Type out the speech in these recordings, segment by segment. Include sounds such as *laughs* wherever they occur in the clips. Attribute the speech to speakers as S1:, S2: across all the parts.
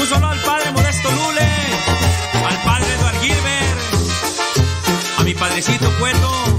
S1: Un solo al padre Modesto Lule, al padre Eduard Gilbert, a mi padrecito Cueto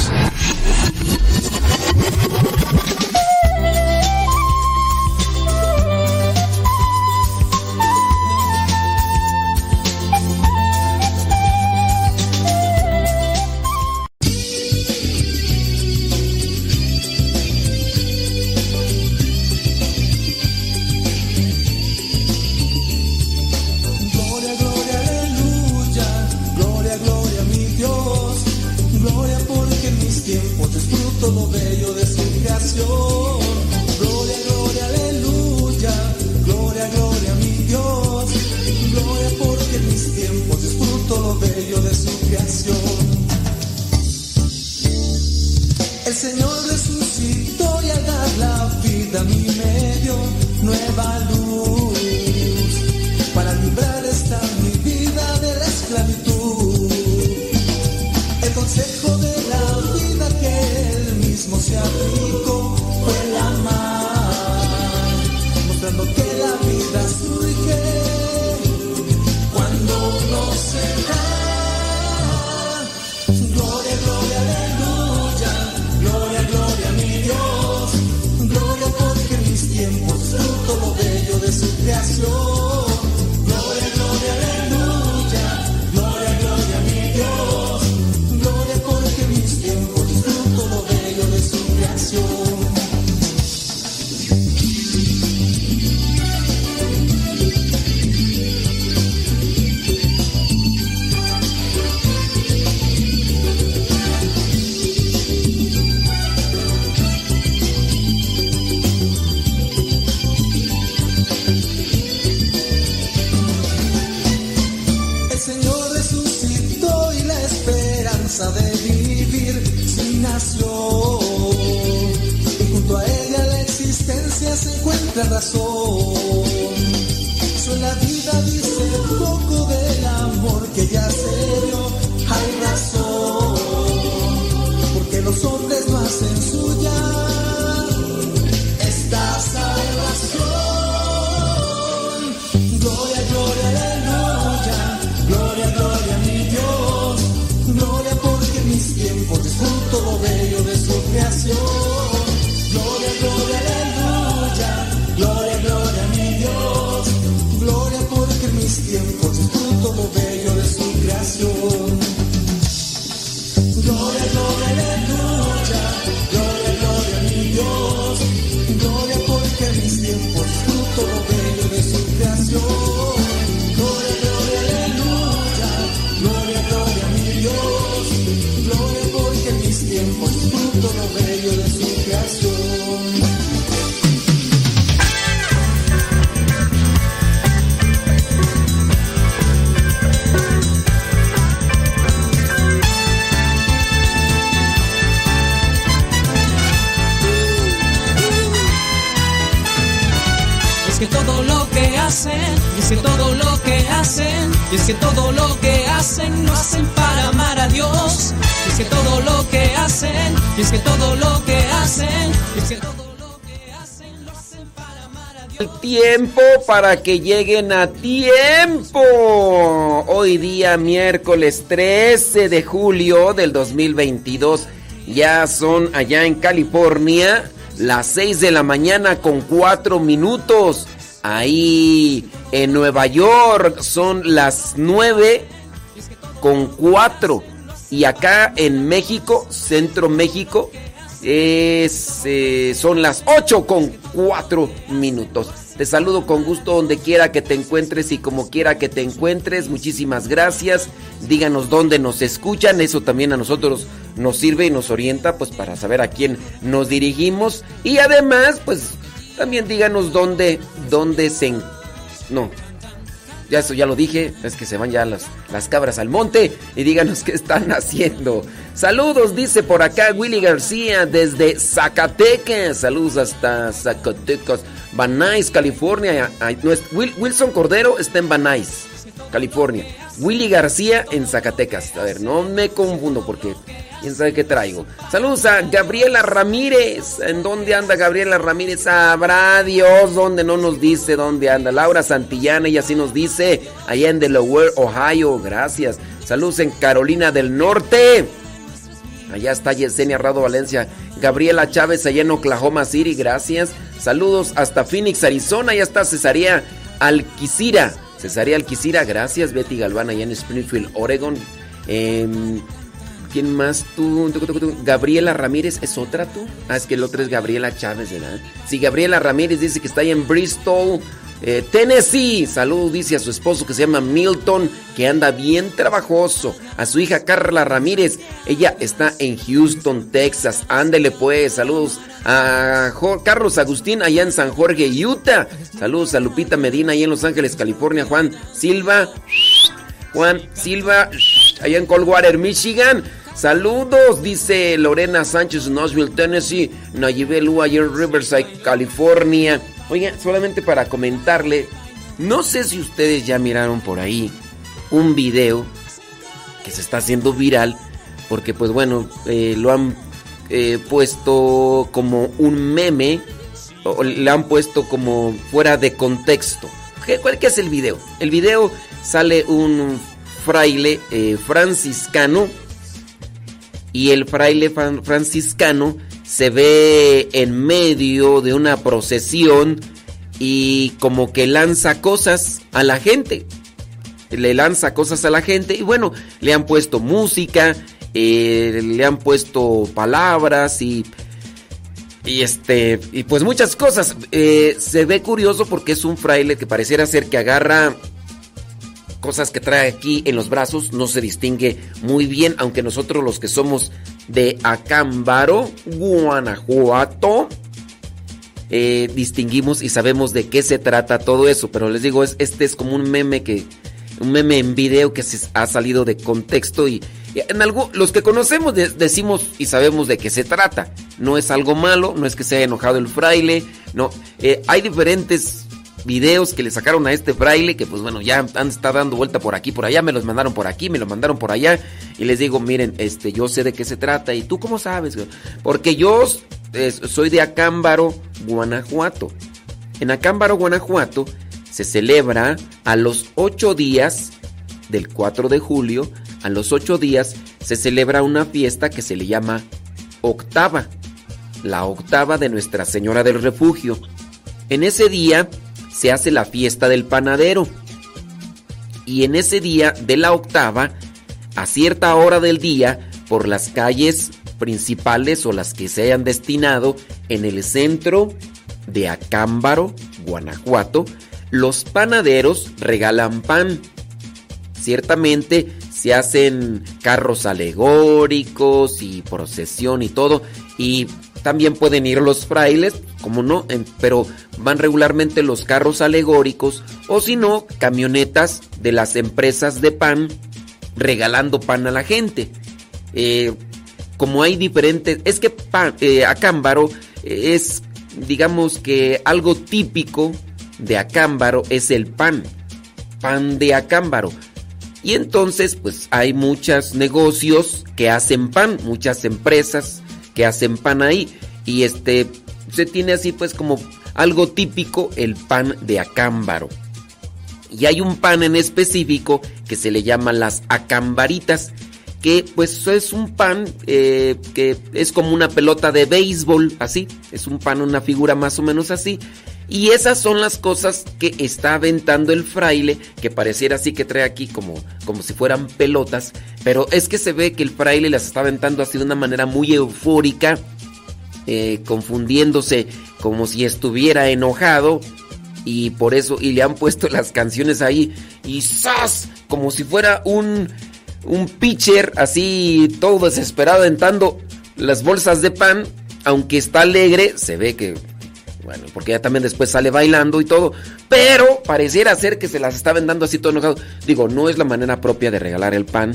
S2: Para que lleguen a tiempo. Hoy día miércoles 13 de julio del 2022. Ya son allá en California las 6 de la mañana con 4 minutos. Ahí en Nueva York son las 9 con 4. Y acá en México, Centro México, es, eh, son las 8 con 4 minutos. Te saludo con gusto donde quiera que te encuentres y como quiera que te encuentres. Muchísimas gracias. Díganos dónde nos escuchan. Eso también a nosotros nos sirve y nos orienta pues para saber a quién nos dirigimos. Y además pues también díganos dónde, dónde se... No, ya eso ya lo dije, es que se van ya las, las cabras al monte y díganos qué están *laughs* haciendo. Saludos, dice por acá Willy García desde Zacatecas. Saludos hasta Zacatecas. Nuys, California. Wilson Cordero está en Nuys, California. Willy García en Zacatecas. A ver, no me confundo porque ¿Quién sabe qué traigo? Saludos a Gabriela Ramírez. ¿En dónde anda Gabriela Ramírez? Sabrá Dios dónde no nos dice dónde anda. Laura Santillana, ella sí nos dice, allá en Delaware, Ohio. Gracias. Saludos en Carolina del Norte. Allá está Yesenia Rado Valencia. Gabriela Chávez allá en Oklahoma City, gracias. Saludos hasta Phoenix, Arizona. Allá está Cesaría Alquicira. Cesaría Alquicira, gracias. Betty Galván allá en Springfield, Oregon. Em, ¿Quién más tú? Gabriela Ramírez, ¿es otra tú? Ah, es que el otro es Gabriela Chávez, ¿verdad? Sí, Gabriela Ramírez dice que está ahí en Bristol, eh, Tennessee. Saludos, dice a su esposo que se llama Milton, que anda bien trabajoso. A su hija Carla Ramírez, ella está en Houston, Texas. Ándele pues, saludos a Carlos Agustín allá en San Jorge, Utah. Saludos a Lupita Medina allá en Los Ángeles, California. Juan Silva, Juan Silva, allá en Coldwater, Michigan. Saludos, dice Lorena Sánchez, Nashville, Tennessee. Nayibel allá en Riverside, California. Oiga, solamente para comentarle, no sé si ustedes ya miraron por ahí un video que se está haciendo viral, porque pues bueno, eh, lo han eh, puesto como un meme, o le han puesto como fuera de contexto. ¿Qué, ¿Cuál que es el video? El video sale un fraile eh, franciscano y el fraile franciscano se ve en medio de una procesión y como que lanza cosas a la gente. Le lanza cosas a la gente y bueno, le han puesto música, eh, le han puesto palabras y, y este, y pues muchas cosas. Eh, se ve curioso porque es un fraile que pareciera ser que agarra cosas que trae aquí en los brazos, no se distingue muy bien, aunque nosotros los que somos de Acámbaro, Guanajuato. Eh, distinguimos y sabemos de qué se trata todo eso, pero les digo, es, este es como un meme que, un meme en video que se ha salido de contexto y, en algo, los que conocemos decimos y sabemos de qué se trata. No es algo malo, no es que se haya enojado el fraile, no, eh, hay diferentes videos que le sacaron a este fraile que pues bueno ya han estado dando vuelta por aquí por allá me los mandaron por aquí me los mandaron por allá y les digo miren este yo sé de qué se trata y tú cómo sabes porque yo soy de Acámbaro Guanajuato. En Acámbaro Guanajuato se celebra a los ocho días del 4 de julio a los ocho días se celebra una fiesta que se le llama octava la octava de Nuestra Señora del Refugio. En ese día se hace la fiesta del panadero. Y en ese día de la octava, a cierta hora del día, por las calles principales o las que se hayan destinado en el centro de Acámbaro, Guanajuato, los panaderos regalan pan. Ciertamente se hacen carros alegóricos y procesión y todo, y también pueden ir los frailes, como no, pero van regularmente los carros alegóricos o si no, camionetas de las empresas de pan regalando pan a la gente. Eh, como hay diferentes, es que pan, eh, Acámbaro es, digamos que algo típico de Acámbaro es el pan, pan de Acámbaro. Y entonces, pues hay muchos negocios que hacen pan, muchas empresas hacen pan ahí. Y este se tiene así pues como algo típico el pan de acámbaro. Y hay un pan en específico que se le llama las acambaritas, que pues es un pan eh, que es como una pelota de béisbol, así, es un pan, una figura más o menos así. Y esas son las cosas que está aventando el fraile, que pareciera así que trae aquí como, como si fueran pelotas, pero es que se ve que el fraile las está aventando así de una manera muy eufórica, eh, confundiéndose como si estuviera enojado y por eso y le han puesto las canciones ahí y ¡zas! como si fuera un un pitcher así todo desesperado aventando las bolsas de pan, aunque está alegre, se ve que bueno, porque ya también después sale bailando y todo. Pero pareciera ser que se las está vendando así todo enojado. Digo, no es la manera propia de regalar el pan.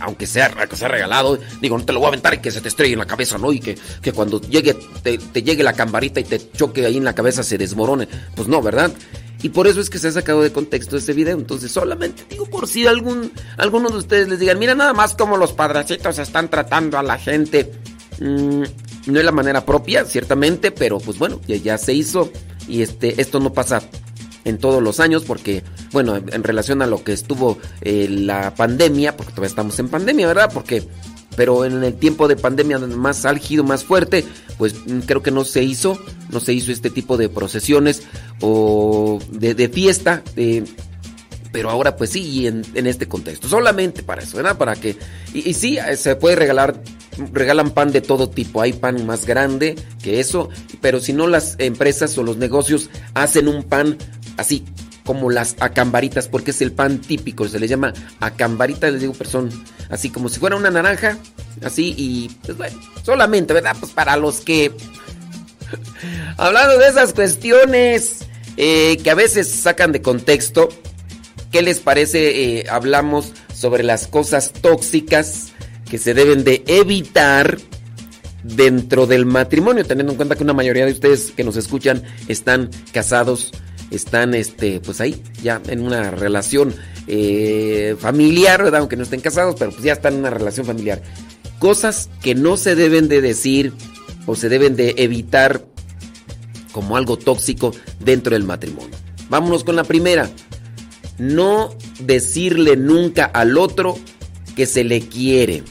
S2: Aunque sea, que sea regalado, digo, no te lo voy a aventar y que se te estrelle en la cabeza, ¿no? Y que, que cuando llegue, te, llegue la cambarita y te choque ahí en la cabeza se desmorone. Pues no, ¿verdad? Y por eso es que se ha sacado de contexto ese video. Entonces, solamente digo por si algún, alguno de ustedes les digan, mira nada más cómo los padracitos están tratando a la gente. Mm, no es la manera propia, ciertamente, pero pues bueno, ya, se hizo. Y este, esto no pasa en todos los años porque, bueno, en, relación a lo que estuvo eh, la pandemia, porque todavía estamos en pandemia, ¿verdad? Porque, pero en el tiempo de pandemia más álgido, más fuerte, pues mm, creo que no se hizo, no se hizo este tipo de procesiones o de, fiesta, pero ahora pues sí, en, en, este contexto, solamente para eso, ¿verdad? Para que, y, sí, eh, se puede regalar regalan pan de todo tipo. Hay pan más grande que eso, pero si no las empresas o los negocios hacen un pan así como las acambaritas, porque es el pan típico, se le llama acambarita, les digo, persona, así como si fuera una naranja, así, y pues bueno, solamente, ¿verdad? Pues para los que... *laughs* Hablando de esas cuestiones eh, que a veces sacan de contexto, ¿qué les parece? Eh, hablamos sobre las cosas tóxicas que se deben de evitar dentro del matrimonio, teniendo en cuenta que una mayoría de ustedes que nos escuchan están casados están este pues ahí ya en una relación eh, familiar, ¿verdad? Aunque no estén casados, pero pues ya están en una relación familiar. Cosas que no se deben de decir o se deben de evitar como algo tóxico dentro del matrimonio. Vámonos con la primera. No decirle nunca al otro que se le quiere.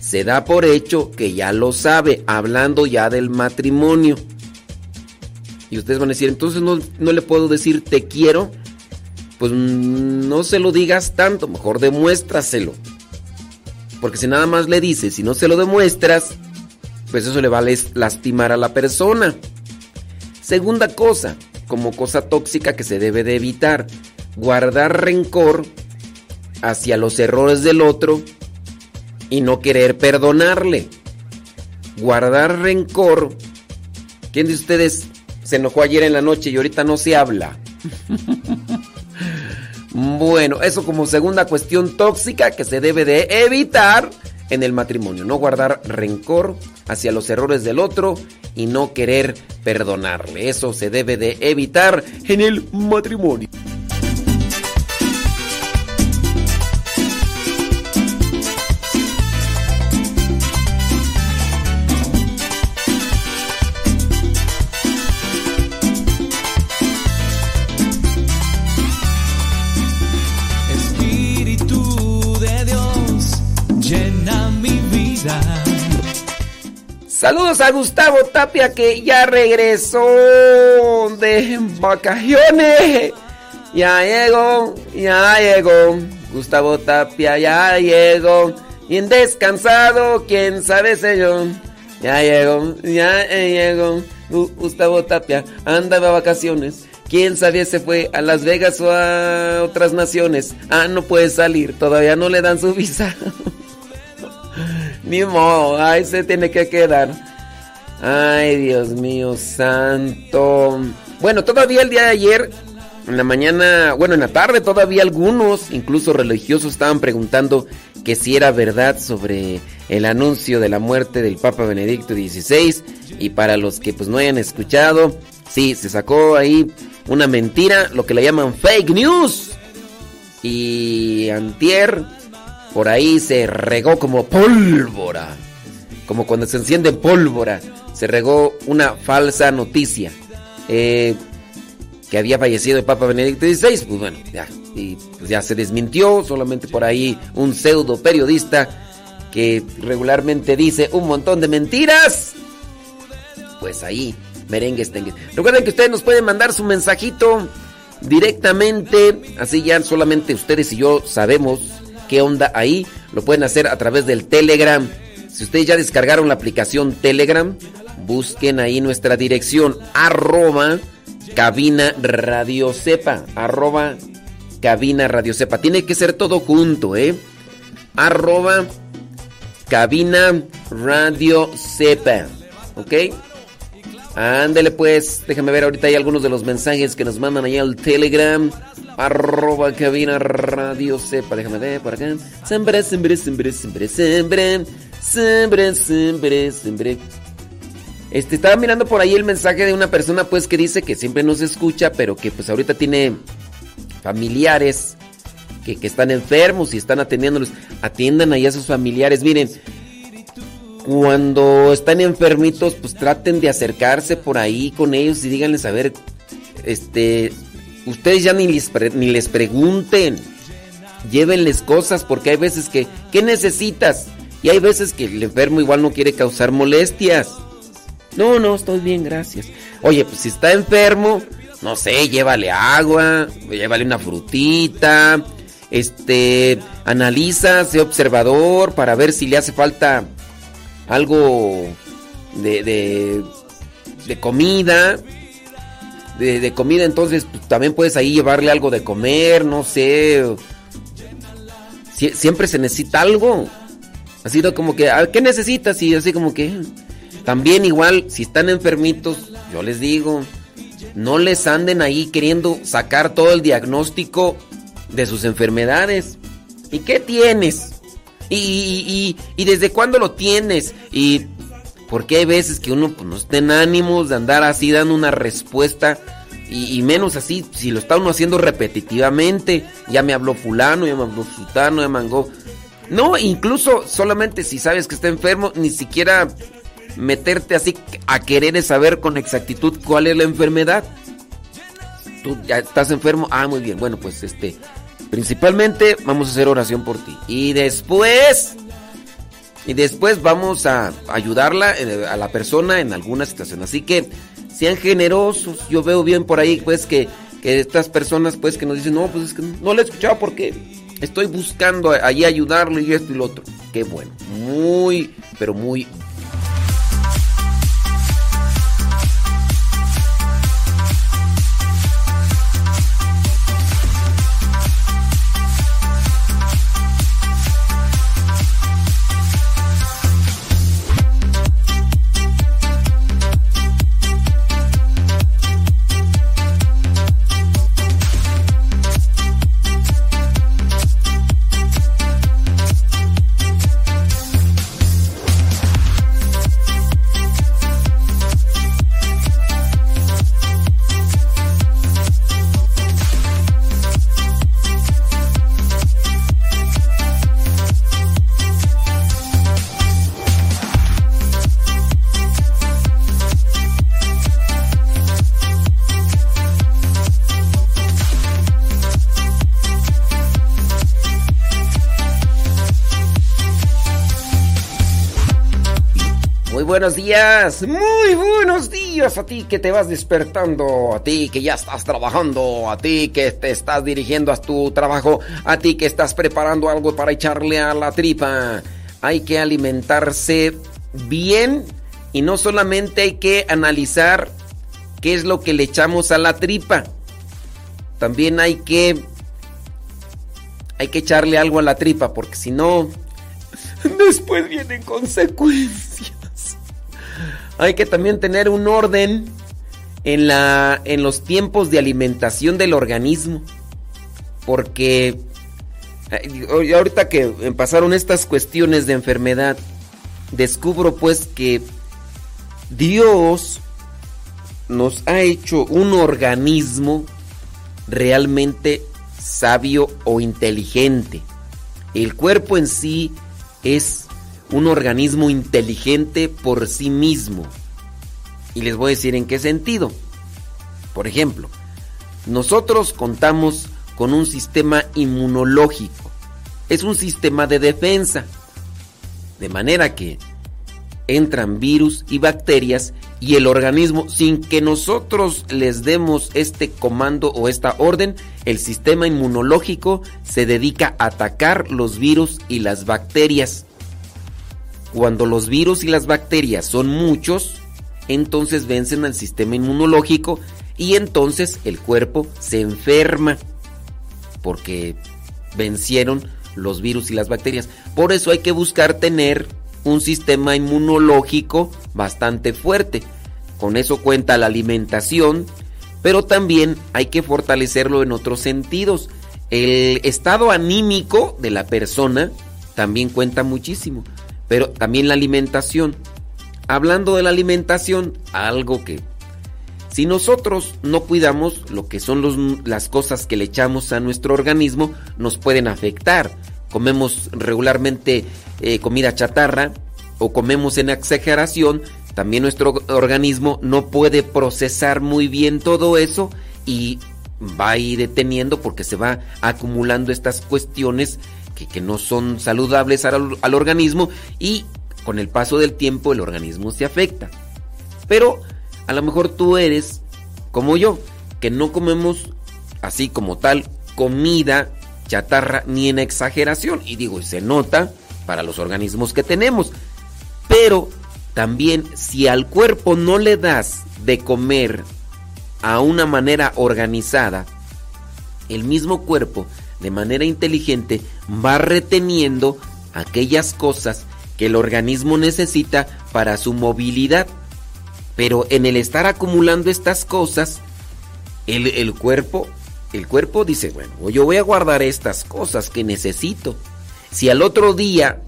S2: Se da por hecho que ya lo sabe, hablando ya del matrimonio. Y ustedes van a decir, entonces no, le puedo decir te quiero. Pues no se lo digas tanto, mejor demuéstraselo. Porque si nada más le dices, si no se lo demuestras, pues eso le va a lastimar a la persona. Segunda cosa, como cosa tóxica que se debe de evitar, guardar rencor hacia los errores del otro y no querer perdonarle. Guardar rencor. ¿Quién de ustedes se enojó ayer en la noche y ahorita no se habla. *laughs* bueno, eso como segunda cuestión tóxica que se debe de evitar en el matrimonio. No guardar rencor hacia los errores del otro y no querer perdonarle. Eso se debe de evitar en el matrimonio. Saludos a Gustavo Tapia que ya regresó de vacaciones. Ya llegó, ya llegó. Gustavo Tapia ya llegó. Bien descansado, quién sabe yo. Ya llegó, ya llegó. Gustavo Tapia anda de vacaciones. Quién sabe se fue a Las Vegas o a otras naciones. Ah, no puede salir, todavía no le dan su visa. *laughs* Ni modo, ahí se tiene que quedar. Ay, Dios mío, santo. Bueno, todavía el día de ayer, en la mañana, bueno, en la tarde, todavía algunos, incluso religiosos, estaban preguntando que si era verdad sobre el anuncio de la muerte del Papa Benedicto XVI. Y para los que pues no hayan escuchado, sí, se sacó ahí una mentira, lo que le llaman fake news. Y antier por ahí se regó como pólvora, como cuando se enciende pólvora, se regó una falsa noticia. Eh, que había fallecido el Papa Benedicto XVI, pues bueno, ya, y pues ya se desmintió, solamente por ahí un pseudo periodista que regularmente dice un montón de mentiras. Pues ahí, merengues tengues. Recuerden que ustedes nos pueden mandar su mensajito directamente, así ya solamente ustedes y yo sabemos qué onda ahí. Lo pueden hacer a través del Telegram. Si ustedes ya descargaron la aplicación Telegram, busquen ahí nuestra dirección arroba cabina radio sepa arroba cabina radio sepa tiene que ser todo junto eh arroba cabina radio sepa ok ándele pues déjame ver ahorita hay algunos de los mensajes que nos mandan ahí al telegram Arroba cabina radio sepa. Déjame ver por acá. Siempre, siempre, siempre, siempre, siempre. Siempre, siempre, siempre. Este, estaba mirando por ahí el mensaje de una persona pues que dice que siempre nos escucha, pero que pues ahorita tiene familiares que, que están enfermos y están atendiéndolos. Atiendan ahí a sus familiares. Miren, cuando están enfermitos, pues traten de acercarse por ahí con ellos y díganles, a ver, este, ustedes ya ni les, ni les pregunten, llévenles cosas porque hay veces que, ¿qué necesitas? Y hay veces que el enfermo igual no quiere causar molestias. No, no, estoy bien, gracias. Oye, pues si está enfermo, no sé, llévale agua, llévale una frutita, este, analiza, sé observador para ver si le hace falta algo de, de, de comida. De, de, comida, entonces pues, también puedes ahí llevarle algo de comer, no sé. siempre se necesita algo. Así como que, ¿qué necesitas? Y así como que... También igual, si están enfermitos, yo les digo, no les anden ahí queriendo sacar todo el diagnóstico de sus enfermedades. ¿Y qué tienes? ¿Y, desde cuándo lo tienes? Y porque hay veces que uno pues, no está en ánimos de andar así dando una respuesta. Y, menos así, si lo está uno haciendo repetitivamente. Ya me habló fulano, ya me habló sultano, ya me No, incluso solamente si sabes que está enfermo, ni siquiera meterte así a querer saber con exactitud cuál es la enfermedad. Tú ya estás enfermo, ah, muy bien, bueno, pues este, Principalmente vamos a hacer oración por ti. Y después, y después vamos a ayudarla eh, a la persona en alguna situación. Así que sean generosos. Yo veo bien por ahí, pues, que, que estas personas, pues, que nos dicen, no, pues es que no le he escuchado porque estoy buscando allí ayudarlo y esto y lo otro. Qué bueno. Muy, pero muy buenos días. Muy buenos días a ti que te vas despertando, a ti que ya estás trabajando, a ti que te estás dirigiendo a tu trabajo, a ti que estás preparando algo para echarle a la tripa. Hay que alimentarse bien y no solamente hay que analizar qué es lo que le echamos a la tripa. También hay que hay que echarle algo a la tripa porque si no *laughs* después vienen consecuencias hay que también tener un orden en, la, en los tiempos de alimentación del organismo. Porque ahorita que pasaron estas cuestiones de enfermedad, descubro pues que Dios nos ha hecho un organismo realmente sabio o inteligente. El cuerpo en sí es un organismo inteligente por sí mismo. Y les voy a decir en qué sentido. Por ejemplo, nosotros contamos con un sistema inmunológico. Es un sistema de defensa. De manera que entran virus y bacterias y el organismo, sin que nosotros les demos este comando o esta orden, el sistema inmunológico se dedica a atacar los virus y las bacterias. Cuando los virus y las bacterias son muchos, entonces vencen al sistema inmunológico y entonces el cuerpo se enferma porque vencieron los virus y las bacterias. Por eso hay que buscar tener un sistema inmunológico bastante fuerte. Con eso cuenta la alimentación, pero también hay que fortalecerlo en otros sentidos. El estado anímico de la persona también cuenta muchísimo pero también la alimentación. hablando de la alimentación, algo que si nosotros no cuidamos lo que son las cosas que le echamos a nuestro organismo, nos pueden afectar. Comemos regularmente eh, comida chatarra o comemos en exageración, también nuestro organismo no puede procesar muy bien todo eso y va a ir deteniendo porque se va acumulando estas cuestiones que, no son saludables al, al organismo y con el paso del tiempo el organismo se afecta. Pero a lo mejor tú eres como yo, que no comemos así como tal comida chatarra ni en exageración. Y digo, se nota para los organismos que tenemos. Pero también si al cuerpo no le das de comer a una manera organizada, el mismo cuerpo de manera inteligente va reteniendo aquellas cosas que el organismo necesita para su movilidad. Pero en el estar acumulando estas cosas, el, cuerpo, el cuerpo dice, bueno, yo voy a guardar estas cosas que necesito. Si al otro día,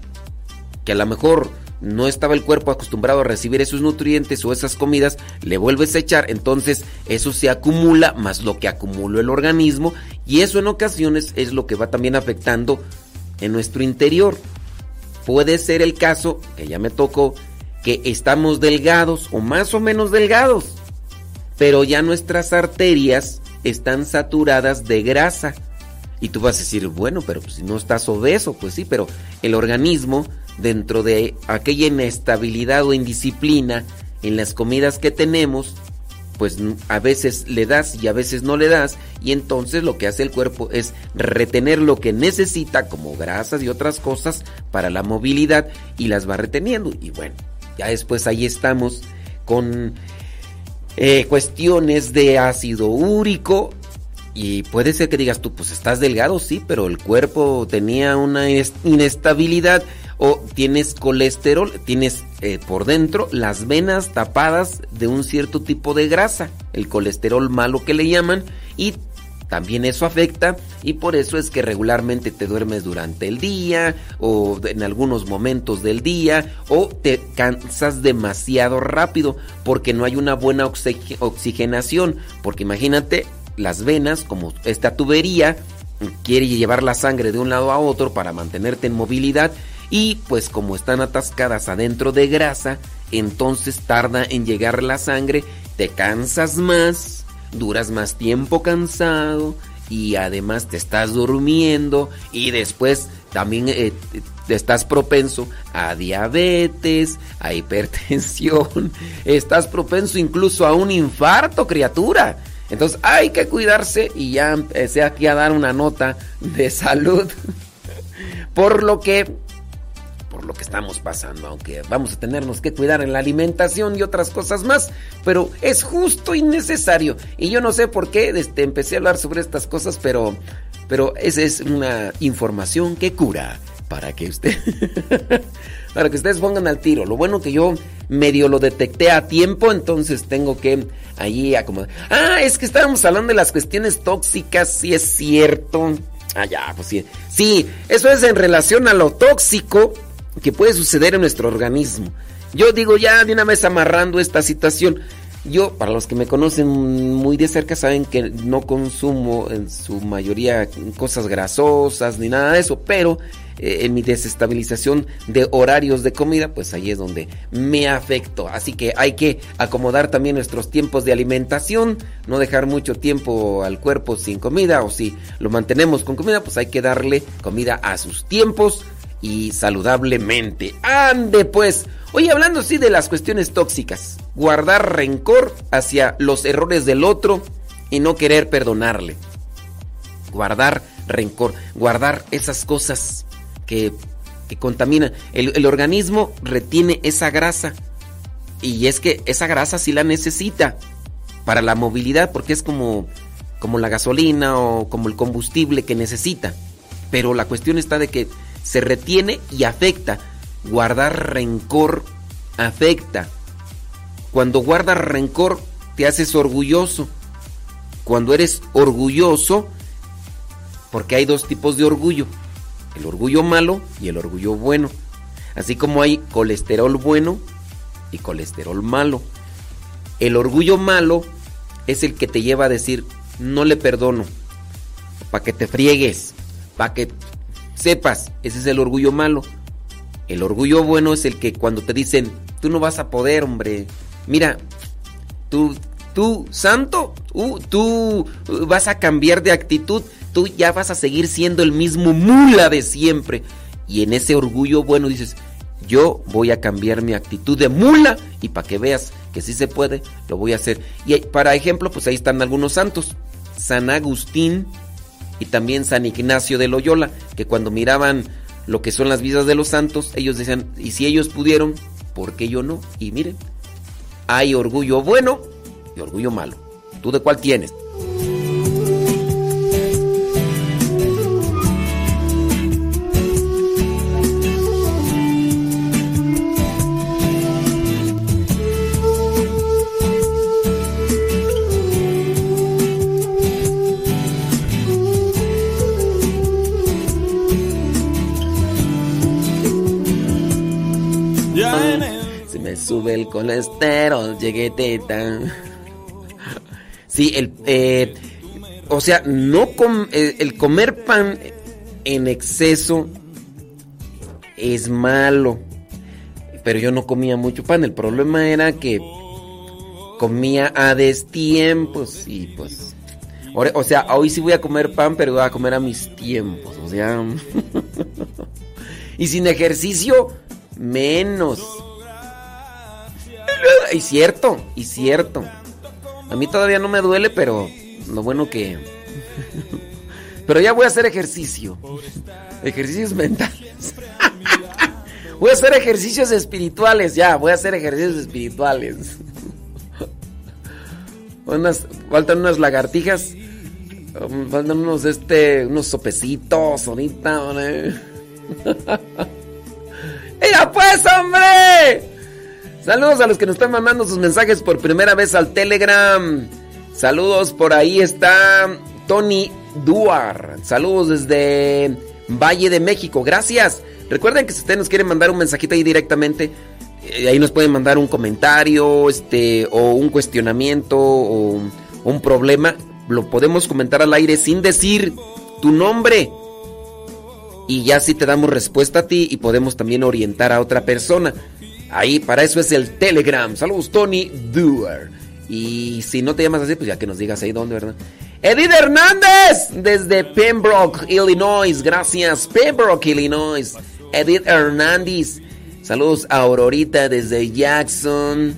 S2: que a lo mejor no estaba el cuerpo acostumbrado a recibir esos nutrientes o esas comidas, le vuelves a echar, entonces eso se acumula más lo que acumuló el organismo y eso en ocasiones es lo que va también afectando en nuestro interior. Puede ser el caso, que ya me tocó, que estamos delgados o más o menos delgados, pero ya nuestras arterias están saturadas de grasa. Y tú vas a decir, bueno, pero si no estás obeso, pues sí, pero el organismo dentro de aquella inestabilidad o indisciplina en las comidas que tenemos, pues a veces le das y a veces no le das y entonces lo que hace el cuerpo es retener lo que necesita como grasas y otras cosas para la movilidad y las va reteniendo. Y bueno, ya después ahí estamos con eh, cuestiones de ácido úrico y puede ser que digas tú, pues estás delgado, sí, pero el cuerpo tenía una inestabilidad o tienes colesterol, tienes eh, por dentro las venas tapadas de un cierto tipo de grasa, el colesterol malo que le llaman, y también eso afecta y por eso es que regularmente te duermes durante el día o en algunos momentos del día o te cansas demasiado rápido porque no hay una buena oxigenación, porque imagínate las venas como esta tubería quiere llevar la sangre de un lado a otro para mantenerte en movilidad y pues como están atascadas adentro de grasa, entonces tarda en llegar la sangre, te cansas más, duras más tiempo cansado y además te estás durmiendo y después también eh, estás propenso a diabetes, a hipertensión, *laughs* estás propenso incluso a un infarto, criatura. Entonces hay que cuidarse y ya empecé aquí a dar una nota de salud. *laughs* Por lo que por lo que estamos pasando, aunque vamos a tenernos que cuidar en la alimentación y otras cosas más, pero es justo y necesario. Y yo no sé por qué este, empecé a hablar sobre estas cosas, pero, pero esa es una información que cura para que usted *laughs* para que ustedes pongan al tiro. Lo bueno que yo medio lo detecté a tiempo, entonces tengo que allí acomodar. Ah, es que estábamos hablando de las cuestiones tóxicas, sí es cierto. Ah, ya, pues sí. Sí, eso es en relación a lo tóxico que puede suceder en nuestro organismo. Yo digo ya de una vez amarrando esta situación. Yo, para los que me conocen muy de cerca, saben que no consumo en su mayoría cosas grasosas ni nada de eso, pero eh, en mi desestabilización de horarios de comida, pues ahí es donde me afecto. Así que hay que acomodar también nuestros tiempos de alimentación, no dejar mucho tiempo al cuerpo sin comida, o si lo mantenemos con comida, pues hay que darle comida a sus tiempos y saludablemente. Ande pues. Oye, hablando así de las cuestiones tóxicas, guardar rencor hacia los errores del otro y no querer perdonarle. Guardar rencor, guardar esas cosas que, que contaminan. El, el, organismo retiene esa grasa y es que esa grasa sí la necesita para la movilidad porque es como, como la gasolina o como el combustible que necesita. Pero la cuestión está de que se retiene y afecta. Guardar rencor afecta. Cuando guardas rencor te haces orgulloso. Cuando eres orgulloso, porque hay dos tipos de orgullo, el orgullo malo y el orgullo bueno. Así como hay colesterol bueno y colesterol malo. El orgullo malo es el que te lleva a decir, no le perdono, para que te friegues, para que sepas, ese es el orgullo malo. El orgullo bueno es el que cuando te dicen, tú no vas a poder, hombre, mira, tú, tú, santo, tú vas a cambiar de actitud, tú ya vas a seguir siendo el mismo mula de siempre. Y en ese orgullo bueno dices, yo voy a cambiar mi actitud de mula y para que veas que sí se puede, lo voy a hacer. Y para ejemplo, pues ahí están algunos santos. San Agustín y también San Ignacio de Loyola, que cuando miraban lo que son las vidas de los santos, ellos decían, y si ellos pudieron, ¿por qué yo no? Y miren, hay orgullo bueno y orgullo malo. ¿Tú de cuál tienes? El colesterol, llegué teta. Sí, el, eh, o sea, no eh, el comer pan en exceso es malo. Pero yo no comía mucho pan. El problema era que comía a destiempos y pues... O sea, hoy sí voy a comer pan, pero voy a comer a mis tiempos. O sea... *laughs* y sin ejercicio, menos. Y cierto, y cierto. A mí todavía no me duele, pero lo bueno que... *laughs* Pero ya voy a hacer ejercicio. Ejercicios mentales. *laughs* Voy a hacer ejercicios espirituales, ya, voy a hacer ejercicios espirituales. *laughs* Faltan unas lagartijas. Faltan unos este. unos sopecitos ahorita, ¡Ella pues, hombre! Saludos a los que nos están mandando sus mensajes por primera vez al Telegram. Saludos, por ahí está Tony Duar. Saludos desde Valle de México. Gracias. Recuerden que si ustedes nos quieren mandar un mensajito ahí directamente, eh, ahí nos pueden mandar un comentario, este, o un cuestionamiento, o un problema. Lo podemos comentar al aire sin decir tu nombre. Y ya si te damos respuesta a ti y podemos también orientar a otra persona. Ahí, para eso es el Telegram. Saludos, Tony Doer. Y si no te llamas así, pues ya que nos digas ahí dónde, ¿verdad? Edith Hernández, desde Pembroke, Illinois. Gracias, Pembroke, Illinois. Edith Hernández. Saludos a Aurorita desde Jackson,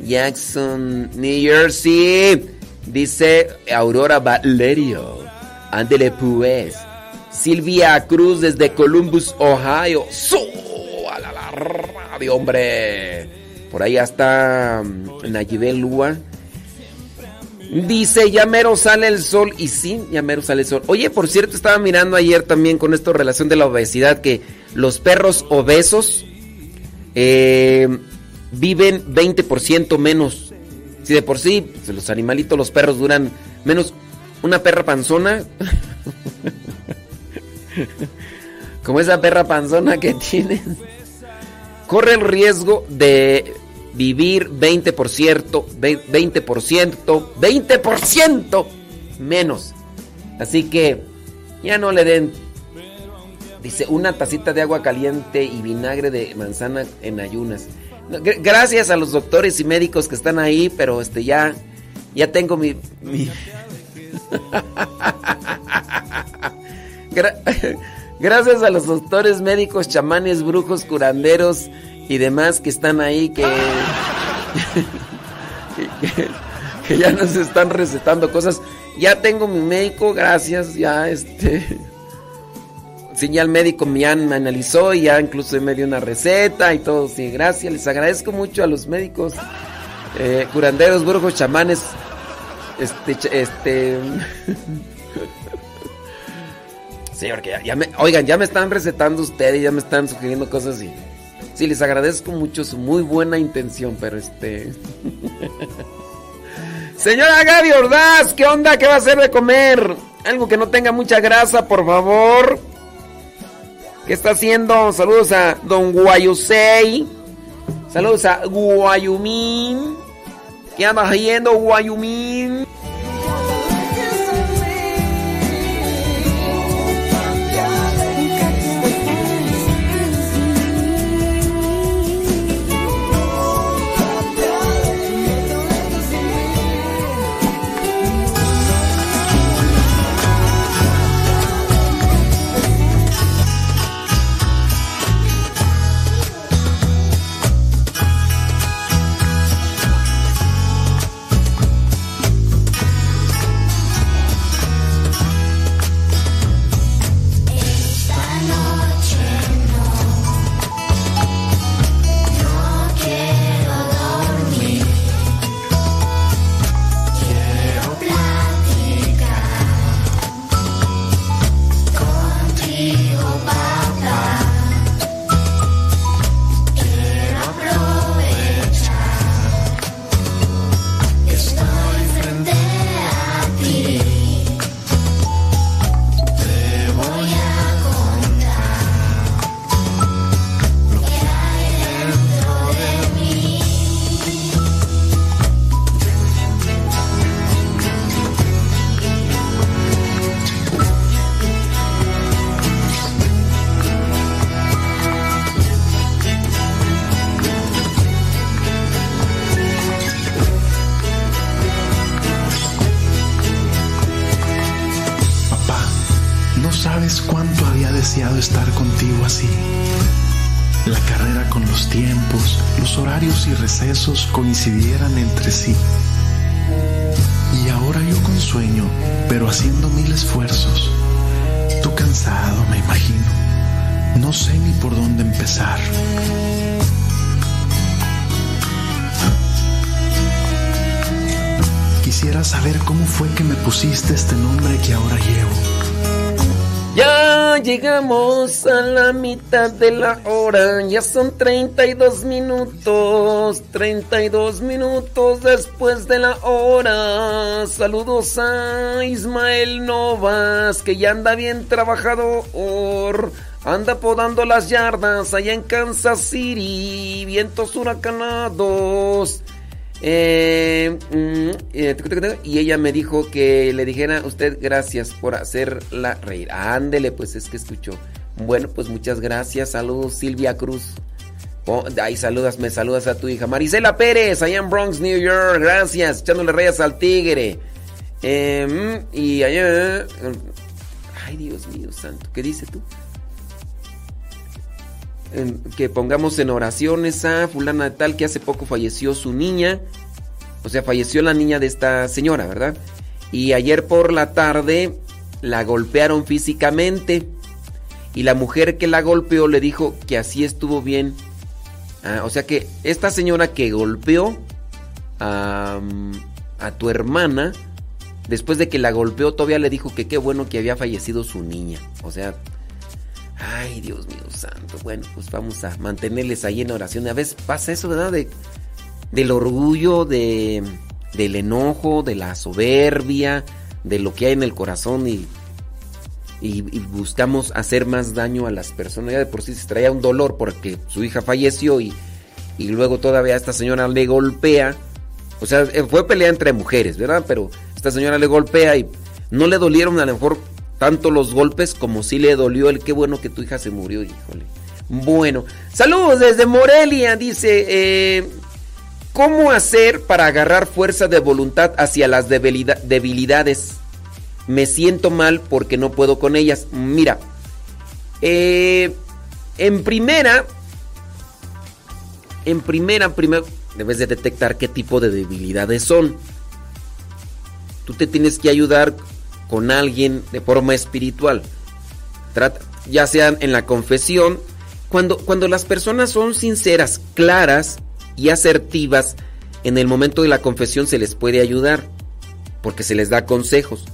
S2: Jackson, New Jersey. Dice Aurora Valerio. Ándele pues. Silvia Cruz desde Columbus, Ohio. ¡So! A la, la de hombre. Por ahí está mm, Nayibel Lua. Dice, ya mero sale el sol. Y sí, ya mero sale el sol. Oye, por cierto, estaba mirando ayer también con esto relación de la obesidad que los perros obesos eh, viven 20% menos. Si de por sí, pues, los animalitos, los perros duran menos. Una perra panzona. *laughs* Como esa perra panzona que *laughs* tienen corre el riesgo de vivir 20%, 20%, 20% menos. Así que ya no le den, dice, una tacita de agua caliente y vinagre de manzana en ayunas. Gracias a los doctores y médicos que están ahí, pero este ya, ya tengo mi... *laughs* *laughs* Gracias a los doctores, médicos, chamanes, brujos, curanderos y demás que están ahí *laughs* que, que, ya nos están recetando cosas. Ya tengo mi médico, gracias, ya este... Sí, ya el médico me, analizó y ya incluso me dio una receta y todo. Sí, gracias. Les agradezco mucho a los médicos, eh, curanderos, brujos, chamanes. Este, este. *laughs* Sí, porque ya, me, oigan, ya me están recetando ustedes, ya me están sugiriendo cosas y sí, les agradezco mucho su muy buena intención, pero este... *laughs* Señora Gaby Ordaz, ¿qué onda? ¿Qué va a hacer de comer? Algo que no tenga mucha grasa, por favor. ¿Qué está haciendo? Saludos a Don Guayosei. Saludos a Guayumín. ¿Qué andas yendo, Guayumín?
S3: Coincidieran entre sí. Y ahora yo con sueño, pero haciendo mil esfuerzos. Tú cansado, me imagino. No sé ni por dónde empezar. Quisiera saber cómo fue que me pusiste este nombre que ahora llevo
S2: llegamos a la mitad de la hora, ya son 32 minutos, 32 minutos después de la hora. Saludos a Ismael Novas, que ya anda bien trabajador. Anda podando las yardas allá en Kansas City, vientos huracanados. Eh, mm, eh, y ella me dijo que le dijera usted gracias por hacerla reír. Ándele, pues es que escuchó. Bueno, pues muchas gracias. Saludos, Silvia Cruz. Oh, ay, saludas, me saludas a tu hija. Marisela Pérez, allá en Bronx, New York. Gracias, echándole rayas al tigre. Em, y allá. Ay, Dios mío santo, ¿qué dice tú? Que pongamos en oraciones a fulana de tal que hace poco falleció su niña. O sea, falleció la niña de esta señora, ¿verdad? Y ayer por la tarde la golpearon físicamente. Y la mujer que la golpeó le dijo que así estuvo bien. Ah, o sea que esta señora que golpeó a, a tu hermana, después de que la golpeó, todavía le dijo que qué bueno que había fallecido su niña. O sea, Ay, Dios mío santo. Bueno, pues vamos a mantenerles ahí en oración. A veces pasa eso, ¿verdad? De, del orgullo, de, del enojo, de la soberbia, de lo que hay en el corazón y, y, buscamos hacer más daño a las personas. Ya de por sí se traía un dolor porque su hija falleció y, y luego todavía esta señora le golpea. O sea, fue pelea entre mujeres, ¿verdad? Pero esta señora le golpea y no le dolieron a lo mejor tanto los golpes como si le dolió el qué bueno que tu hija se murió, híjole. Bueno, saludos desde Morelia, dice, eh, ¿cómo hacer para agarrar fuerza de voluntad hacia las debilidades? Me siento mal porque no puedo con ellas. Mira, eh, en primera, en primera, primero, debes de detectar qué tipo de debilidades son. Tú te tienes que ayudar con alguien de forma espiritual. Trata, ya sean en la confesión, cuando, cuando las personas son sinceras, claras y asertivas, en el momento de la confesión se les puede ayudar, porque se les da consejos.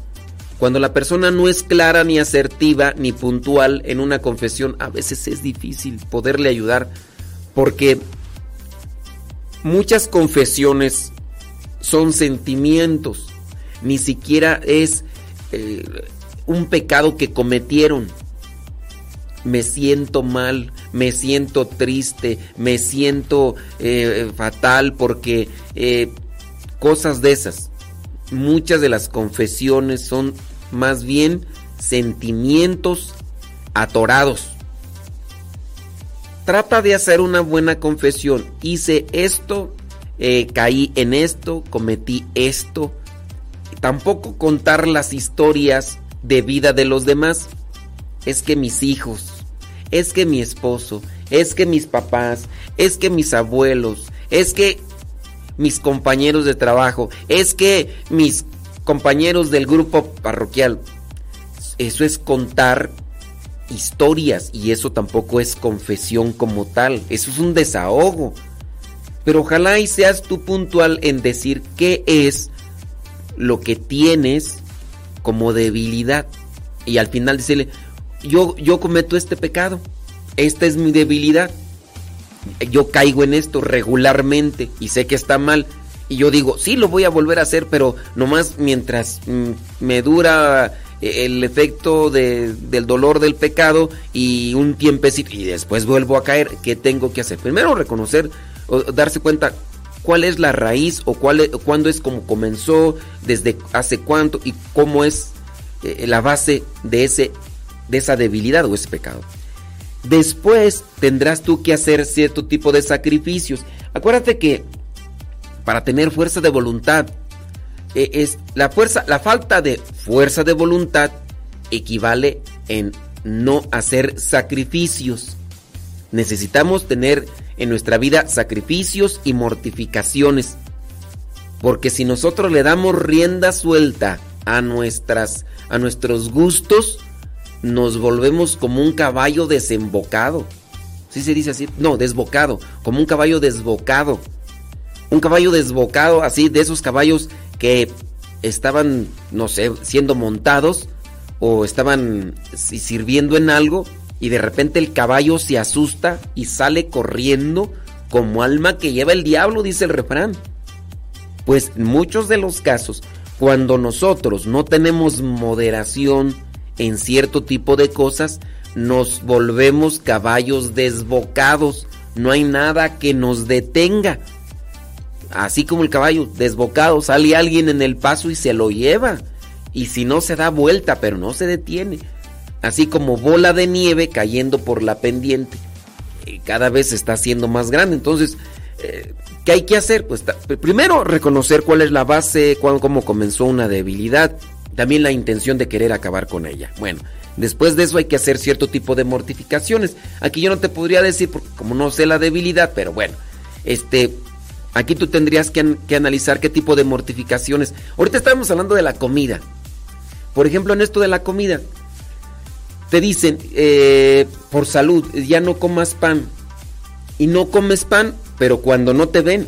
S2: Cuando la persona no es clara ni asertiva ni puntual en una confesión, a veces es difícil poderle ayudar, porque muchas confesiones son sentimientos, ni siquiera es eh, un pecado que cometieron. me siento mal, me siento triste, me siento eh, fatal porque eh, cosas de esas. Muchas de las confesiones son más bien sentimientos atorados. Trata de hacer una buena confesión. Hice esto, caí en esto, cometí esto. Tampoco contar las historias de vida de los demás. Es que mis hijos, es que mi esposo, es que mis papás, es que mis abuelos, es que mis compañeros de trabajo, es que mis compañeros del grupo parroquial. Eso es contar historias y eso tampoco es confesión como tal, eso es un desahogo. Pero ojalá y seas tú puntual en decir qué es lo que tienes como debilidad y al final decirle, yo, yo cometo este pecado, esta es mi debilidad, yo caigo en esto regularmente y sé que está mal. Y yo digo, sí, lo voy a volver a hacer, pero nomás mientras mm, me dura el efecto del dolor del pecado y un tiempecito y después vuelvo a caer, ¿qué tengo que hacer? Primero reconocer o darse cuenta cuál es la raíz o cuál es, cuándo es como comenzó, desde hace cuánto y cómo es eh, la base de ese de esa debilidad o ese pecado. Después tendrás tú que hacer cierto tipo de sacrificios. Acuérdate que para tener fuerza de voluntad e, es la fuerza, la falta de fuerza de voluntad equivale en no hacer sacrificios. Necesitamos tener en nuestra vida sacrificios y mortificaciones. Porque si nosotros le damos rienda suelta a nuestras a nuestros gustos, nos volvemos como un caballo desembocado. ¿Sí se dice así? No, desbocado, como un caballo desbocado. Un caballo desbocado, así de esos caballos que estaban, no sé, siendo montados o estaban sirviendo en algo y de repente el caballo se asusta y sale corriendo como alma que lleva el diablo, dice el refrán. Pues en muchos de los casos, cuando nosotros no tenemos moderación en cierto tipo de cosas, nos volvemos caballos desbocados. No hay nada que nos detenga así como el caballo desbocado, sale alguien en el paso y se lo lleva. Y si no se da vuelta, pero no se detiene. Así como bola de nieve cayendo por la pendiente. Cada vez se está haciendo más grande. Entonces, eh, ¿qué hay que hacer? Pues primero reconocer cuál es la base, cómo comenzó una debilidad. También la intención de querer acabar con ella. Bueno, después de eso hay que hacer cierto tipo de mortificaciones. Aquí yo no te podría decir, porque como no sé la debilidad, pero bueno, este, Aquí tú tendrías que, analizar qué tipo de mortificaciones. Ahorita estábamos hablando de la comida. Por ejemplo, en esto de la comida, te dicen, eh, por salud, ya no comas pan. Y no comes pan, pero cuando no te ven.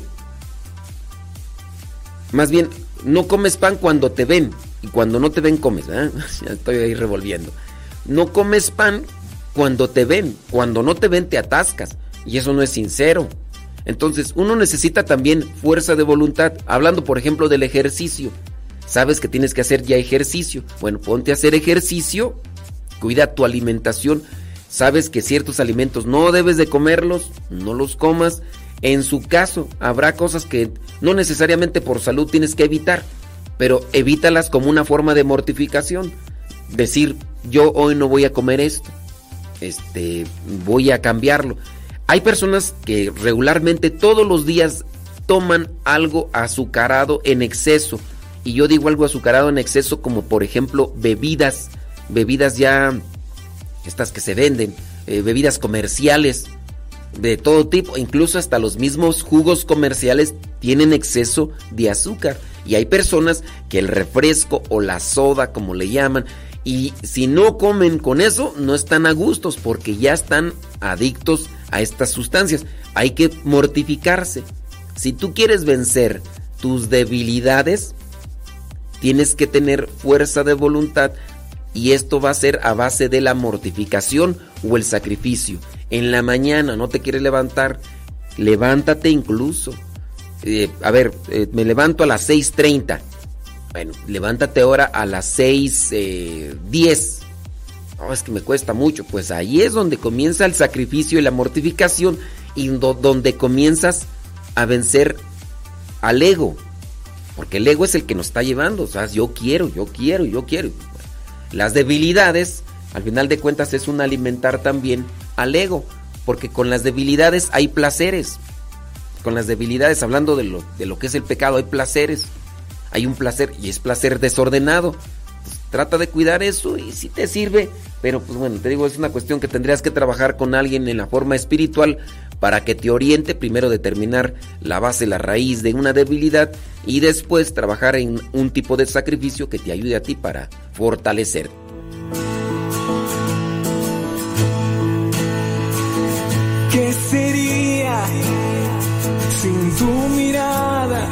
S2: Más bien, no comes pan cuando te ven. Y cuando no te ven, comes. *laughs* ya estoy ahí revolviendo. No comes pan cuando te ven. Cuando no te ven, te atascas. Y eso no es sincero. Entonces, uno necesita también fuerza de voluntad. Hablando, por ejemplo, del ejercicio. Sabes que tienes que hacer ya ejercicio. Bueno, ponte a hacer ejercicio. Cuida tu alimentación. Sabes que ciertos alimentos no debes de comerlos, no los comas. En su caso, habrá cosas que no necesariamente por salud tienes que evitar, pero evítalas como una forma de mortificación. Decir, yo hoy no voy a comer esto. Este, voy a cambiarlo. Hay personas que regularmente todos los días toman algo azucarado en exceso. Y yo digo algo azucarado en exceso como por ejemplo bebidas, bebidas ya, estas que se venden, eh, bebidas comerciales de todo tipo, incluso hasta los mismos jugos comerciales tienen exceso de azúcar. Y hay personas que el refresco o la soda, como le llaman, y si no comen con eso, no están a gustos porque ya están adictos a estas sustancias. Hay que mortificarse. Si tú quieres vencer tus debilidades, tienes que tener fuerza de voluntad y esto va a ser a base de la mortificación o el sacrificio. En la mañana no te quieres levantar, levántate incluso. Eh, a ver, eh, me levanto a las 6.30. Bueno, levántate ahora a las 6.10. Eh, Oh, es que me cuesta mucho. Pues ahí es donde comienza el sacrificio y la mortificación y donde comienzas a vencer al ego. Porque el ego es el que nos está llevando. O sea, yo quiero, yo quiero, yo quiero. Las debilidades, al final de cuentas, es un alimentar también al ego. Porque con las debilidades hay placeres. Con las debilidades, hablando de lo, de lo que es el pecado, hay placeres. Hay un placer y es placer desordenado. Pues, trata de cuidar eso y si te sirve. Pero pues bueno, te digo, es una cuestión que tendrías que trabajar con alguien en la forma espiritual para que te oriente, primero determinar la base, la raíz de una debilidad y después trabajar en un tipo de sacrificio que te ayude a ti para fortalecer.
S1: ¿Qué sería sin tu mirada?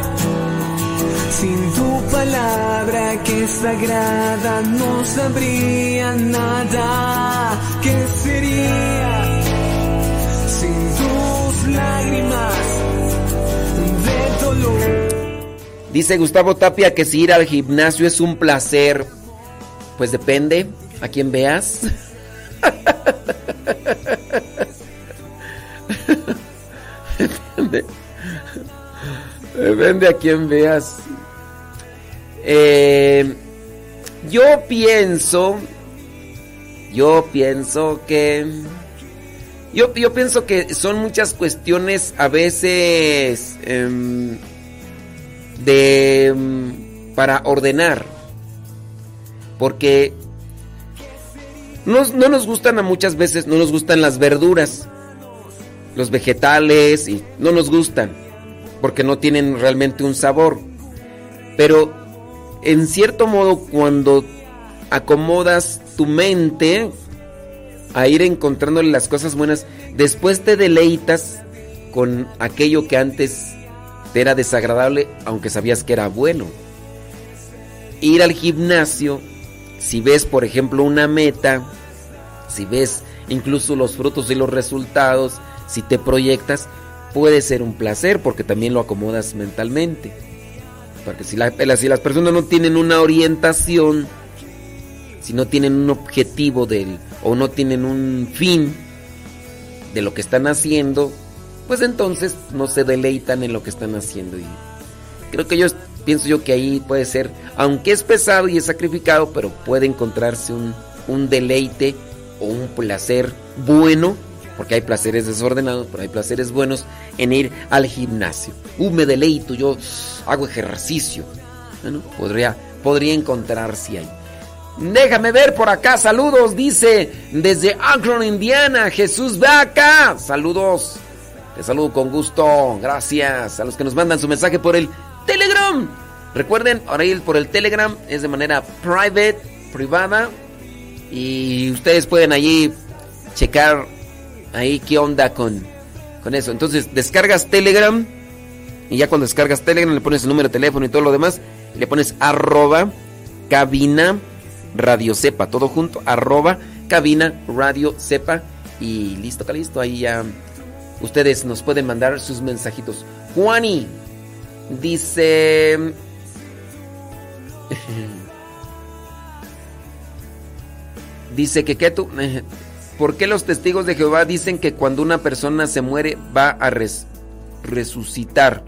S1: Sin tu palabra que es sagrada no sabría nada. ¿Qué sería? Lágrimas de dolor.
S2: Dice Gustavo Tapia que si ir al gimnasio es un placer. Pues depende a quién veas. *laughs* depende. Depende a quién veas. Eh, yo pienso. Yo pienso que. Yo, pienso que son muchas cuestiones a veces em, de em, para ordenar. Porque no, no, nos gustan a muchas veces, no nos gustan las verduras, los vegetales, y no nos gustan, porque no tienen realmente un sabor. Pero en cierto modo, cuando acomodas tu mente, a ir encontrándole las cosas buenas, después te deleitas con aquello que antes te era desagradable, aunque sabías que era bueno. Ir al gimnasio, si ves por ejemplo una meta, si ves incluso los frutos y los resultados, si te proyectas, puede ser un placer porque también lo acomodas mentalmente. Porque si, si las personas no tienen una orientación, si no tienen un objetivo del o no tienen un fin de lo que están haciendo, pues entonces no se deleitan en lo que están haciendo. Y creo que yo pienso yo que ahí puede ser, aunque es pesado y es sacrificado, pero puede encontrarse un, un deleite o un placer bueno, porque hay placeres desordenados, pero hay placeres buenos en ir al gimnasio. Uh, me deleito, yo hago ejercicio. Bueno, podría, podría encontrarse ahí. Déjame ver por acá, saludos, dice desde Akron, Indiana, Jesús acá saludos, te saludo con gusto, gracias a los que nos mandan su mensaje por el Telegram. Recuerden, ahora ir por el Telegram es de manera private, privada, y ustedes pueden allí checar ahí qué onda con, con eso. Entonces, descargas Telegram, y ya cuando descargas Telegram le pones el número de teléfono y todo lo demás, le pones arroba cabina Radio Cepa, todo junto, arroba cabina Radio Cepa. Y listo, listo, ahí ya ustedes nos pueden mandar sus mensajitos. Juani dice... *laughs* dice que, ¿qué tú? *laughs* ¿Por qué los testigos de Jehová dicen que cuando una persona se muere va a resucitar?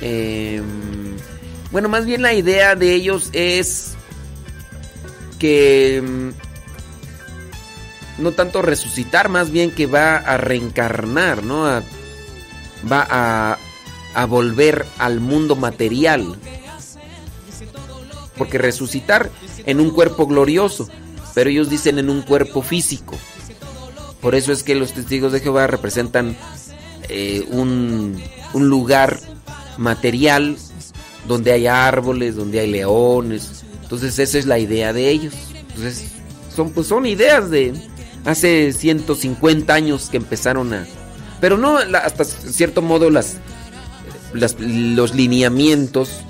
S2: Em, bueno, más bien la idea de ellos es que mm, no tanto resucitar, más bien que va a reencarnar, ¿no? va a, a volver al mundo material. Porque resucitar en un cuerpo glorioso, pero ellos dicen en un cuerpo físico. Por eso es que los testigos de Jehová representan eh, un lugar material donde hay árboles, donde hay leones, entonces esa es la idea de ellos. Entonces son, pues son ideas de hace 150 años que empezaron a... Pero no hasta cierto modo las, los lineamientos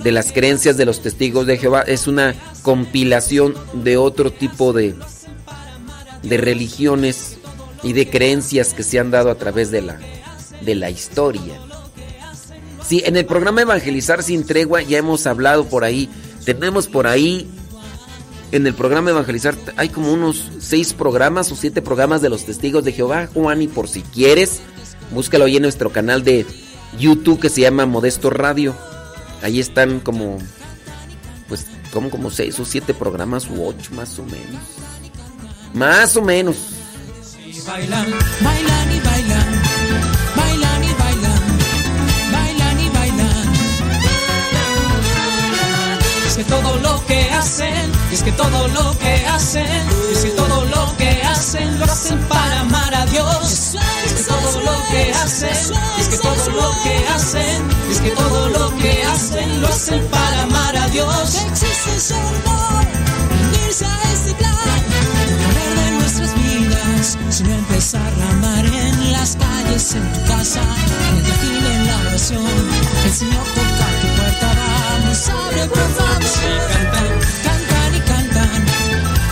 S2: de las creencias de los testigos de Jehová es una compilación de otro tipo de, de religiones y de creencias que se han dado a través de la, de la historia. Sí, en el programa Evangelizar sin tregua ya hemos hablado por ahí tenemos por ahí en el programa Evangelizar hay como unos seis programas o siete programas de los testigos de Jehová, Juan, y por si quieres, búscalo ahí en nuestro canal de YouTube que se llama Modesto Radio. Ahí están como, pues, como, como seis o siete programas u ocho más o menos. Más o menos.
S1: bailan, bailan bailan, Todo lo que hacen, es que todo lo que hacen, es que todo lo que hacen lo hacen para amar a Dios. Es que todo lo que hacen, es que todo lo que hacen, es que todo lo que hacen lo hacen para amar a Dios.
S4: Vidas, sino empezar a amar en las calles, en tu casa, en el jardín, en la oración. El Señor toca tu puerta, vamos, abre por favor.
S1: Cantan,
S4: Cantan y cantan,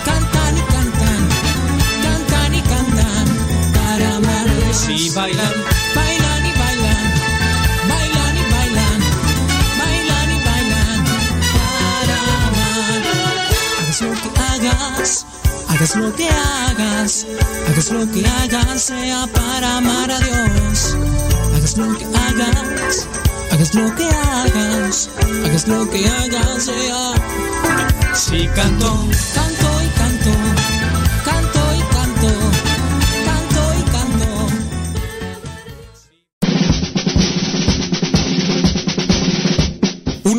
S4: cantan y cantan, cantan y cantan para amar Dios.
S1: sí bailan,
S4: Bailan hagas lo que hagas, hagas lo que hagas, sea para amar a Dios. Hagas lo que hagas, hagas lo que hagas, hagas lo que hagas, sea.
S1: sí canto.
S4: Canto,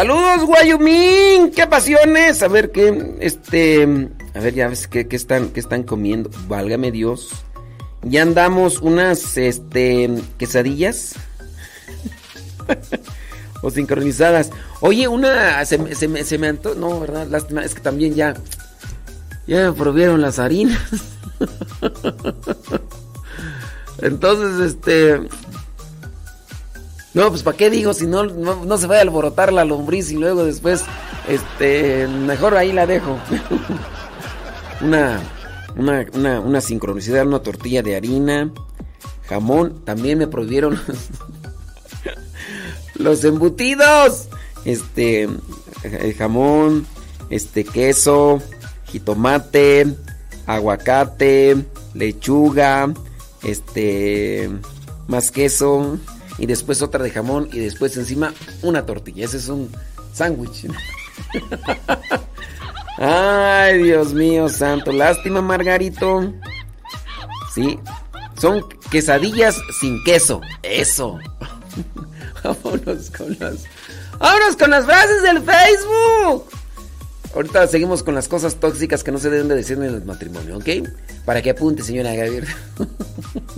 S2: Saludos, Guayumín. ¡Qué pasiones! A ver qué, este, a ver, ya ves qué, están, qué están comiendo. Válgame Dios. Ya andamos unas, este, quesadillas. *laughs* o sincronizadas. Oye, una, se, me- se, me- se me anto- no, ¿verdad? Lástima, es que también ya, ya me prohibieron las harinas. *laughs* Entonces, este, no, pues ¿para qué digo? Si no, no, se vaya a alborotar la lombriz y luego después, este, mejor ahí la dejo. *laughs* una, una, una, una sincronicidad, una tortilla de harina, jamón, también me prohibieron *laughs* los embutidos. Este, eh, jamón, este, queso, jitomate, aguacate, lechuga, este, más queso y después otra de jamón y después encima una tortilla. Ese es un sándwich. *laughs* Ay, Dios mío, santo. Lástima, Margarito. Sí, son quesadillas sin queso. Eso. *laughs* Vámonos con las. Vámonos con las frases del Facebook. Ahorita seguimos con las cosas tóxicas que no se deben de decir en el matrimonio, ¿ok? Para que apunte, señora Gabriel.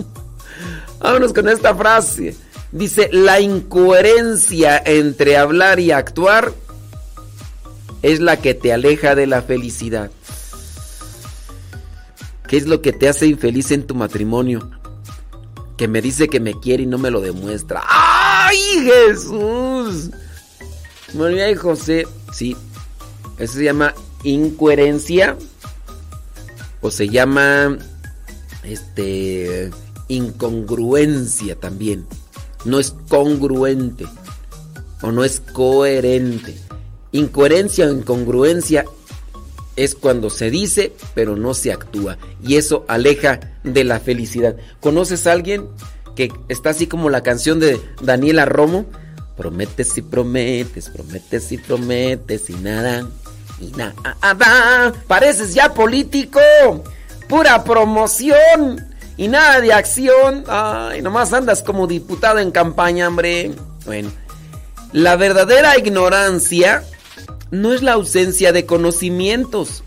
S2: *laughs* Vámonos con esta frase. Dice, la incoherencia entre hablar y actuar es la que te aleja de la felicidad. ¿Qué es lo que te hace infeliz en tu matrimonio? Que me dice que me quiere y no me lo demuestra. ¡Ay, Jesús! María y José, sí. Eso se llama incoherencia. O se llama. Este. Incongruencia también. No es congruente. O no es coherente. Incoherencia o incongruencia es cuando se dice pero no se actúa y eso aleja de la felicidad. ¿Conoces a alguien que está así como la canción de Daniela Romo? Prometes y prometes, prometes y prometes y nada y nada. Pareces ya político, pura promoción y nada de acción. Ay, nomás andas como diputado en campaña, hombre. Bueno, la verdadera ignorancia no es la ausencia de conocimientos,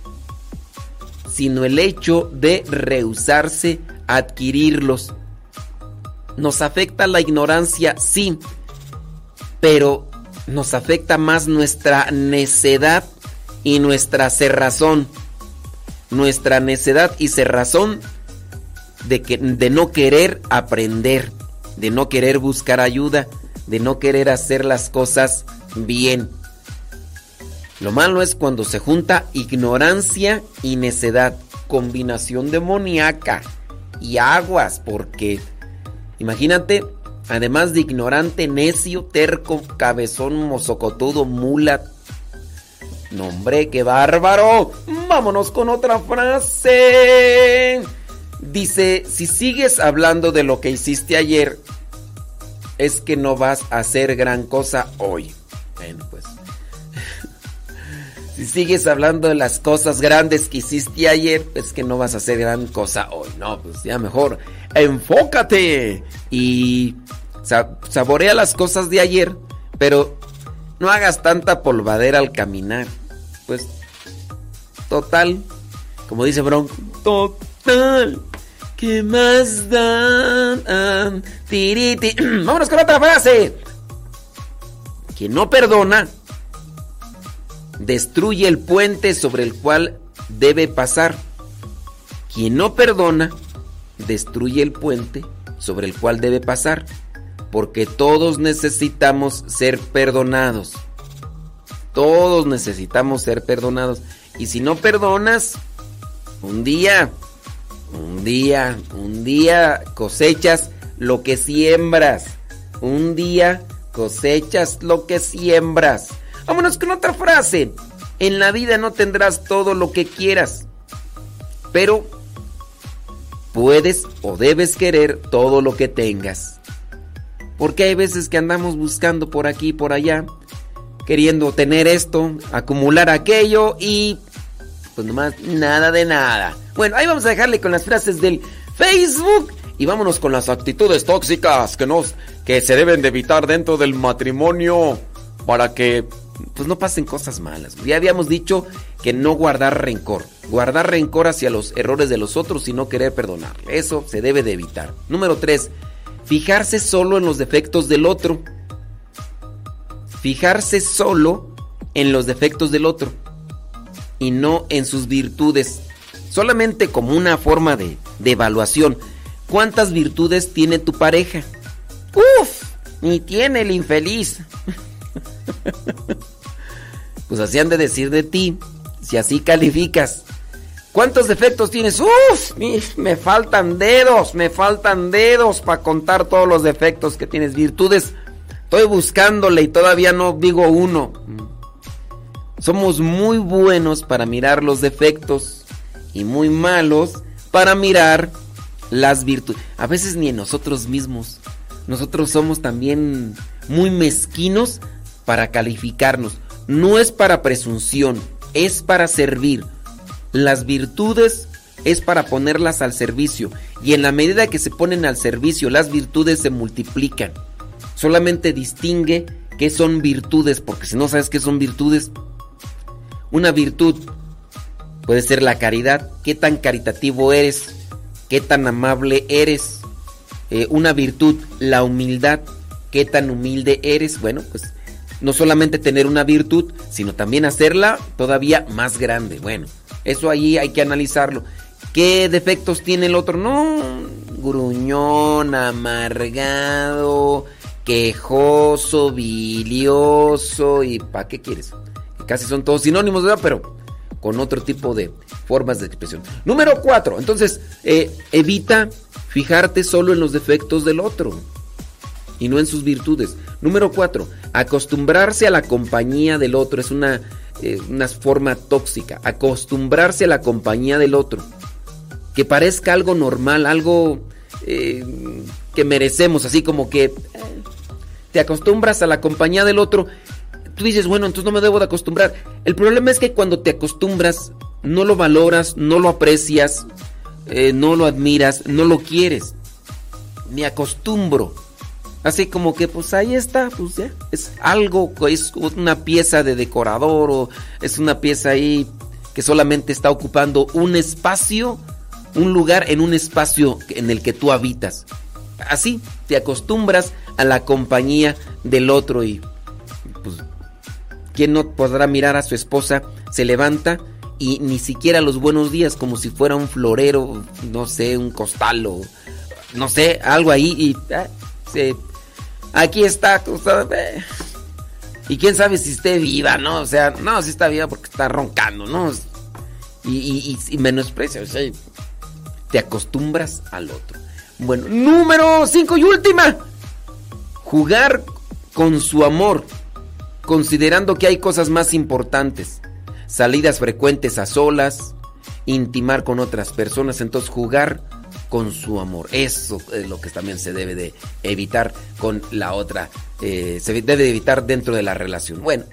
S2: sino el hecho de rehusarse a adquirirlos. Nos afecta la ignorancia, sí, pero nos afecta más nuestra necedad y nuestra cerrazón. nuestra necedad y cerrazón de, que, de no querer aprender, de no querer buscar ayuda, de no querer hacer las cosas bien. Lo malo es cuando se junta ignorancia y necedad, combinación demoníaca y aguas, porque imagínate, además de ignorante, necio, terco, cabezón, mozocotudo, mula. No, hombre, qué bárbaro. Vámonos con otra frase. Dice, si sigues hablando de lo que hiciste ayer, es que no vas a hacer gran cosa hoy. Bueno, pues. si sigues hablando de las cosas grandes que hiciste ayer, es que no vas a hacer gran cosa hoy. No, pues ya mejor. Enfócate y saborea las cosas de ayer, pero no hagas tanta polvadera al caminar. Pues, total, como dice Bronco, total. ¿Qué más dan? Tiriti. *clears throat* Vámonos con otra frase. Quien no perdona, destruye el puente sobre el cual debe pasar. Quien no perdona, destruye el puente sobre el cual debe pasar. Porque todos necesitamos ser perdonados. Todos necesitamos ser perdonados. Y si no perdonas, un día un día, un día cosechas lo que siembras. Un día cosechas lo que siembras. Vámonos con otra frase. En la vida no tendrás todo lo que quieras, pero puedes o debes querer todo lo que tengas. Porque hay veces que andamos buscando por aquí y por allá, queriendo tener esto, acumular aquello y pues nomás nada de nada. Bueno, ahí vamos a dejarle con las frases del Facebook y vámonos con las actitudes tóxicas que nos que se deben de evitar dentro del matrimonio para que pues no pasen cosas malas. Ya habíamos dicho que no guardar rencor, guardar rencor hacia los errores de los otros y no querer perdonar. Eso se debe de evitar. Número 3. Fijarse solo en los defectos del otro. Fijarse solo en los defectos del otro y no en sus virtudes solamente como una forma de, evaluación. ¿Cuántas virtudes tiene tu pareja? Uf, ni tiene el infeliz. *laughs* pues así han de decir de ti, si así calificas. ¿Cuántos defectos tienes? Uf, me faltan dedos, me faltan dedos para contar todos los defectos que tienes. Virtudes, estoy buscándole y todavía no digo uno. Somos muy buenos para mirar los defectos y muy malos para mirar las virtudes. A veces ni en nosotros mismos. Nosotros somos también muy mezquinos para calificarnos. No es para presunción, es para servir. Las virtudes es para ponerlas al servicio. Y en la medida que se ponen al servicio, las virtudes se multiplican. Solamente distingue qué son virtudes, porque si no sabes qué son virtudes, una virtud Puede ser la caridad, qué tan caritativo eres, qué tan amable eres. Eh, una virtud, la humildad, qué tan humilde eres. Bueno, pues no solamente tener una virtud, sino también hacerla todavía más grande. Bueno, eso ahí hay que analizarlo. ¿Qué defectos tiene el otro? No, gruñón, amargado, quejoso, bilioso y ¿para qué quieres? Casi son todos sinónimos, ¿verdad? Pero con otro tipo de formas de expresión. Número cuatro, entonces, eh, evita fijarte solo en los defectos del otro y no en sus virtudes. Número cuatro, acostumbrarse a la compañía del otro es una, eh, una forma tóxica. Acostumbrarse a la compañía del otro. Que parezca algo normal, algo eh, que merecemos, así como que te acostumbras a la compañía del otro tú dices, bueno, entonces no me debo de acostumbrar. El problema es que cuando te acostumbras, no lo valoras, no lo aprecias, eh, no lo admiras, no lo quieres. Me acostumbro. Así como que pues ahí está, pues ya. Es algo, es una pieza de decorador o es una pieza ahí que solamente está ocupando un espacio, un lugar en un espacio en el que tú habitas. Así te acostumbras a la compañía del otro y pues ¿Quién no podrá mirar a su esposa? Se levanta
S5: y ni siquiera los buenos días, como si fuera un florero, no sé, un costal o no sé, algo ahí y ah, aquí está, y quién sabe si esté viva, ¿no? O sea, no, si está viva porque está roncando, ¿no? Y, y, menosprecia, o sea, te acostumbras al otro. Bueno, número 5 y última. Jugar con su amor, considerando que hay cosas más importantes. Salidas frecuentes a solas, intimar con otras personas, entonces jugar con su amor. Eso es lo que también se debe de evitar con la otra, eh, se debe de evitar dentro de la relación. Bueno.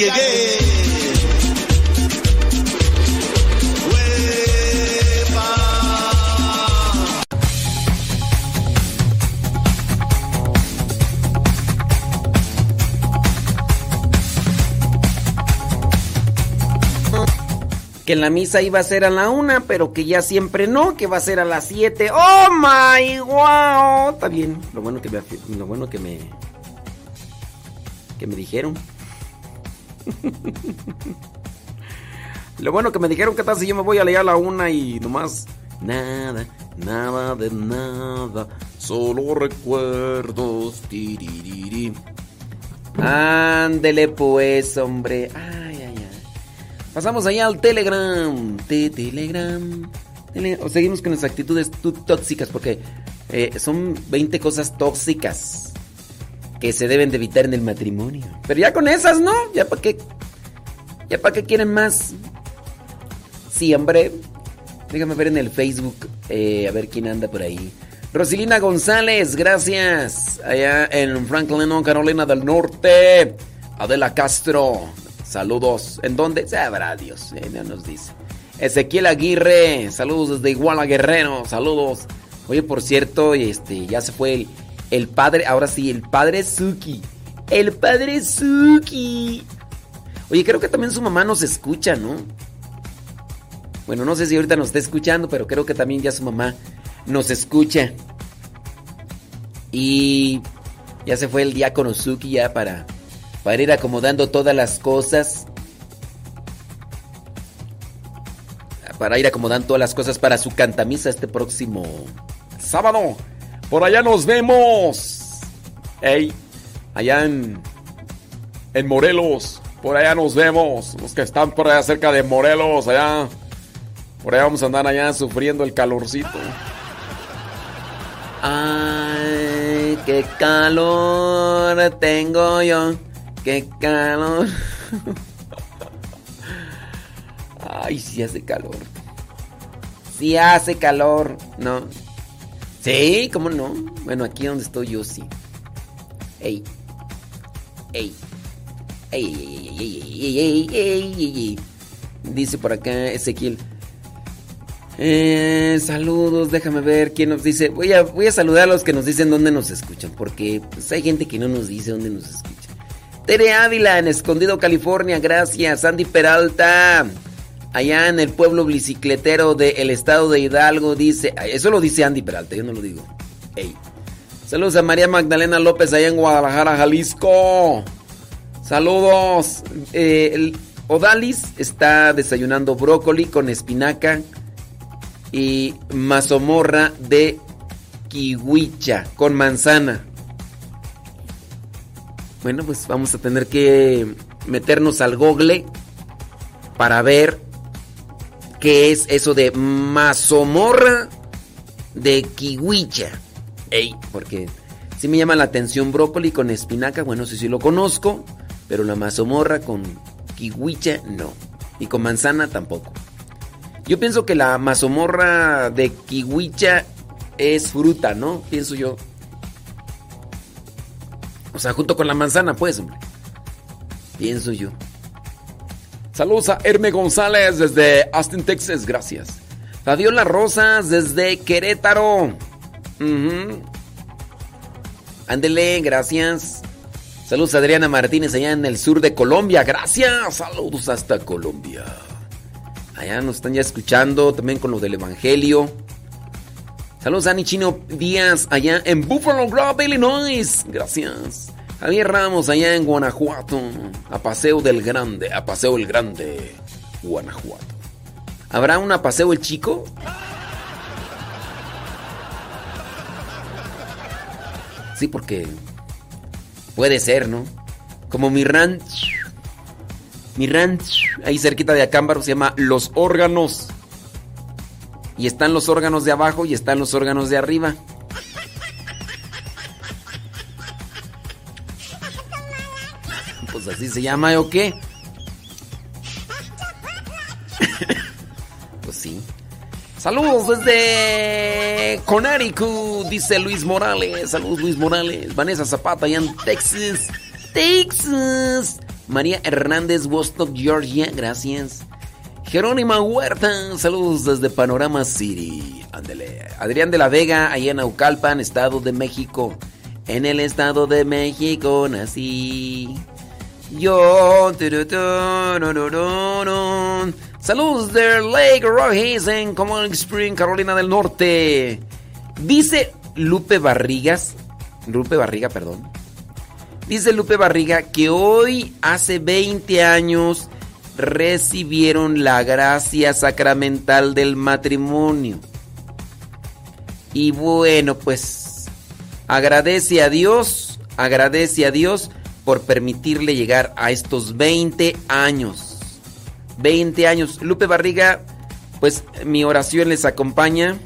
S2: que la misa iba a ser a la una, pero que ya siempre no, que va a ser a las siete. ¡Oh my wow! Está bien. Lo bueno que me lo bueno que me que me dijeron. *laughs* lo bueno que me dijeron que tal si yo me voy a leer a la una y nomás nada, nada de nada, solo recuerdos. Tiririri. Ándele pues, hombre. Ay, ay, ay. Pasamos allá al Telegram. Te Telegram. Tele- o seguimos con las actitudes tu- tóxicas porque eh, son 20 cosas tóxicas que se deben de evitar en el matrimonio. Pero ya con esas, ¿no? Ya para qué. Ya para qué quieren más. Sí, hombre. Déjame ver en el Facebook. eh, a ver quién anda por ahí. Rosilina González, gracias. Allá en Franklin, Carolina del Norte. Adela Castro, saludos. ¿En dónde? Sabrá Dios, eh, no nos dice. Ezequiel Aguirre, saludos desde Iguala Guerrero, saludos. Oye, por cierto, este, ya se fue el, el padre, ahora sí, el padre Suki. El padre Suki. Oye, creo que también su mamá nos escucha, ¿no? Bueno, no sé si ahorita nos está escuchando, pero creo que también ya su mamá nos escucha. Y ya se fue el diácono Suki ya para, para ir acomodando todas las cosas. Para ir acomodando todas las cosas para su cantamisa este próximo sábado. Por allá nos vemos. Ey, allá en, en Morelos. Por allá nos vemos. Los que están por allá cerca de Morelos, allá. Por allá vamos a andar allá sufriendo el calorcito. Ay, qué calor tengo yo. Qué calor. *laughs* Ay, sí hace calor. Sí hace calor. No. Sí, ¿cómo no? Bueno, aquí donde estoy yo sí. Ey. Ey. Ey, ey, ey, ey, ey, ey, ey, ey! Dice por acá Ezequiel. Eh, saludos, déjame ver quién nos dice. Voy a, voy a saludar a los que nos dicen dónde nos escuchan, porque pues, hay gente que no nos dice dónde nos escucha. Tere Ávila en Escondido, California, gracias. Andy Peralta allá en el pueblo bicicletero del estado de Hidalgo, dice. Eso lo dice Andy Peralta, yo no lo digo. Ey. Saludos a María Magdalena López, allá en Guadalajara, Jalisco. Saludos. Eh, el Odalis está desayunando brócoli con espinaca y mazomorra de kiwicha con manzana. Bueno, pues vamos a tener que meternos al google para ver qué es eso de mazomorra de kiwicha. Ey, porque si me llama la atención brócoli con espinaca, bueno, sí, sí lo conozco, pero la mazomorra con kiwicha no. Y con manzana tampoco. Yo pienso que la mazomorra de kiwicha es fruta, ¿no? Pienso yo. O sea, junto con la manzana, pues, hombre. Pienso yo. Saludos a Herme González desde Austin, Texas. Gracias. Fabiola Rosas desde Querétaro. Ándele, gracias. Saludos a Adriana Martínez allá en el sur de Colombia. Gracias. Saludos hasta Colombia. Allá nos están ya escuchando también con lo del Evangelio. Saludos a Ani Chino Díaz allá en Buffalo Grove, Illinois. Gracias. Javier Ramos allá en Guanajuato. A Paseo del Grande. A Paseo el Grande. Guanajuato. ¿Habrá un Paseo el Chico? Sí, porque puede ser, ¿no? Como mi ranch. Mi ranch, ahí cerquita de Acámbaro, se llama Los Órganos. Y están los órganos de abajo y están los órganos de arriba. Así se llama, ¿o qué? *laughs* pues sí. Saludos desde Connecticut, dice Luis Morales. Saludos Luis Morales. Vanessa Zapata allá en Texas. Texas. María Hernández, Wostock, Georgia. Gracias. Jerónima Huerta. Saludos desde Panorama City. Ándele. Adrián de la Vega, allá en Naucalpan, Estado de México. En el Estado de México nací. Yo. Saludos de Lake Rojazen, Common Spring, Carolina del Norte. Dice Lupe Barrigas, Lupe Barriga, perdón. Dice Lupe Barriga que hoy, hace 20 años, recibieron la gracia sacramental del matrimonio. Y bueno, pues agradece a Dios, agradece a Dios por permitirle llegar a estos 20 años. 20 años. Lupe Barriga, pues mi oración les acompaña.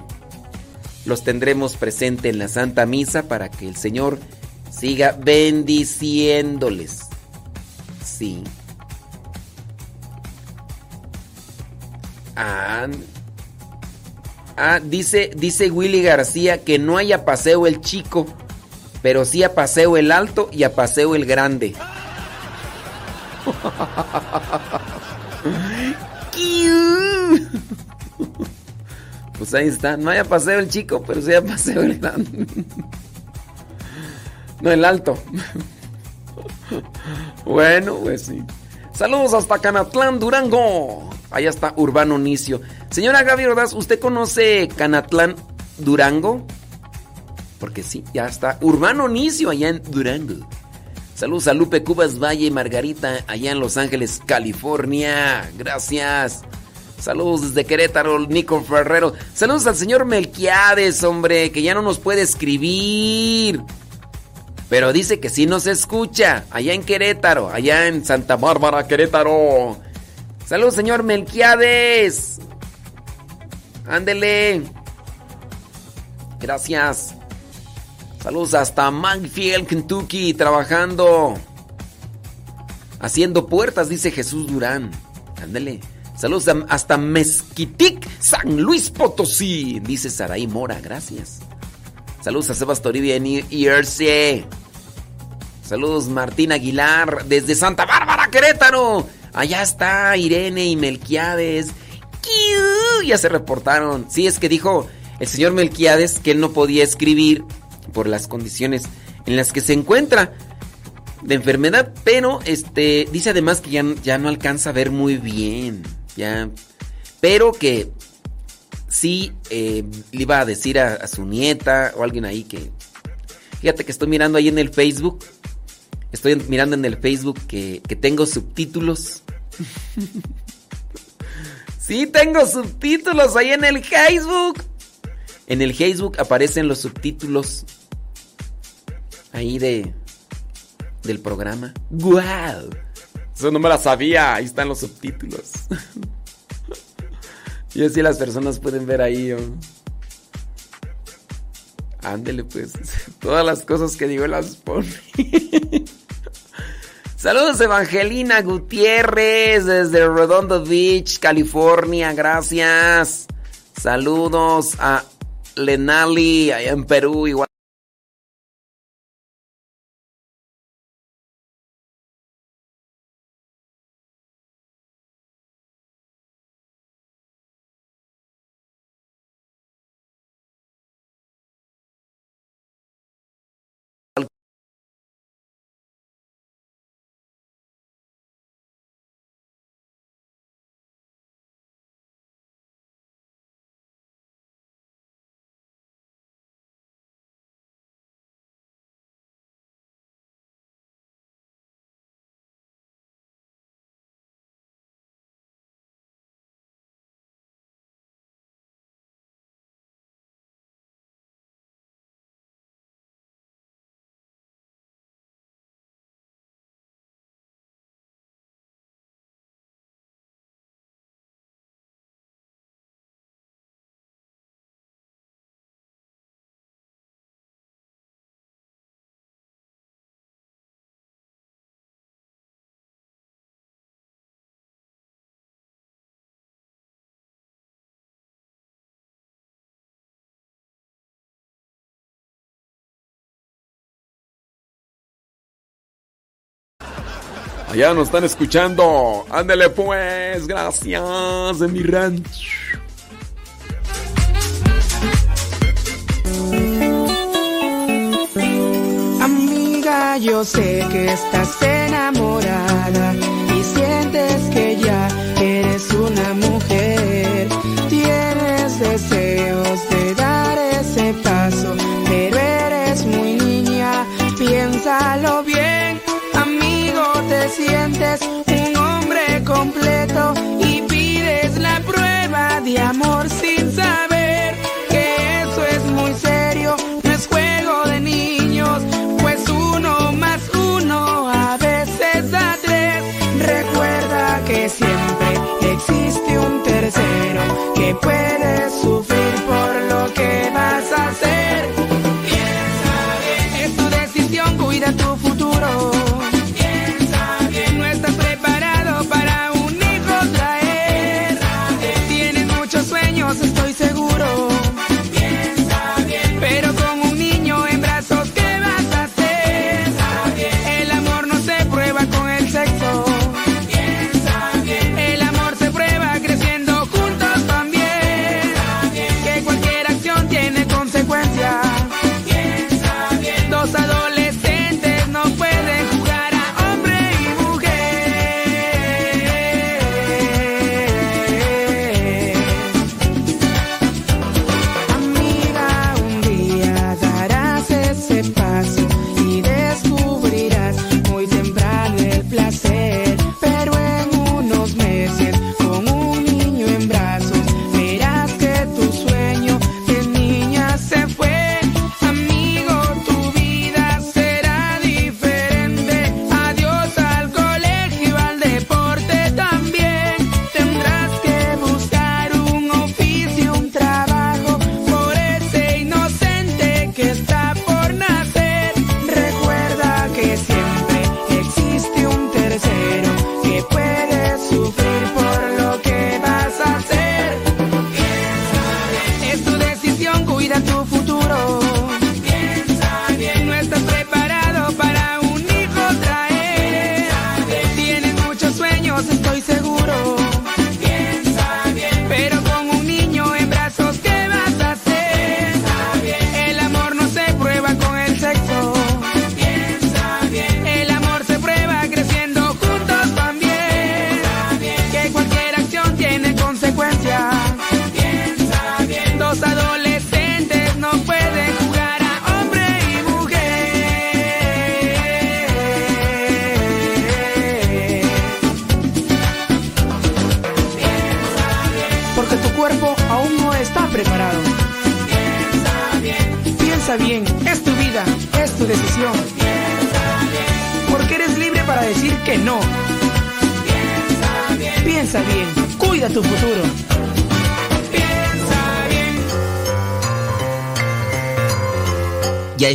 S2: Los tendremos presente en la Santa Misa para que el Señor siga bendiciéndoles. Sí. Ah, ah, dice, dice Willy García que no haya paseo el chico, pero sí a paseo el alto y a paseo el grande. *laughs* pues ahí está, no haya paseo el chico, pero sí a paseo el grande. no el alto. *laughs* bueno, pues sí. Saludos hasta Canatlán, Durango. Allá está Urbano Nicio. Señora Gaby Ordaz, ¿usted conoce Canatlán, Durango? Porque sí, ya está. Urbano Nicio, allá en Durango. Saludos a Lupe Cubas Valle y Margarita, allá en Los Ángeles, California. Gracias. Saludos desde Querétaro, Nico Ferrero. Saludos al señor Melquiades, hombre, que ya no nos puede escribir. Pero dice que sí nos escucha, allá en Querétaro, allá en Santa Bárbara, Querétaro. Saludos, señor Melquiades. Ándele. Gracias. Saludos hasta Manfield, Kentucky, trabajando. Haciendo puertas, dice Jesús Durán. Ándele. Saludos hasta Mezquitic, San Luis Potosí, dice Saraí Mora. Gracias. Saludos a Sebas Toribia en IRC. Saludos Martín Aguilar desde Santa Bárbara, Querétaro. Allá está Irene y Melquiades. Ya se reportaron. Sí, es que dijo el señor Melquiades que él no podía escribir por las condiciones en las que se encuentra de enfermedad, pero este dice además que ya, ya no alcanza a ver muy bien, ya, pero que sí eh, le iba a decir a, su nieta o alguien ahí que, fíjate que estoy mirando ahí en el Facebook, estoy mirando en el Facebook que, que tengo subtítulos. *laughs* sí, tengo subtítulos ahí en el Facebook. En el Facebook aparecen los subtítulos ahí de del programa. ¡Guau! Eso no me la sabía. Ahí están los subtítulos. *laughs* y así las personas pueden ver ahí. Ándele pues. *laughs* Todas las cosas que digo las pone. *laughs* Saludos Evangelina Gutiérrez desde Redondo Beach, California. Gracias. Saludos a Lenali allá en Perú. Igual. Ya nos están escuchando. Ándele pues, gracias de mi ranch.
S6: Amiga, yo sé que estás enamorada y sientes que ya eres una mujer. Tienes deseos un hombre completo y pides la prueba de amor sin saber que eso es muy serio. No es juego de niños, pues uno más uno a veces da tres. Recuerda que siempre existe un tercero que puede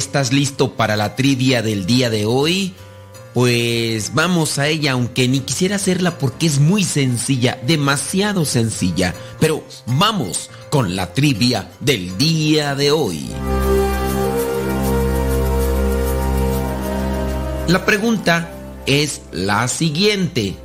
S2: estás listo para la trivia del día de hoy? Pues vamos a ella, aunque ni quisiera hacerla porque es muy sencilla, demasiado sencilla. Pero vamos con la trivia del día de hoy. La pregunta es la siguiente.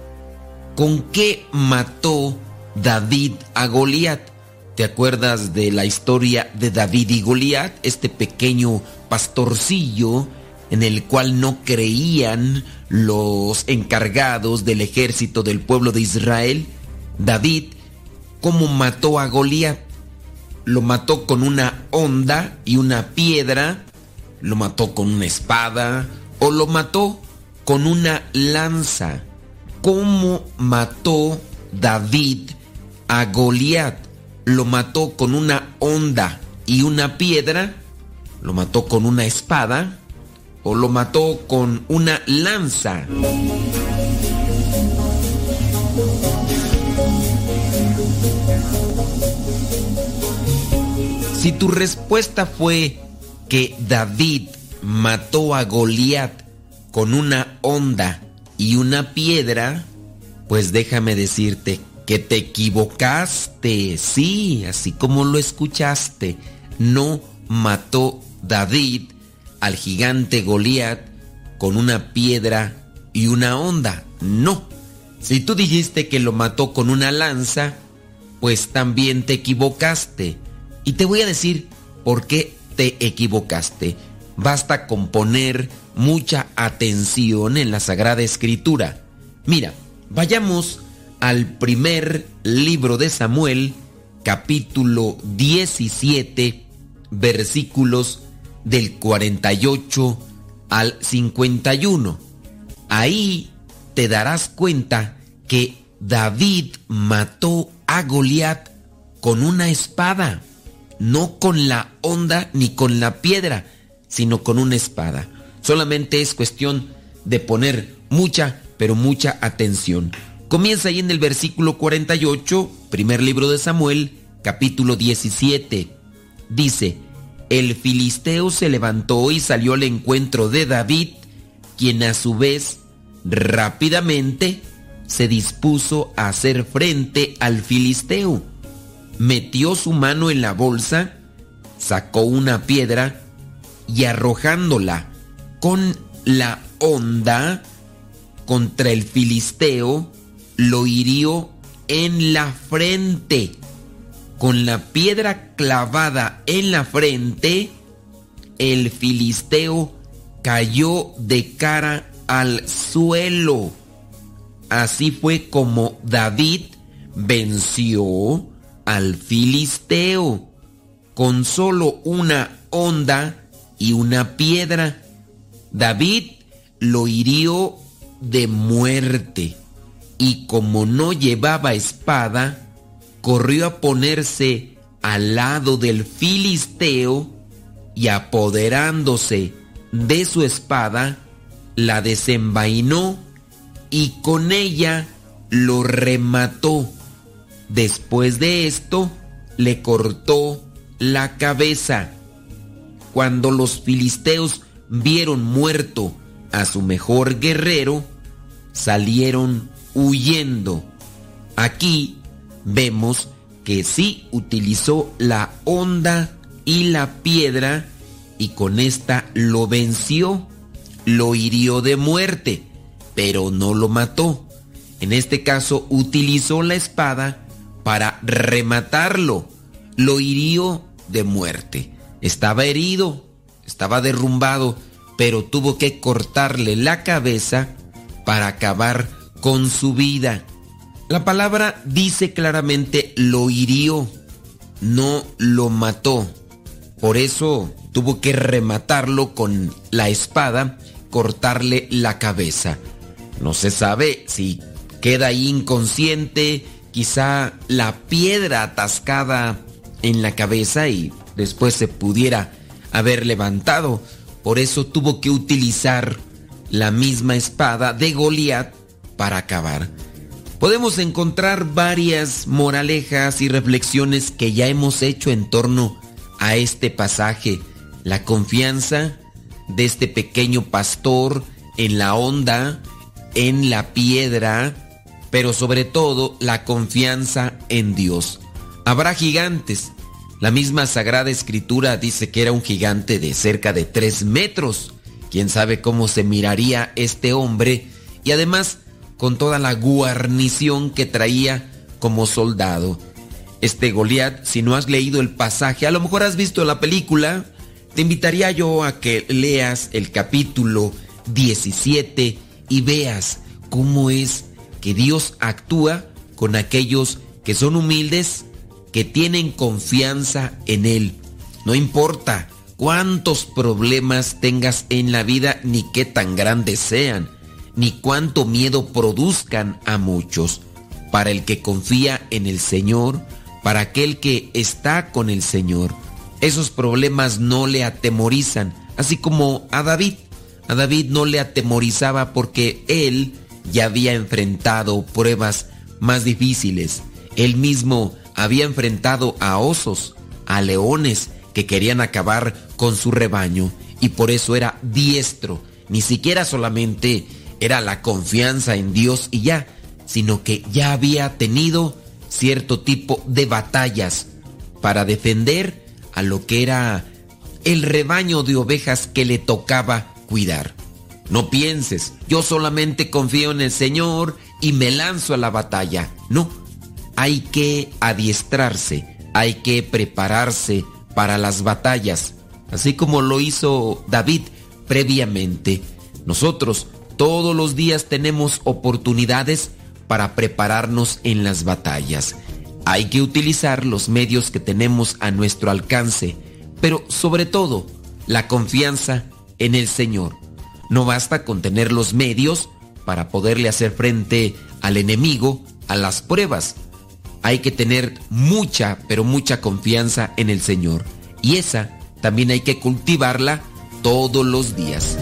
S2: ¿Con qué mató David a Goliat? ¿Te acuerdas de la historia de David y Goliat? Este pequeño pastorcillo en el cual no creían los encargados del ejército del pueblo de Israel. David, ¿cómo mató a Goliat? Lo mató con una honda y una piedra, lo mató con una espada o lo mató con una lanza. ¿Cómo mató David a Goliat? Lo mató con una honda y una piedra, lo mató con una espada o lo mató con una lanza. Si tu respuesta fue que David mató a Goliat con una honda y una piedra, pues déjame decirte que te equivocaste. Sí, así como lo escuchaste, no mató David al gigante Goliat con una piedra y una honda. No. Si tú dijiste que lo mató con una lanza, pues también te equivocaste. Y te voy a decir por qué te equivocaste. basta con poner mucha atención en la Sagrada Escritura. Mira, vayamos al primer libro de Samuel, capítulo 17, versículos del 48 al 51. Ahí te darás cuenta que David mató a Goliat con una espada, no con la onda ni con la piedra, sino con una espada. Solamente es cuestión de poner mucha, pero mucha atención. Comienza ahí en el versículo 48, primer libro de Samuel, capítulo 17. Dice, el filisteo se levantó y salió al encuentro de David, quien a su vez rápidamente se dispuso a hacer frente al filisteo. Metió su mano en la bolsa, sacó una piedra y arrojándola con la onda contra el filisteo, lo hirió en la frente. Con la piedra clavada en la frente, el filisteo cayó de cara al suelo. Así fue como David venció al filisteo con solo una onda y una piedra. David lo hirió de muerte y como no llevaba espada, corrió a ponerse al lado del filisteo y apoderándose de su espada, la desenvainó y con ella lo remató. Después de esto, le cortó la cabeza. Cuando los filisteos vieron muerto a su mejor guerrero, salieron huyendo. Aquí vemos que sí utilizó la onda y la piedra y con esta lo venció, lo hirió de muerte, pero no lo mató. En este caso utilizó la espada para rematarlo, lo hirió de muerte. Estaba herido, estaba derrumbado, pero tuvo que cortarle la cabeza para acabar con su vida. La palabra dice claramente lo hirió, no lo mató. Por eso tuvo que rematarlo con la espada, cortarle la cabeza. No se sabe si queda inconsciente, quizá la piedra atascada en la cabeza y después se pudiera haber levantado. Por eso tuvo que utilizar la misma espada de Goliat para acabar. Podemos encontrar varias moralejas y reflexiones que ya hemos hecho en torno a este pasaje. La confianza de este pequeño pastor en la onda, en la piedra, pero sobre todo la confianza en Dios. Habrá gigantes, la misma Sagrada Escritura dice que era un gigante de cerca de tres metros. Quién sabe cómo se miraría este hombre y además con toda la guarnición que traía como soldado. Este Goliat, si no has leído el pasaje, a lo mejor has visto la película, te invitaría yo a que leas el capítulo 17 y veas cómo es que Dios actúa con aquellos que son humildes que tienen confianza en Él. No importa cuántos problemas tengas en la vida ni qué tan grandes sean, ni cuánto miedo produzcan a muchos. Para el que confía en el Señor, para aquel que está con el Señor, esos problemas no le atemorizan, así como a David. A David no le atemorizaba porque él ya había enfrentado pruebas más difíciles. Él mismo había enfrentado a osos, a leones que querían acabar con su rebaño y por eso era diestro. Ni siquiera solamente era la confianza en Dios y ya, sino que ya había tenido cierto tipo de batallas para defender a lo que era el rebaño de ovejas que le tocaba cuidar. No pienses, yo solamente confío en el Señor y me lanzo a la batalla. No, hay que adiestrarse, hay que prepararse para las batallas. así como lo hizo David previamente. Nosotros todos los días tenemos oportunidades para prepararnos en las batallas. Hay que utilizar los medios que tenemos a nuestro alcance, pero sobre todo la confianza en el Señor. No basta con tener los medios para poderle hacer frente al enemigo, a las pruebas. Hay que tener mucha, pero mucha confianza en el Señor. Y esa también hay que cultivarla todos los días.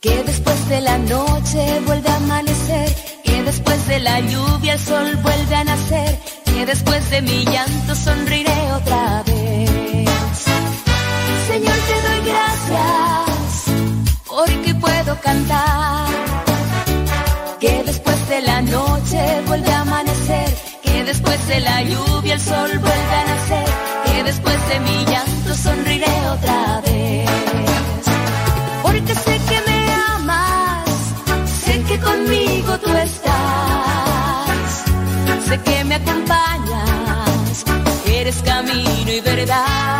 S7: Que después de la noche vuelve a amanecer. Que después de la lluvia el sol vuelve a nacer. Que después de mi llanto sonreiré otra vez. Señor, te doy gracias porque puedo cantar. Que después de la noche vuelve a amanecer. Que después de la lluvia el sol vuelve a nacer. Que después de mi llanto sonreiré otra vez. Porque. Sé que conmigo tú estás. Sé que me acompañas. Eres camino y verdad.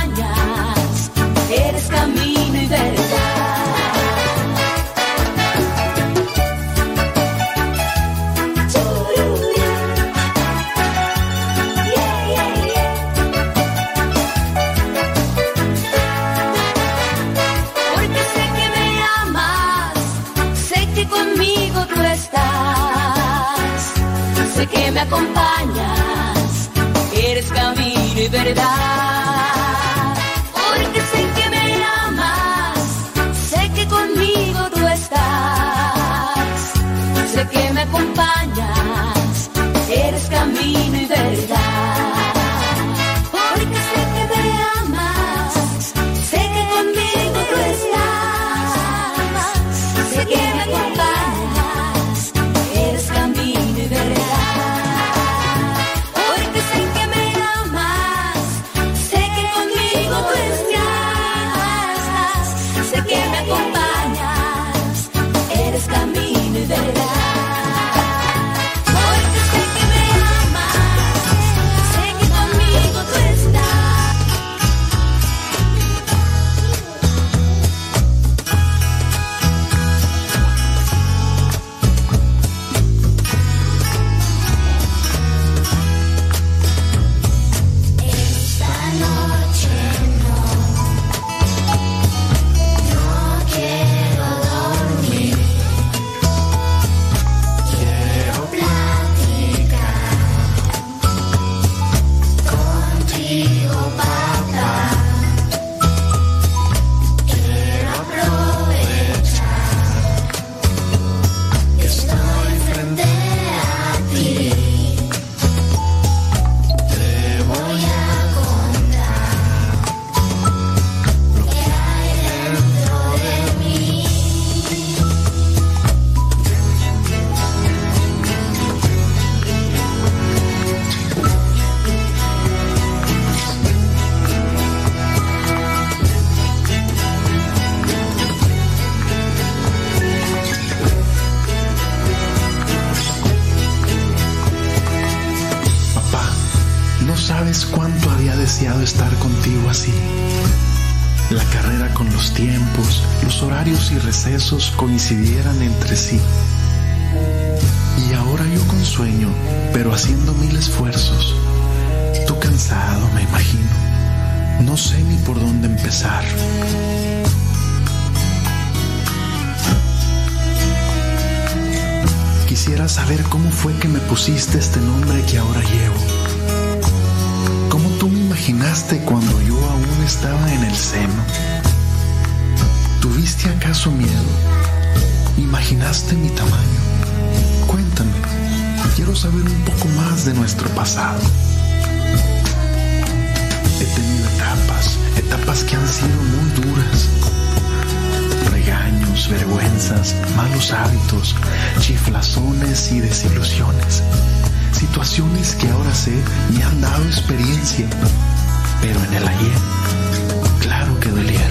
S7: camino
S3: recesos coincidieran entre sí. Y ahora yo con sueño, pero haciendo mil esfuerzos. Tú cansado, me imagino. No sé ni por dónde empezar. Quisiera saber cómo fue que me pusiste este nombre que ahora llevo. ¿Cómo tú me imaginaste cuando yo aún estaba en el seno? ¿Tuviste acaso miedo? ¿Imaginaste mi tamaño? Cuéntame, quiero saber un poco más de nuestro pasado. He tenido etapas, etapas que han sido muy duras. Regaños, vergüenzas, malos hábitos, chiflazones y desilusiones. Situaciones que ahora sé me han dado experiencia, pero en el ayer, claro que dolieron.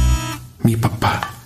S3: mi papá.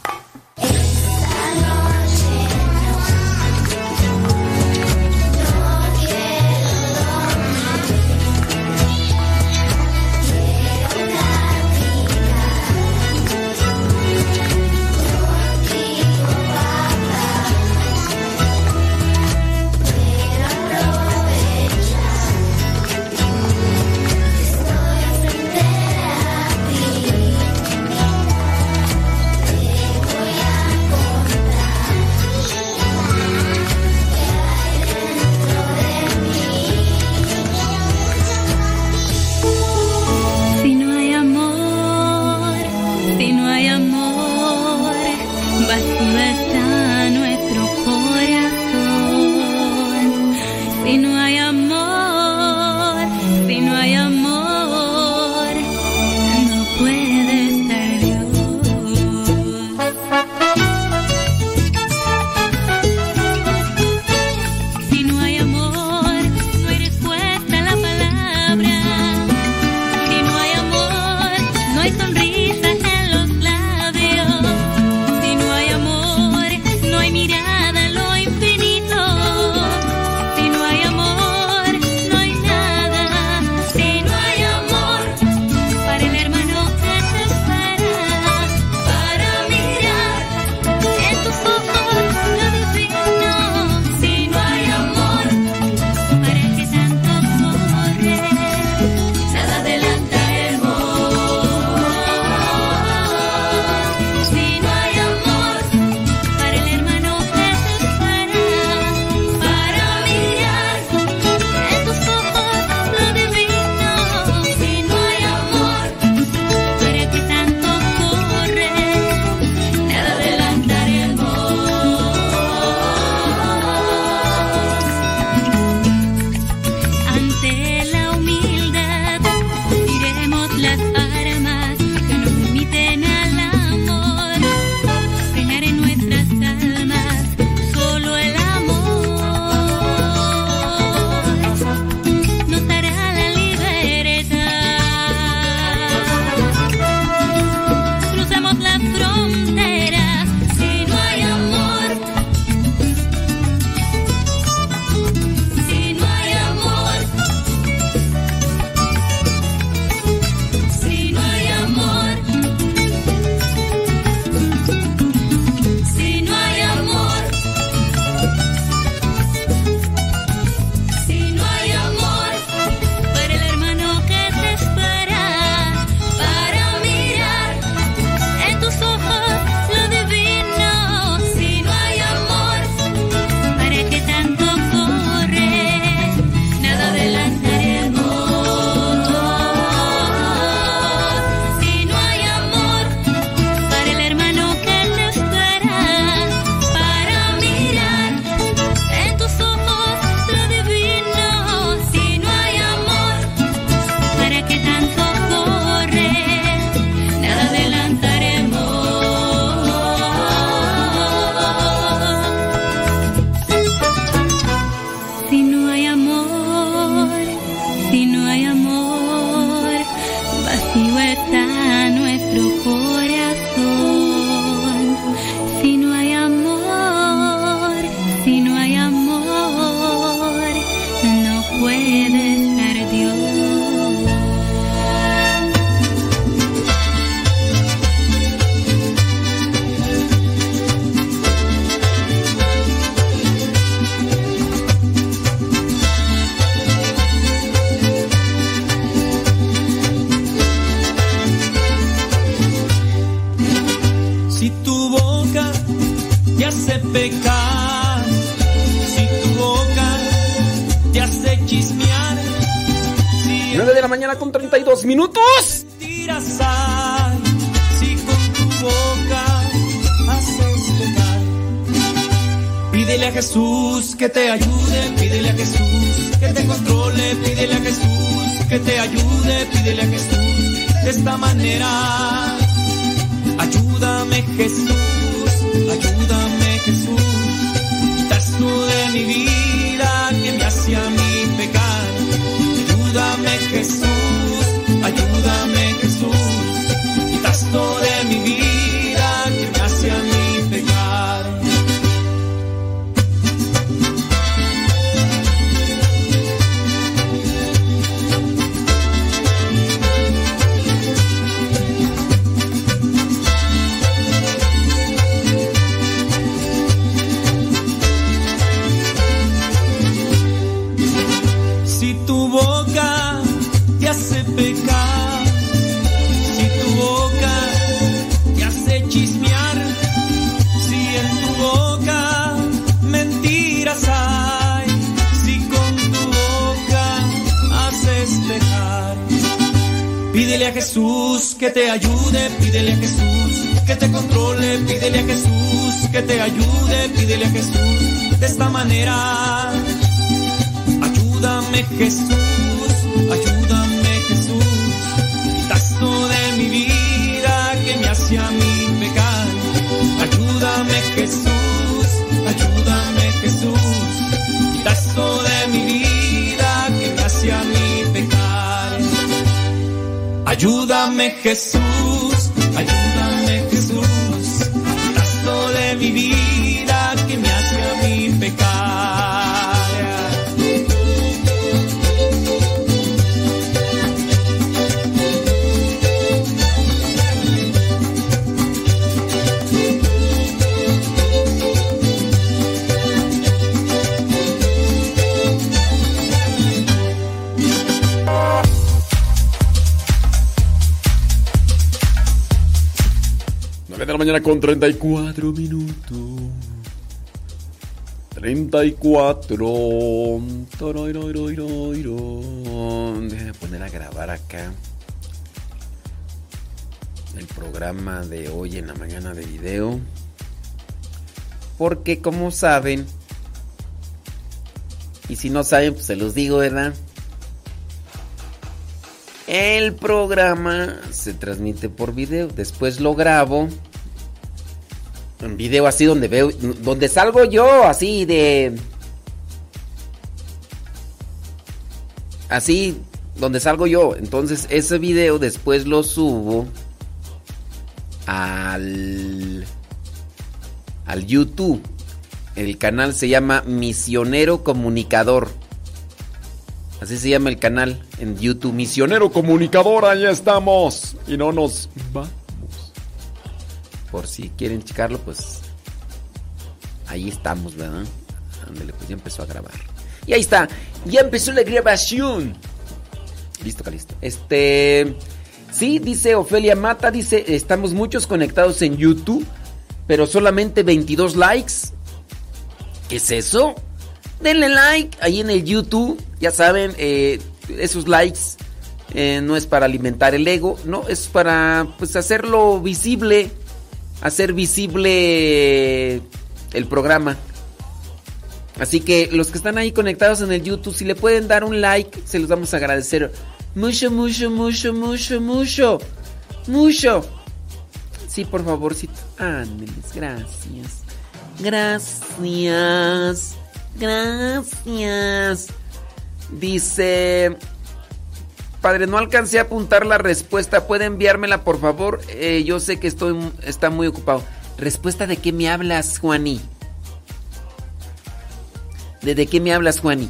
S1: Ayúdame Jesús,
S2: mañana con 34 minutos. 34. Toroiroiroiroiro. Déjame poner a grabar acá el programa de hoy en la mañana de video. Porque como saben, y si no saben, pues se los digo, ¿verdad? El programa se transmite por video. Después lo grabo. En video así donde veo. Donde salgo yo, así de. Así, donde salgo yo. Entonces ese video después lo subo al. al YouTube. El canal se llama Misionero Comunicador. Así se llama el canal en YouTube. Misionero Comunicador, ahí estamos. Y no nos vamos. Por si quieren checarlo, pues. Ahí estamos, ¿verdad? Ándale, pues ya empezó a grabar. Y ahí está. Ya empezó la grabación. Listo, Calisto. Este. Sí, dice Ofelia Mata. Dice: Estamos muchos conectados en YouTube. Pero solamente 22 likes. ¿Qué es eso? Denle like ahí en el YouTube. Ya saben, eh, esos likes eh, no es para alimentar el ego, no, es para pues hacerlo visible, hacer visible el programa. Así que los que están ahí conectados en el YouTube, si le pueden dar un like, se los vamos a agradecer mucho, mucho, mucho, mucho, mucho, mucho. Sí, por favorcito. Ándeles, gracias. Gracias. Gracias. Dice. Padre, no alcancé a apuntar la respuesta. ¿Puede enviármela, por favor? Eh, yo sé que estoy, está muy ocupado. ¿Respuesta de qué me hablas, Juani? ¿De, de qué me hablas, Juani?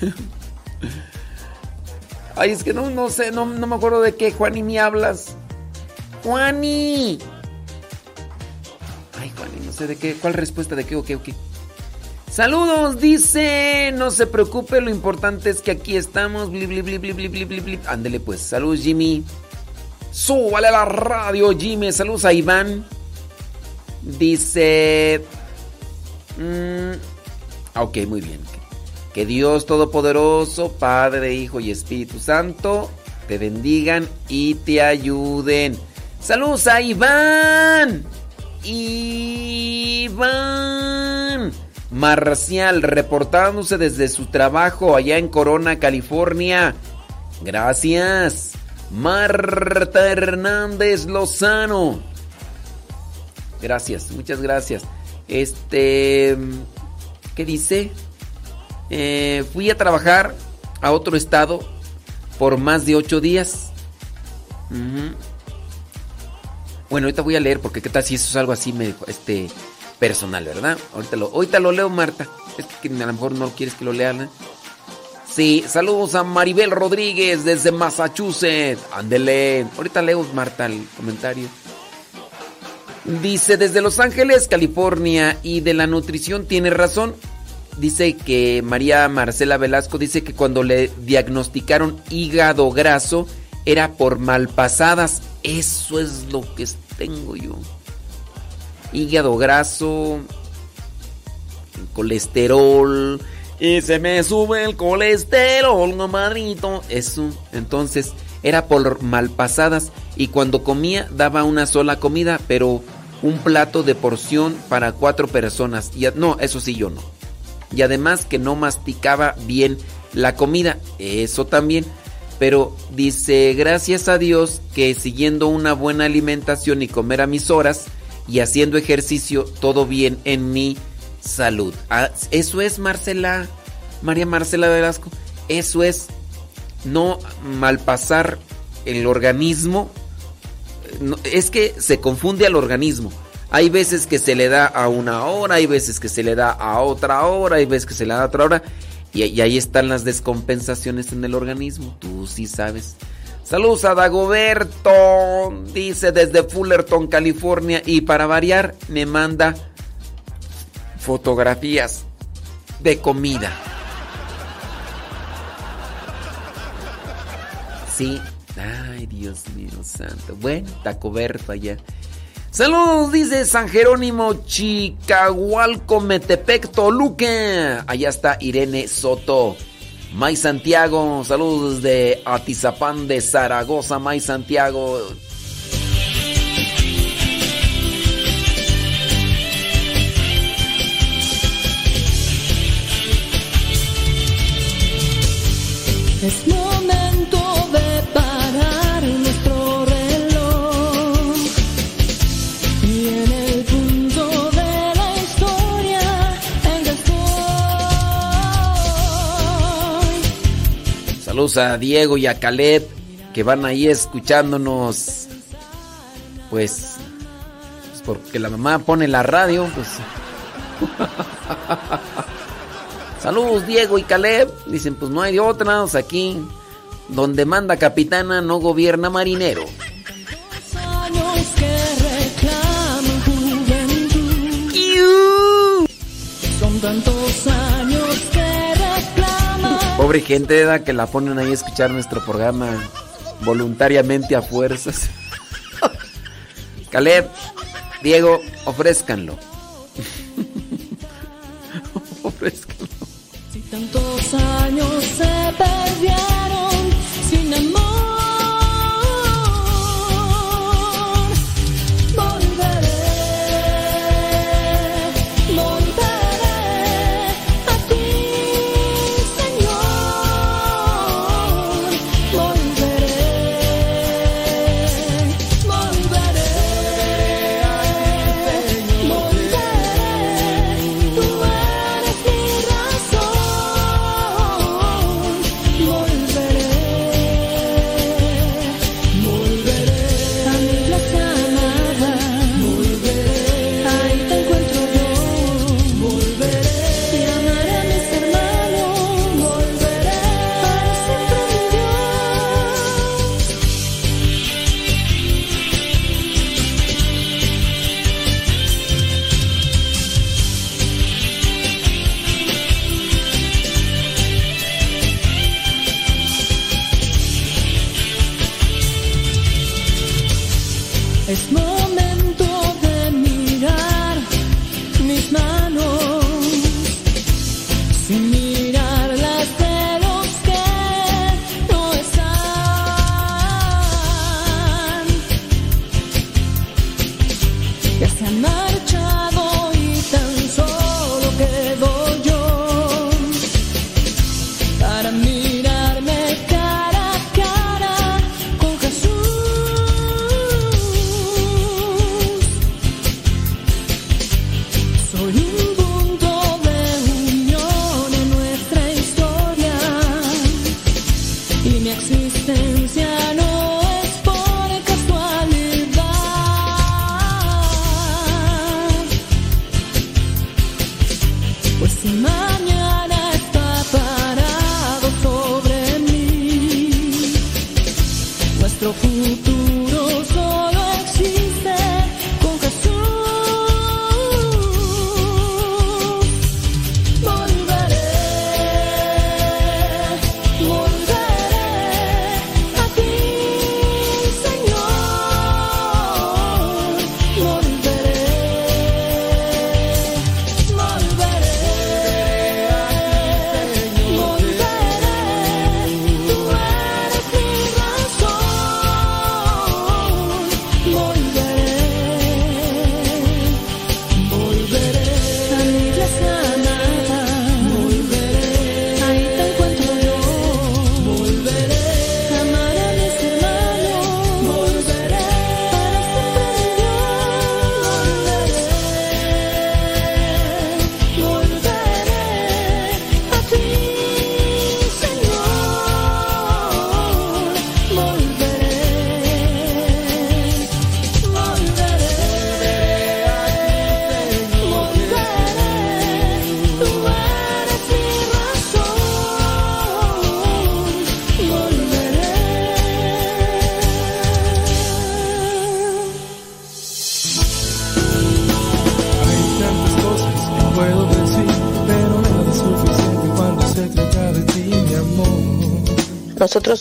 S2: *laughs* Ay, es que no, no sé, no, no me acuerdo de qué, Juani, me hablas. Juani. Ay, Juani, no sé de qué, cuál respuesta de qué o qué qué. Saludos, dice. No se preocupe, lo importante es que aquí estamos. Bli, bli, bli, bli. Ándele pues. Saludos, Jimmy. Súbale a la radio, Jimmy. Saludos a Iván. Dice. mm, ok, muy bien. Que Dios Todopoderoso, Padre, Hijo y Espíritu Santo, te bendigan y te ayuden. Saludos a Iván. Iván. Marcial, reportándose desde su trabajo allá en Corona, California. Gracias. Marta Hernández Lozano. Gracias, muchas gracias. Este, ¿qué dice? Eh, fui a trabajar a otro estado por más de ocho días. Bueno, ahorita voy a leer porque qué tal si eso es algo así medio, este, personal, ¿verdad? Ahorita lo, ahorita lo leo, Marta. Es que a lo mejor no quieres que lo lean. ¿eh? Sí, saludos a Maribel Rodríguez desde Massachusetts. Ándele. Ahorita leo, Marta, el comentario. Dice, desde Los Ángeles, California, y de la nutrición tiene razón. Dice que María Marcela Velasco dice que cuando le diagnosticaron hígado graso era por malpasadas. Eso es lo que tengo yo. Hígado graso, colesterol, y se me sube el colesterol, no madrito. Eso, entonces era por malpasadas y cuando comía daba una sola comida, pero un plato de porción para cuatro personas. Y, no, eso sí yo no. Y además que no masticaba bien la comida, eso también. Pero dice, gracias a Dios que siguiendo una buena alimentación y comer a mis horas y haciendo ejercicio, todo bien en mi salud. Ah, eso es Marcela, María Marcela Velasco. Eso es no malpasar el organismo. Es que se confunde al organismo. Hay veces que se le da a una hora, hay veces que se le da a otra hora, hay veces que se le da a otra hora. Y, y ahí están las descompensaciones en el organismo. Tú sí sabes. Saludos a Dagoberto, dice desde Fullerton, California. Y para variar, me manda fotografías de comida. Sí. Ay, Dios mío santo. Bueno, Dagoberto allá. Saludos, dice San Jerónimo, Chicahualco, Metepec, Toluca. Allá está Irene Soto. May Santiago, saludos de Atizapán de Zaragoza, May Santiago. Saludos a Diego y a Caleb que van ahí escuchándonos. Pues, pues porque la mamá pone la radio, pues. *laughs* Saludos Diego y Caleb. Dicen, pues no hay de otra, aquí donde manda capitana no gobierna marinero. Pobre gente ¿verdad? que la ponen ahí a escuchar nuestro programa voluntariamente a fuerzas. *laughs* Caleb, Diego, ofrézcanlo.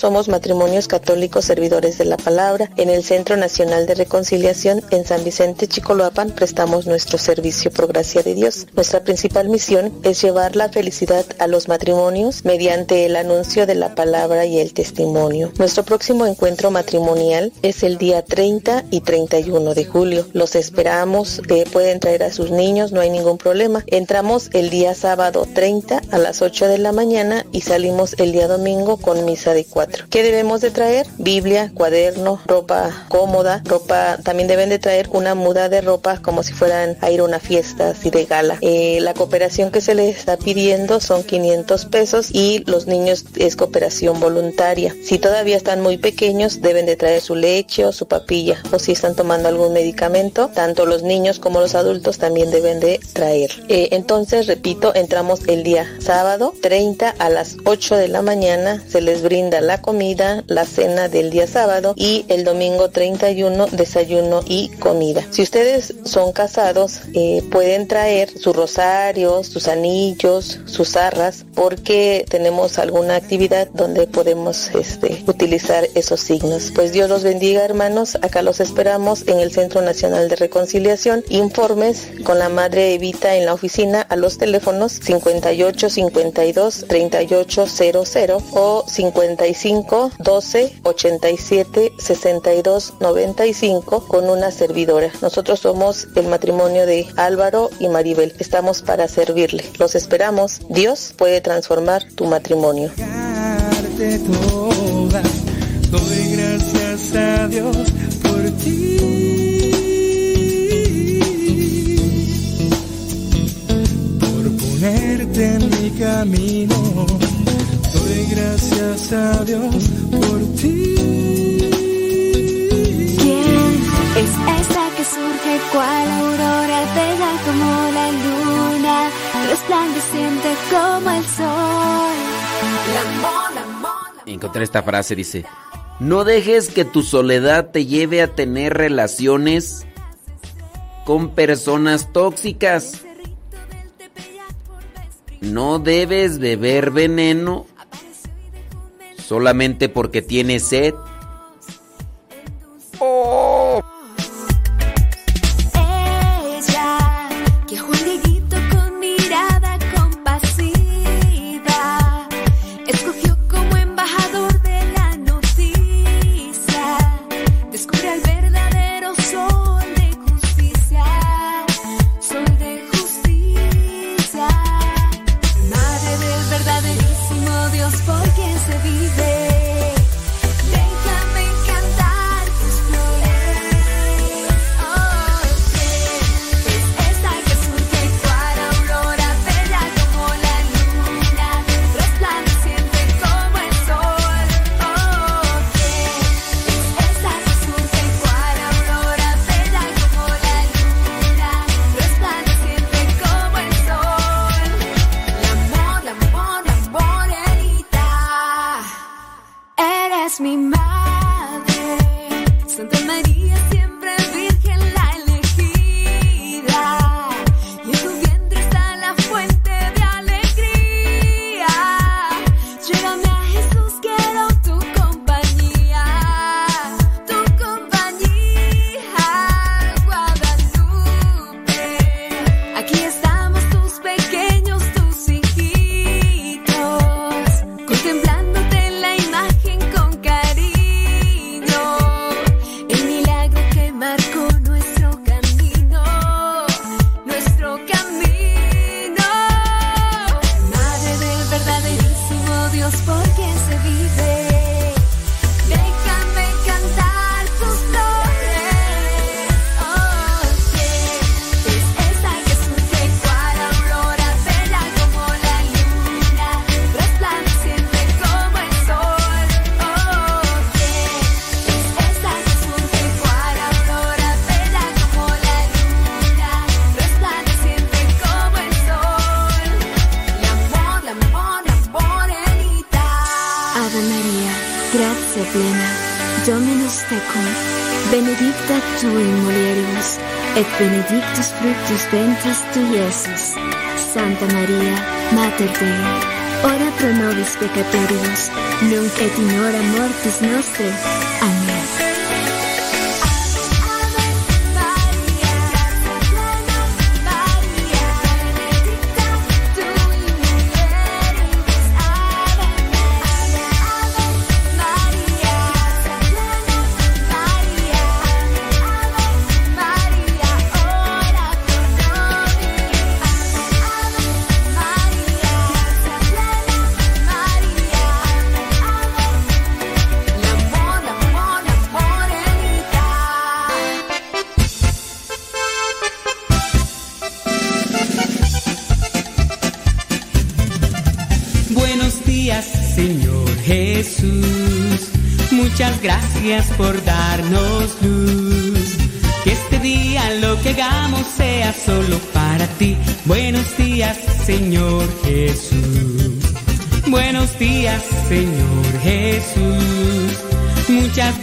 S8: Somos matrimonios católicos servidores de la palabra. En el Centro Nacional de Reconciliación en San Vicente Chicoloapan prestamos nuestro servicio por gracia de Dios. Nuestra principal misión es llevar la felicidad a los matrimonios mediante el anuncio de la palabra y el testimonio. Nuestro próximo encuentro matrimonial es el día 30 y 31 de julio. Los esperamos, eh, pueden traer a sus niños, no hay ningún problema. Entramos el día sábado 30 a las 8 de la mañana y salimos el día domingo con misa de 4. ¿Qué debemos de traer? Biblia, cuaderno, ropa cómoda, ropa, también deben de traer una muda de ropa como si fueran a ir a una fiesta así de gala. Eh, la cooperación que se les está pidiendo son 500 pesos y los niños es cooperación voluntaria. Si todavía están muy pequeños deben de traer su leche o su papilla o si están tomando algún medicamento, tanto los niños como los adultos también deben de traer. Eh, entonces, repito, entramos el día sábado 30 a las 8 de la mañana, se les brinda la comida, la cena del día sábado y el domingo 31 desayuno y comida. Si ustedes son casados, eh, pueden traer su rosario, sus anillos, sus arras, porque tenemos alguna actividad donde podemos este, utilizar esos signos. Pues Dios los bendiga, hermanos. Acá los esperamos en el Centro Nacional de Reconciliación. Informes con la Madre Evita en la oficina a los teléfonos 58 52 38 00 o 55 12 87 62 95 con una servidora. Nosotros somos el matrimonio de Álvaro y Maribel. Estamos para servirle. Los esperamos. Dios puede transformar tu matrimonio.
S6: Doy gracias a Dios por ti, por ponerte en mi camino. Doy gracias a Dios por ti.
S9: ¿Quién es esa que surge cual aurora, bella como la luna, resplandeciente como el sol? La mona,
S2: Encontré esta frase, dice, no dejes que tu soledad te lleve a tener relaciones con personas tóxicas. No debes beber veneno solamente porque tienes sed. Oh.
S10: Nobis peccatoribus, nunc et in hora mortis.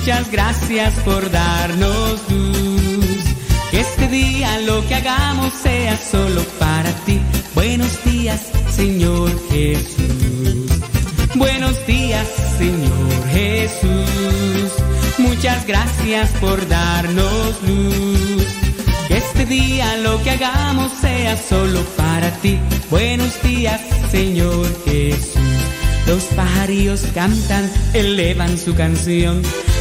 S11: Muchas gracias por darnos luz. Que este día lo que hagamos sea solo para ti. Buenos días, Señor Jesús. Buenos días, Señor Jesús. Muchas gracias por darnos luz. Que este día lo que hagamos sea solo para ti. Buenos días, Señor Jesús. Los pajarillos cantan, elevan su canción.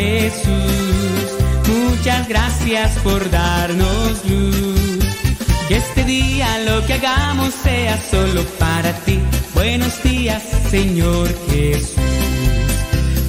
S11: Jesús. Muchas gracias por darnos luz. Que este día lo que hagamos sea solo para ti. Buenos días, Señor Jesús.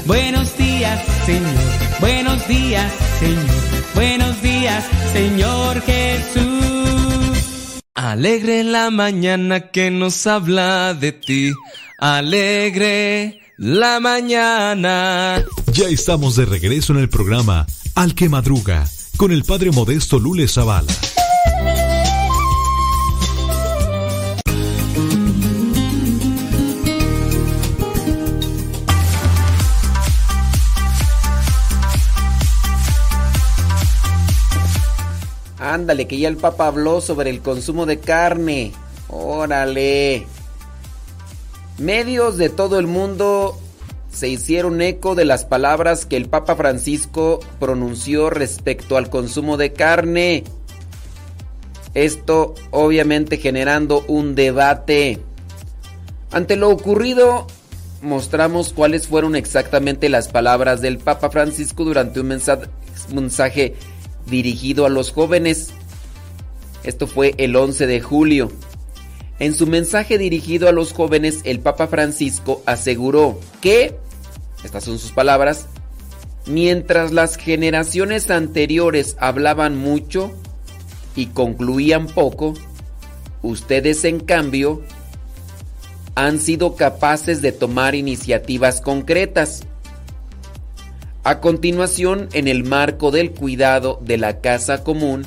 S11: Buenos días, Señor. Buenos días, Señor. Buenos días, Señor Jesús.
S12: Alegre la mañana que nos habla de ti. Alegre la mañana.
S13: Ya estamos de regreso en el programa Al que Madruga con el Padre Modesto Lule Zavala.
S2: Ándale, que ya el Papa habló sobre el consumo de carne. Órale. Medios de todo el mundo se hicieron eco de las palabras que el Papa Francisco pronunció respecto al consumo de carne. Esto obviamente generando un debate. Ante lo ocurrido, mostramos cuáles fueron exactamente las palabras del Papa Francisco durante un mensaje, dirigido a los jóvenes. Esto fue el 11 de julio. En su mensaje dirigido a los jóvenes, el Papa Francisco aseguró que, estas son sus palabras, mientras las generaciones anteriores hablaban mucho y concluían poco, ustedes en cambio han sido capaces de tomar iniciativas concretas. A continuación, en el marco del cuidado de la casa común,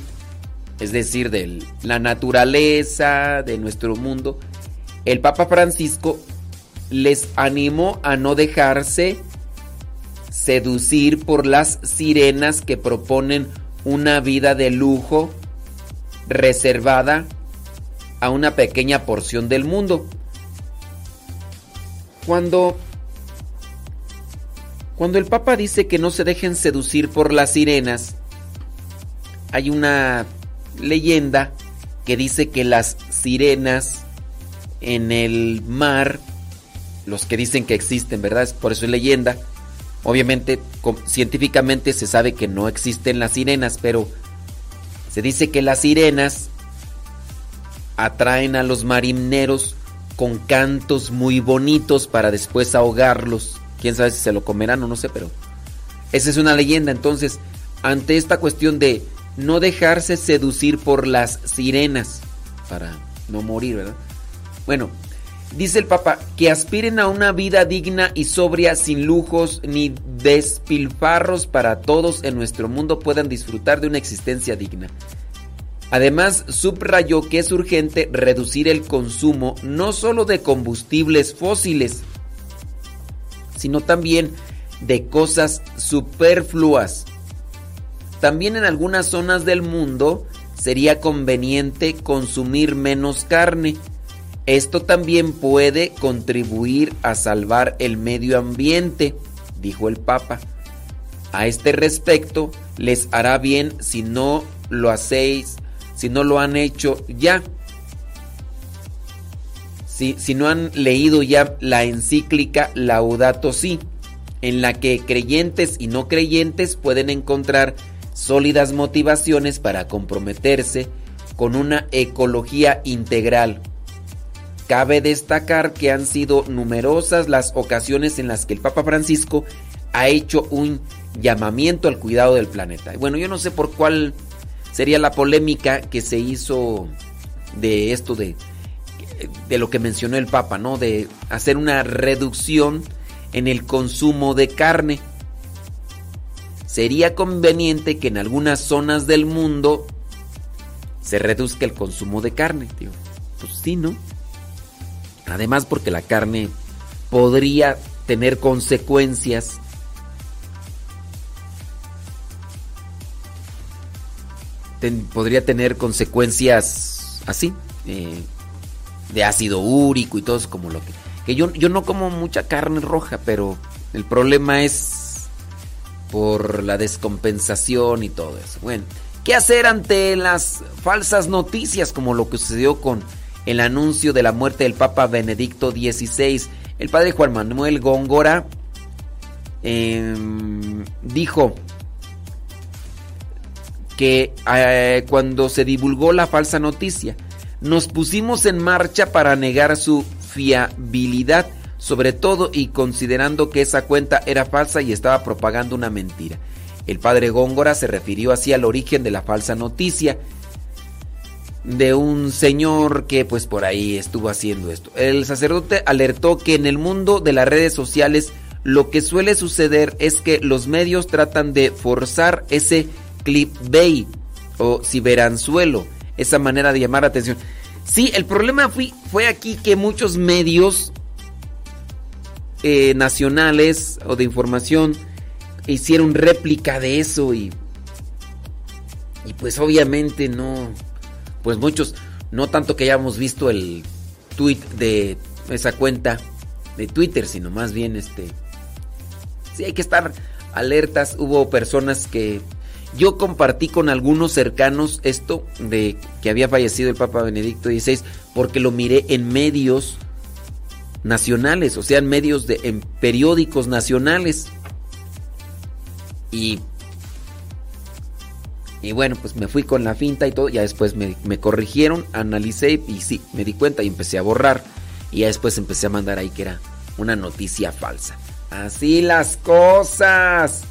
S2: es decir, de la naturaleza, de nuestro mundo, el Papa Francisco les animó a no dejarse seducir por las sirenas que proponen una vida de lujo reservada a una pequeña porción del mundo. Cuando cuando el Papa dice que no se dejen seducir por las sirenas, hay una leyenda que dice que las sirenas en el mar, los que dicen que existen, ¿verdad? Por eso es leyenda. Obviamente, científicamente se sabe que no existen las sirenas, pero se dice que las sirenas atraen a los marineros con cantos muy bonitos para después ahogarlos. Quién sabe si se lo comerán o no sé, pero esa es una leyenda. Entonces, ante esta cuestión de no dejarse seducir por las sirenas para no morir, ¿verdad? Bueno, dice el Papa que aspiren a una vida digna y sobria sin lujos ni despilfarros para todos en nuestro mundo puedan disfrutar de una existencia digna. Además, subrayó que es urgente reducir el consumo no solo de combustibles fósiles, sino también de cosas superfluas. También en algunas zonas del mundo sería conveniente consumir menos carne. Esto también puede contribuir a salvar el medio ambiente, dijo el Papa. A este respecto, les hará bien si no lo hacéis si no lo han hecho ya. Si, si no han leído ya la encíclica Laudato Si, en la que creyentes y no creyentes pueden encontrar sólidas motivaciones para comprometerse con una ecología integral. Cabe destacar que han sido numerosas las ocasiones en las que el Papa Francisco ha hecho un llamamiento al cuidado del planeta. Bueno, yo no sé por cuál sería la polémica que se hizo de esto de, de lo que mencionó el Papa, ¿no? De hacer una reducción en el consumo de carne. Sería conveniente que en algunas zonas del mundo se reduzca el consumo de carne. Pues sí, ¿no? Además porque la carne podría tener consecuencias podría tener consecuencias así, eh, de ácido úrico y todo eso, como lo que... que yo, yo no como mucha carne roja, pero el problema es por la descompensación y todo eso. Bueno, ¿qué hacer ante las falsas noticias como lo que sucedió con el anuncio de la muerte del Papa Benedicto XVI? El padre Juan Manuel Góngora em, dijo, que eh, cuando se divulgó la falsa noticia, nos pusimos en marcha para negar su fiabilidad, sobre todo y considerando que esa cuenta era falsa y estaba propagando una mentira. El padre Góngora se refirió así al origen de la falsa noticia de un señor que pues por ahí estuvo haciendo esto. El sacerdote alertó que en el mundo de las redes sociales lo que suele suceder es que los medios tratan de forzar ese clickbait o ciberanzuelo, esa manera de llamar la atención. Sí, el problema fue, fue aquí que muchos medios eh, nacionales o de información hicieron réplica de eso y, y pues obviamente no, pues muchos, no tanto que hayamos visto el tweet de esa cuenta de Twitter, sino más bien este Sí, hay que estar alertas. Hubo personas que yo compartí con algunos cercanos esto de que había fallecido el Papa Benedicto XVI porque lo miré en medios nacionales, o sea, en medios de en periódicos nacionales. Y y bueno, pues me fui con la finta y todo, ya después me, me corrigieron, analicé y sí, me di cuenta y empecé a borrar. Y ya después empecé a mandar ahí que era una noticia falsa. Así las cosas.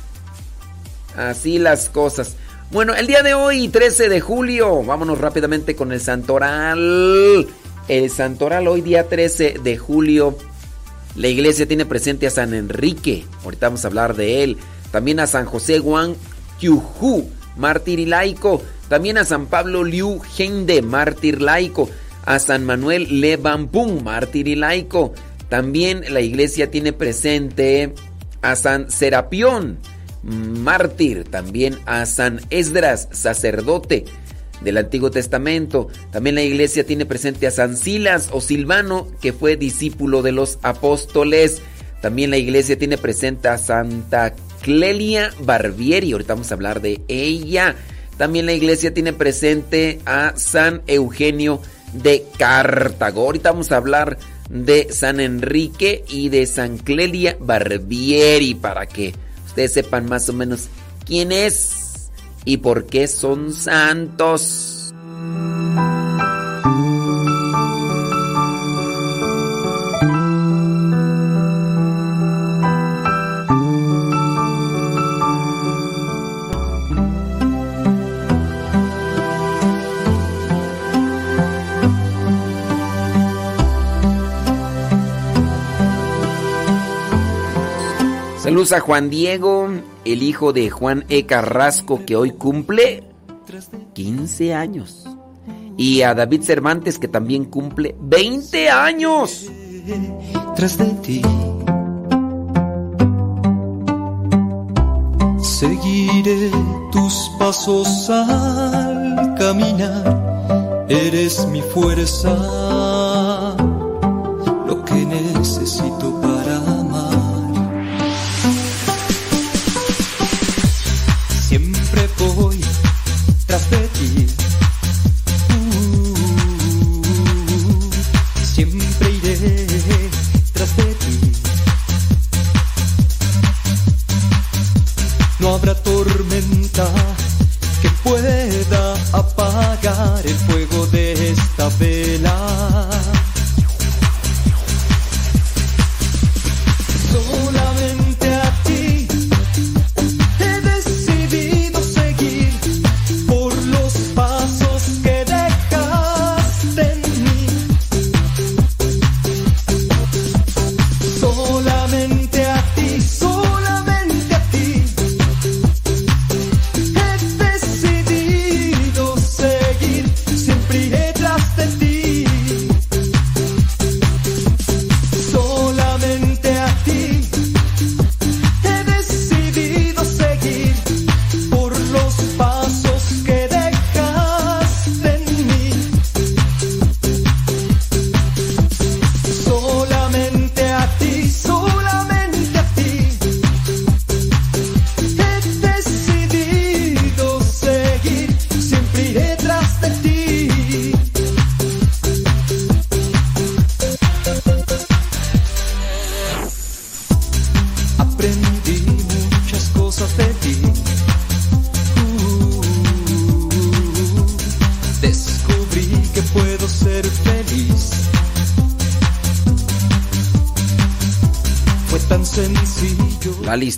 S2: Así las cosas. Bueno, el día de hoy, 13 de julio, vámonos rápidamente con el Santoral. El Santoral hoy día 13 de julio. La iglesia tiene presente a San Enrique. Ahorita vamos a hablar de él. También a San José Juan Kyuhu, mártir y laico. También a San Pablo Liu Gende, mártir laico. A San Manuel Le Bampung, mártir y laico. También la iglesia tiene presente a San Serapión, mártir. También a San Esdras, sacerdote del Antiguo Testamento. También la iglesia tiene presente a San Silas o Silvano, que fue discípulo de los apóstoles. También la iglesia tiene presente a Santa Clelia Barbieri. Ahorita vamos a hablar de ella. También la iglesia tiene presente a San Eugenio de Cartago. Ahorita vamos a hablar de San Enrique y de San Clelia Barbieri para que ustedes sepan más o menos quién es y por qué son santos. Saludos a Juan Diego, el hijo de Juan E. Carrasco, que hoy cumple 15 años. Y a David Cervantes, que también cumple 20 años.
S14: Tras de ti. Seguiré tus pasos al caminar. Eres mi fuerza,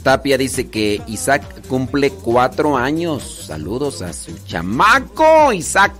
S2: Tapia dice que Isaac cumple cuatro años. Saludos a su chamaco, Isaac.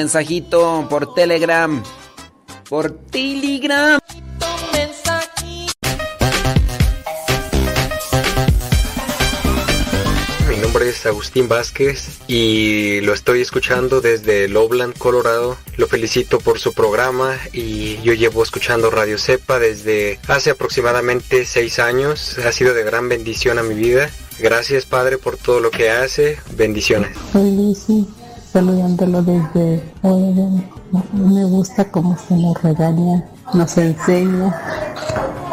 S15: Mensajito
S2: por Telegram. Por Telegram.
S16: Mi nombre es Agustín Vázquez y lo estoy escuchando desde Loveland, Colorado. Lo felicito por su programa y yo llevo escuchando Radio Cepa desde hace aproximadamente seis años. Ha sido de gran bendición a mi vida. Gracias Padre por todo lo que hace. Bendiciones.
S17: Saludándolo desde Oregon. Me gusta cómo se nos regaña, nos enseña,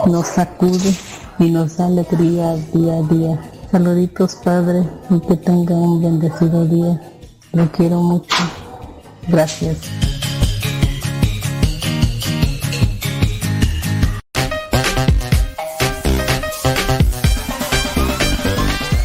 S17: nos sacude y nos da alegría día a día. Saluditos, Padre, y que tenga un bendecido día. Lo quiero mucho. Gracias.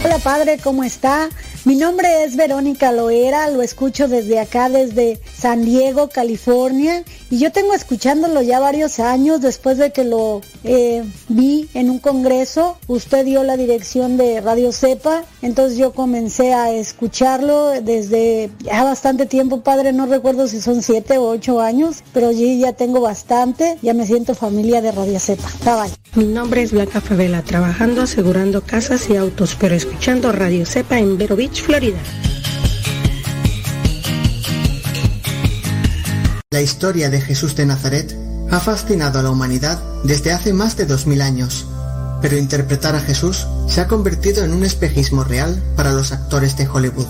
S18: Hola padre, ¿cómo está? Mi nombre es Verónica Loera, lo escucho desde acá, desde San Diego, California, y yo tengo escuchándolo ya varios años después de que lo eh, vi en un congreso. Usted dio la dirección de Radio Cepa, entonces yo comencé a escucharlo desde ya bastante tiempo, padre, no recuerdo si son siete o ocho años, pero yo ya tengo bastante, ya me siento familia de Radio Cepa. Bye.
S19: Mi nombre es Blanca Favela, trabajando asegurando casas y autos, pero escuchando Radio Cepa en Vero Beach, Florida.
S20: La historia de Jesús de Nazaret ha fascinado a la humanidad desde hace más de 2000 años, pero interpretar a Jesús se ha convertido en un espejismo real para los actores de Hollywood.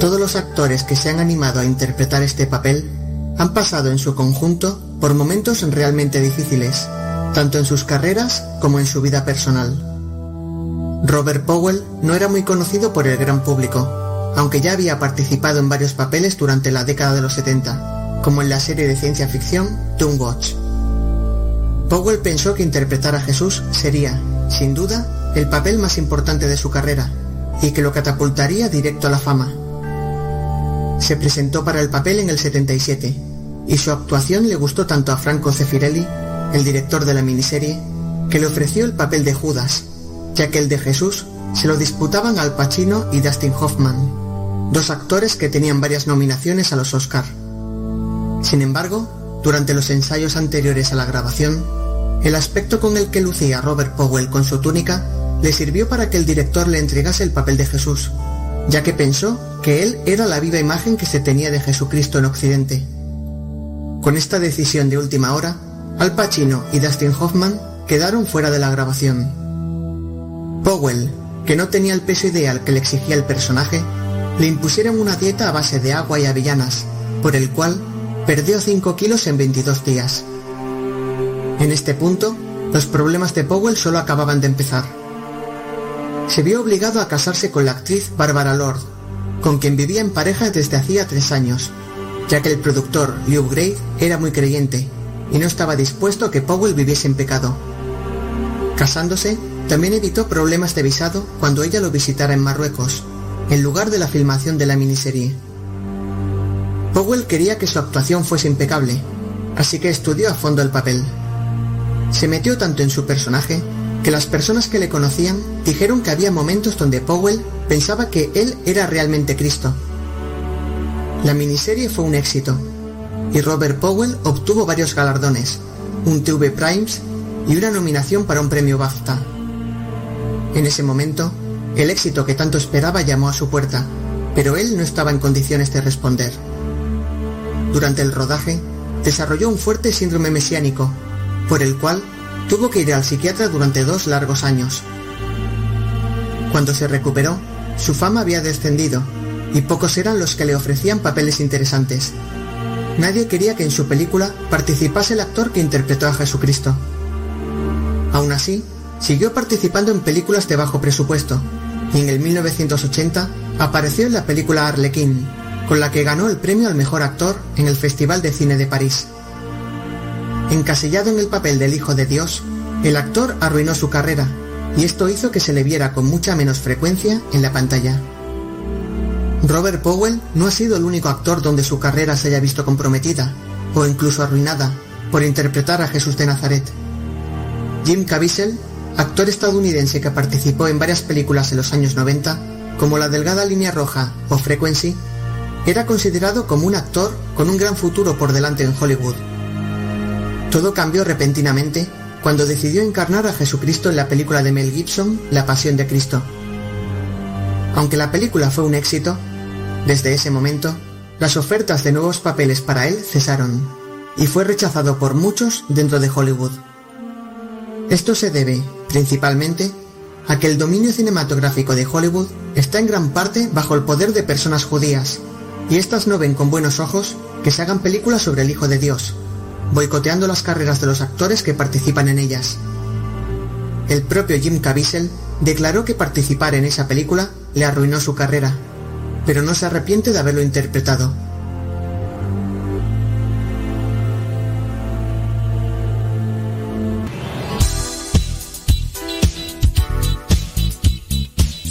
S20: Todos los actores que se han animado a interpretar este papel han pasado en su conjunto por momentos realmente difíciles, tanto en sus carreras como en su vida personal. Robert Powell no era muy conocido por el gran público, aunque ya había participado en varios papeles durante la década de los 70, como en la serie de ciencia ficción Watch. Powell pensó que interpretar a Jesús sería, sin duda, el papel más importante de su carrera, y que lo catapultaría directo a la fama. Se presentó para el papel en el 77, y su actuación le gustó tanto a Franco Zeffirelli el director de la miniserie, que le ofreció el papel de Judas, ya que el de Jesús se lo disputaban Al Pacino y Dustin Hoffman, dos actores que tenían varias nominaciones a los Oscar. Sin embargo, durante los ensayos anteriores a la grabación, el aspecto con el que lucía Robert Powell con su túnica le sirvió para que el director le entregase el papel de Jesús, ya que pensó que él era la viva imagen que se tenía de Jesucristo en Occidente. Con esta decisión de última hora, Al Pacino y Dustin Hoffman quedaron fuera de la grabación. Powell, que no tenía el peso ideal que le exigía el personaje, le impusieron una dieta a base de agua y avellanas, por el cual perdió 5 kilos en 22 días. En este punto, los problemas de Powell solo acababan de empezar. Se vio obligado a casarse con la actriz Barbara Lord, con quien vivía en pareja desde hacía tres años, ya que el productor Liu Gray era muy creyente y no estaba dispuesto a que Powell viviese en pecado. Casándose, también evitó problemas de visado cuando ella lo visitara en Marruecos, en lugar de la filmación de la miniserie. Powell quería que su actuación fuese impecable, así que estudió a fondo el papel. Se metió tanto en su personaje que las personas que le conocían dijeron que había momentos donde Powell pensaba que él era realmente Cristo. La miniserie fue un éxito y Robert Powell obtuvo varios galardones, un TV Primes y una nominación para un premio BAFTA. En ese momento, el éxito que tanto esperaba llamó a su puerta, pero él no estaba en condiciones de responder. Durante el rodaje, desarrolló un fuerte síndrome mesiánico, por el cual tuvo que ir al psiquiatra durante dos largos años. Cuando se recuperó, su fama había descendido y pocos eran los que le ofrecían papeles interesantes. Nadie quería que en su película participase el actor que interpretó a Jesucristo. Aún así, siguió participando en películas de bajo presupuesto y en el 1980 apareció en la película Arlequín, con la que ganó el premio al mejor actor en el Festival de Cine de París. Encasillado en el papel del Hijo de Dios, el actor arruinó su carrera y esto hizo que se le viera con mucha menos frecuencia en la pantalla. Robert Powell no ha sido el único actor donde su carrera se haya visto comprometida, o incluso arruinada, por interpretar a Jesús de Nazaret. Jim Caviezel, actor estadounidense que participó en varias películas en los años 90, como La Delgada Línea Roja o Frequency, era considerado como un actor con un gran futuro por delante en Hollywood. Todo cambió repentinamente cuando decidió encarnar a Jesucristo en la película de Mel Gibson, La Pasión de Cristo. Aunque la película fue un éxito, desde ese momento, las ofertas de nuevos papeles para él cesaron, y fue rechazado por muchos dentro de Hollywood. Esto se debe, principalmente, a que el dominio cinematográfico de Hollywood está en gran parte bajo el poder de personas judías, y éstas no ven con buenos ojos que se hagan películas sobre el Hijo de Dios, boicoteando las carreras de los actores que participan en ellas. El propio Jim Caviezel declaró que participar en esa película le arruinó su carrera, pero no se arrepiente de haberlo interpretado.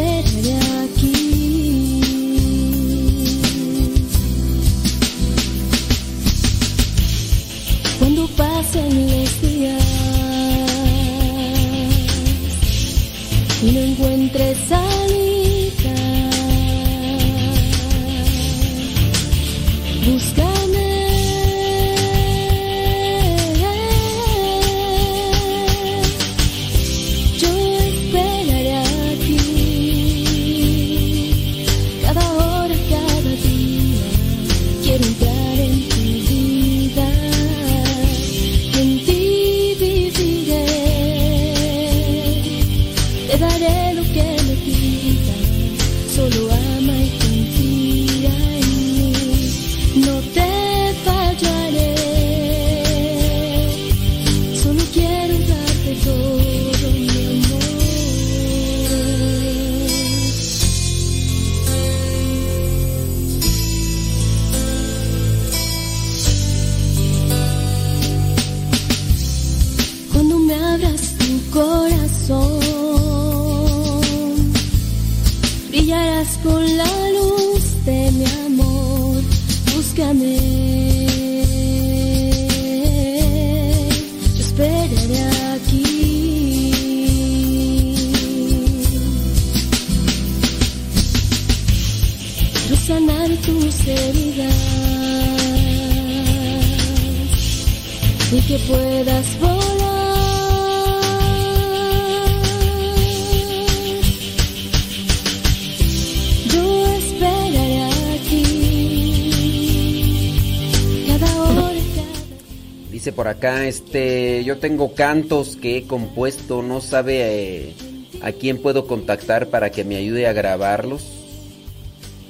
S2: better. Tengo cantos que he compuesto, no sabe eh, a quién puedo contactar para que me ayude a grabarlos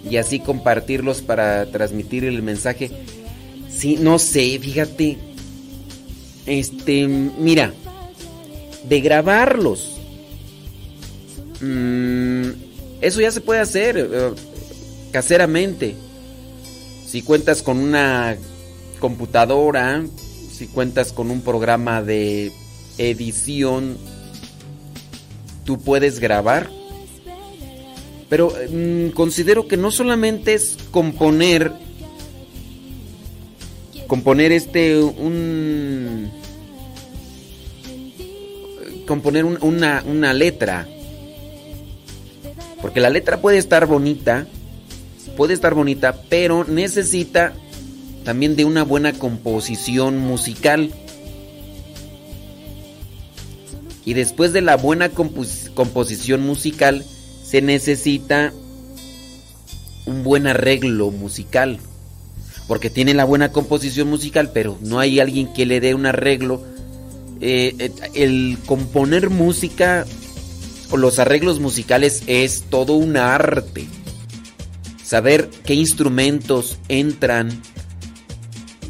S2: y así compartirlos para transmitir el mensaje. Sí, no sé, fíjate. Este, mira, de grabarlos. mm, eso ya se puede hacer eh, caseramente. Si cuentas con una computadora, si cuentas con un programa de edición, tú puedes grabar. Pero mm, considero que no solamente es componer componer este un componer un- una, una letra porque la letra puede estar bonita puede estar bonita pero necesita también de una buena composición musical y después de la buena compos- composición musical se necesita un buen arreglo musical porque tiene la buena composición musical, pero no hay alguien que le dé un arreglo. Eh, eh, el componer música o los arreglos musicales es todo un arte. Saber qué instrumentos entran,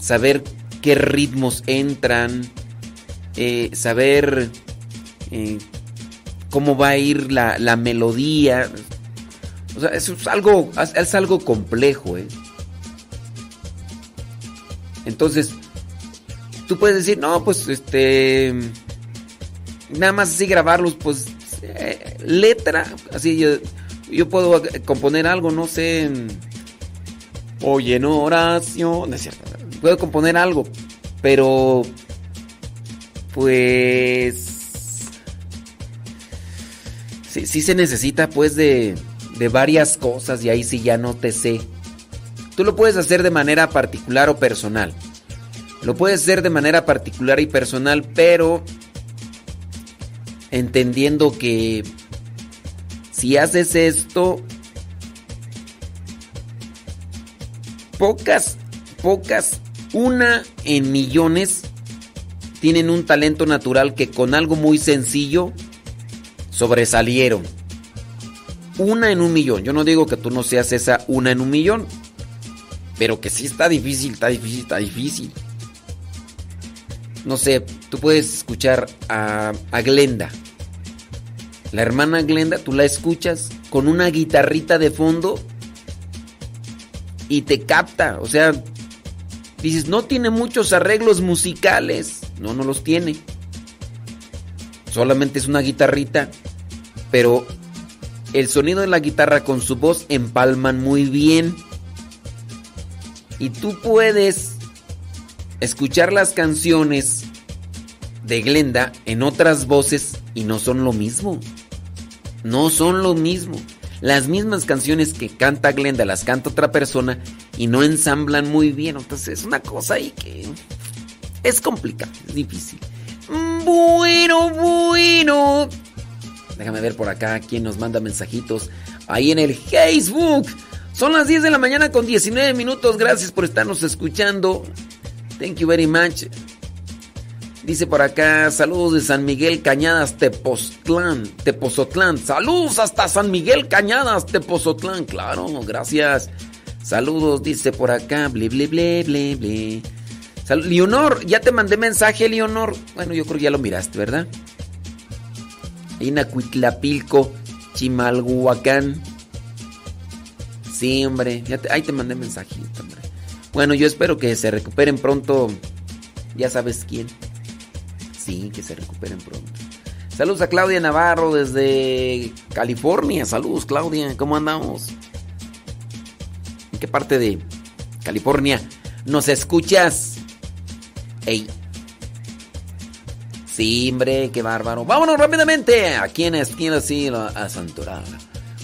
S2: saber qué ritmos entran, eh, saber eh, cómo va a ir la, la melodía. O sea, eso es algo, es algo complejo, ¿eh? Entonces, tú puedes decir, no, pues este. Nada más así grabarlos, pues. letra, así yo, yo puedo componer algo, no sé. Oye, en oración. No es cierto, puedo componer algo, pero. Pues. Sí, se necesita, pues, de, de varias cosas, y ahí sí ya no te sé. Tú lo puedes hacer de manera particular o personal. Lo puedes hacer de manera particular y personal, pero entendiendo que si haces esto, pocas, pocas, una en millones tienen un talento natural que con algo muy sencillo sobresalieron. Una en un millón. Yo no digo que tú no seas esa una en un millón. Pero que sí está difícil, está difícil, está difícil. No sé, tú puedes escuchar a, Glenda. La hermana Glenda, tú la escuchas con una guitarrita de fondo y te capta. O sea, dices, no tiene muchos arreglos musicales. No, no los tiene. Solamente es una guitarrita. Pero el sonido de la guitarra con su voz empalman muy bien. Y tú puedes escuchar las canciones de Glenda en otras voces y no son lo mismo. no son lo mismo. Las mismas canciones que canta Glenda las canta otra persona y no ensamblan muy bien. Entonces es una cosa ahí que es complicado, es difícil. Bueno, bueno. Déjame ver por acá quién nos manda mensajitos. Ahí en el Facebook. Son las 10 de la mañana con 19 minutos. Gracias por estarnos escuchando. Thank you very much. Dice por acá, saludos de San Miguel Cañadas, Tepoztlán, Tepozotlán. Saludos hasta San Miguel Cañadas, Tepozotlán. Claro, gracias. Saludos, dice por acá, ble, ble, ble, ble, ble. Sal- Leonor, ya te mandé mensaje, Leonor. Bueno, yo creo que ya lo miraste, ¿verdad? Ahí en Acuitlapilco, Chimalhuacán. Sí, hombre, ya te- ahí te mandé mensajito, hombre. Bueno, yo espero que se recuperen pronto. Ya sabes quién. Sí, que se recuperen pronto. Saludos a Claudia Navarro desde California. Saludos, Claudia. ¿Cómo andamos? ¿En qué parte de California nos escuchas? Ey. Sí, hombre, qué bárbaro. Vámonos rápidamente. ¿A quién es? ¿Quién así? A Santorada.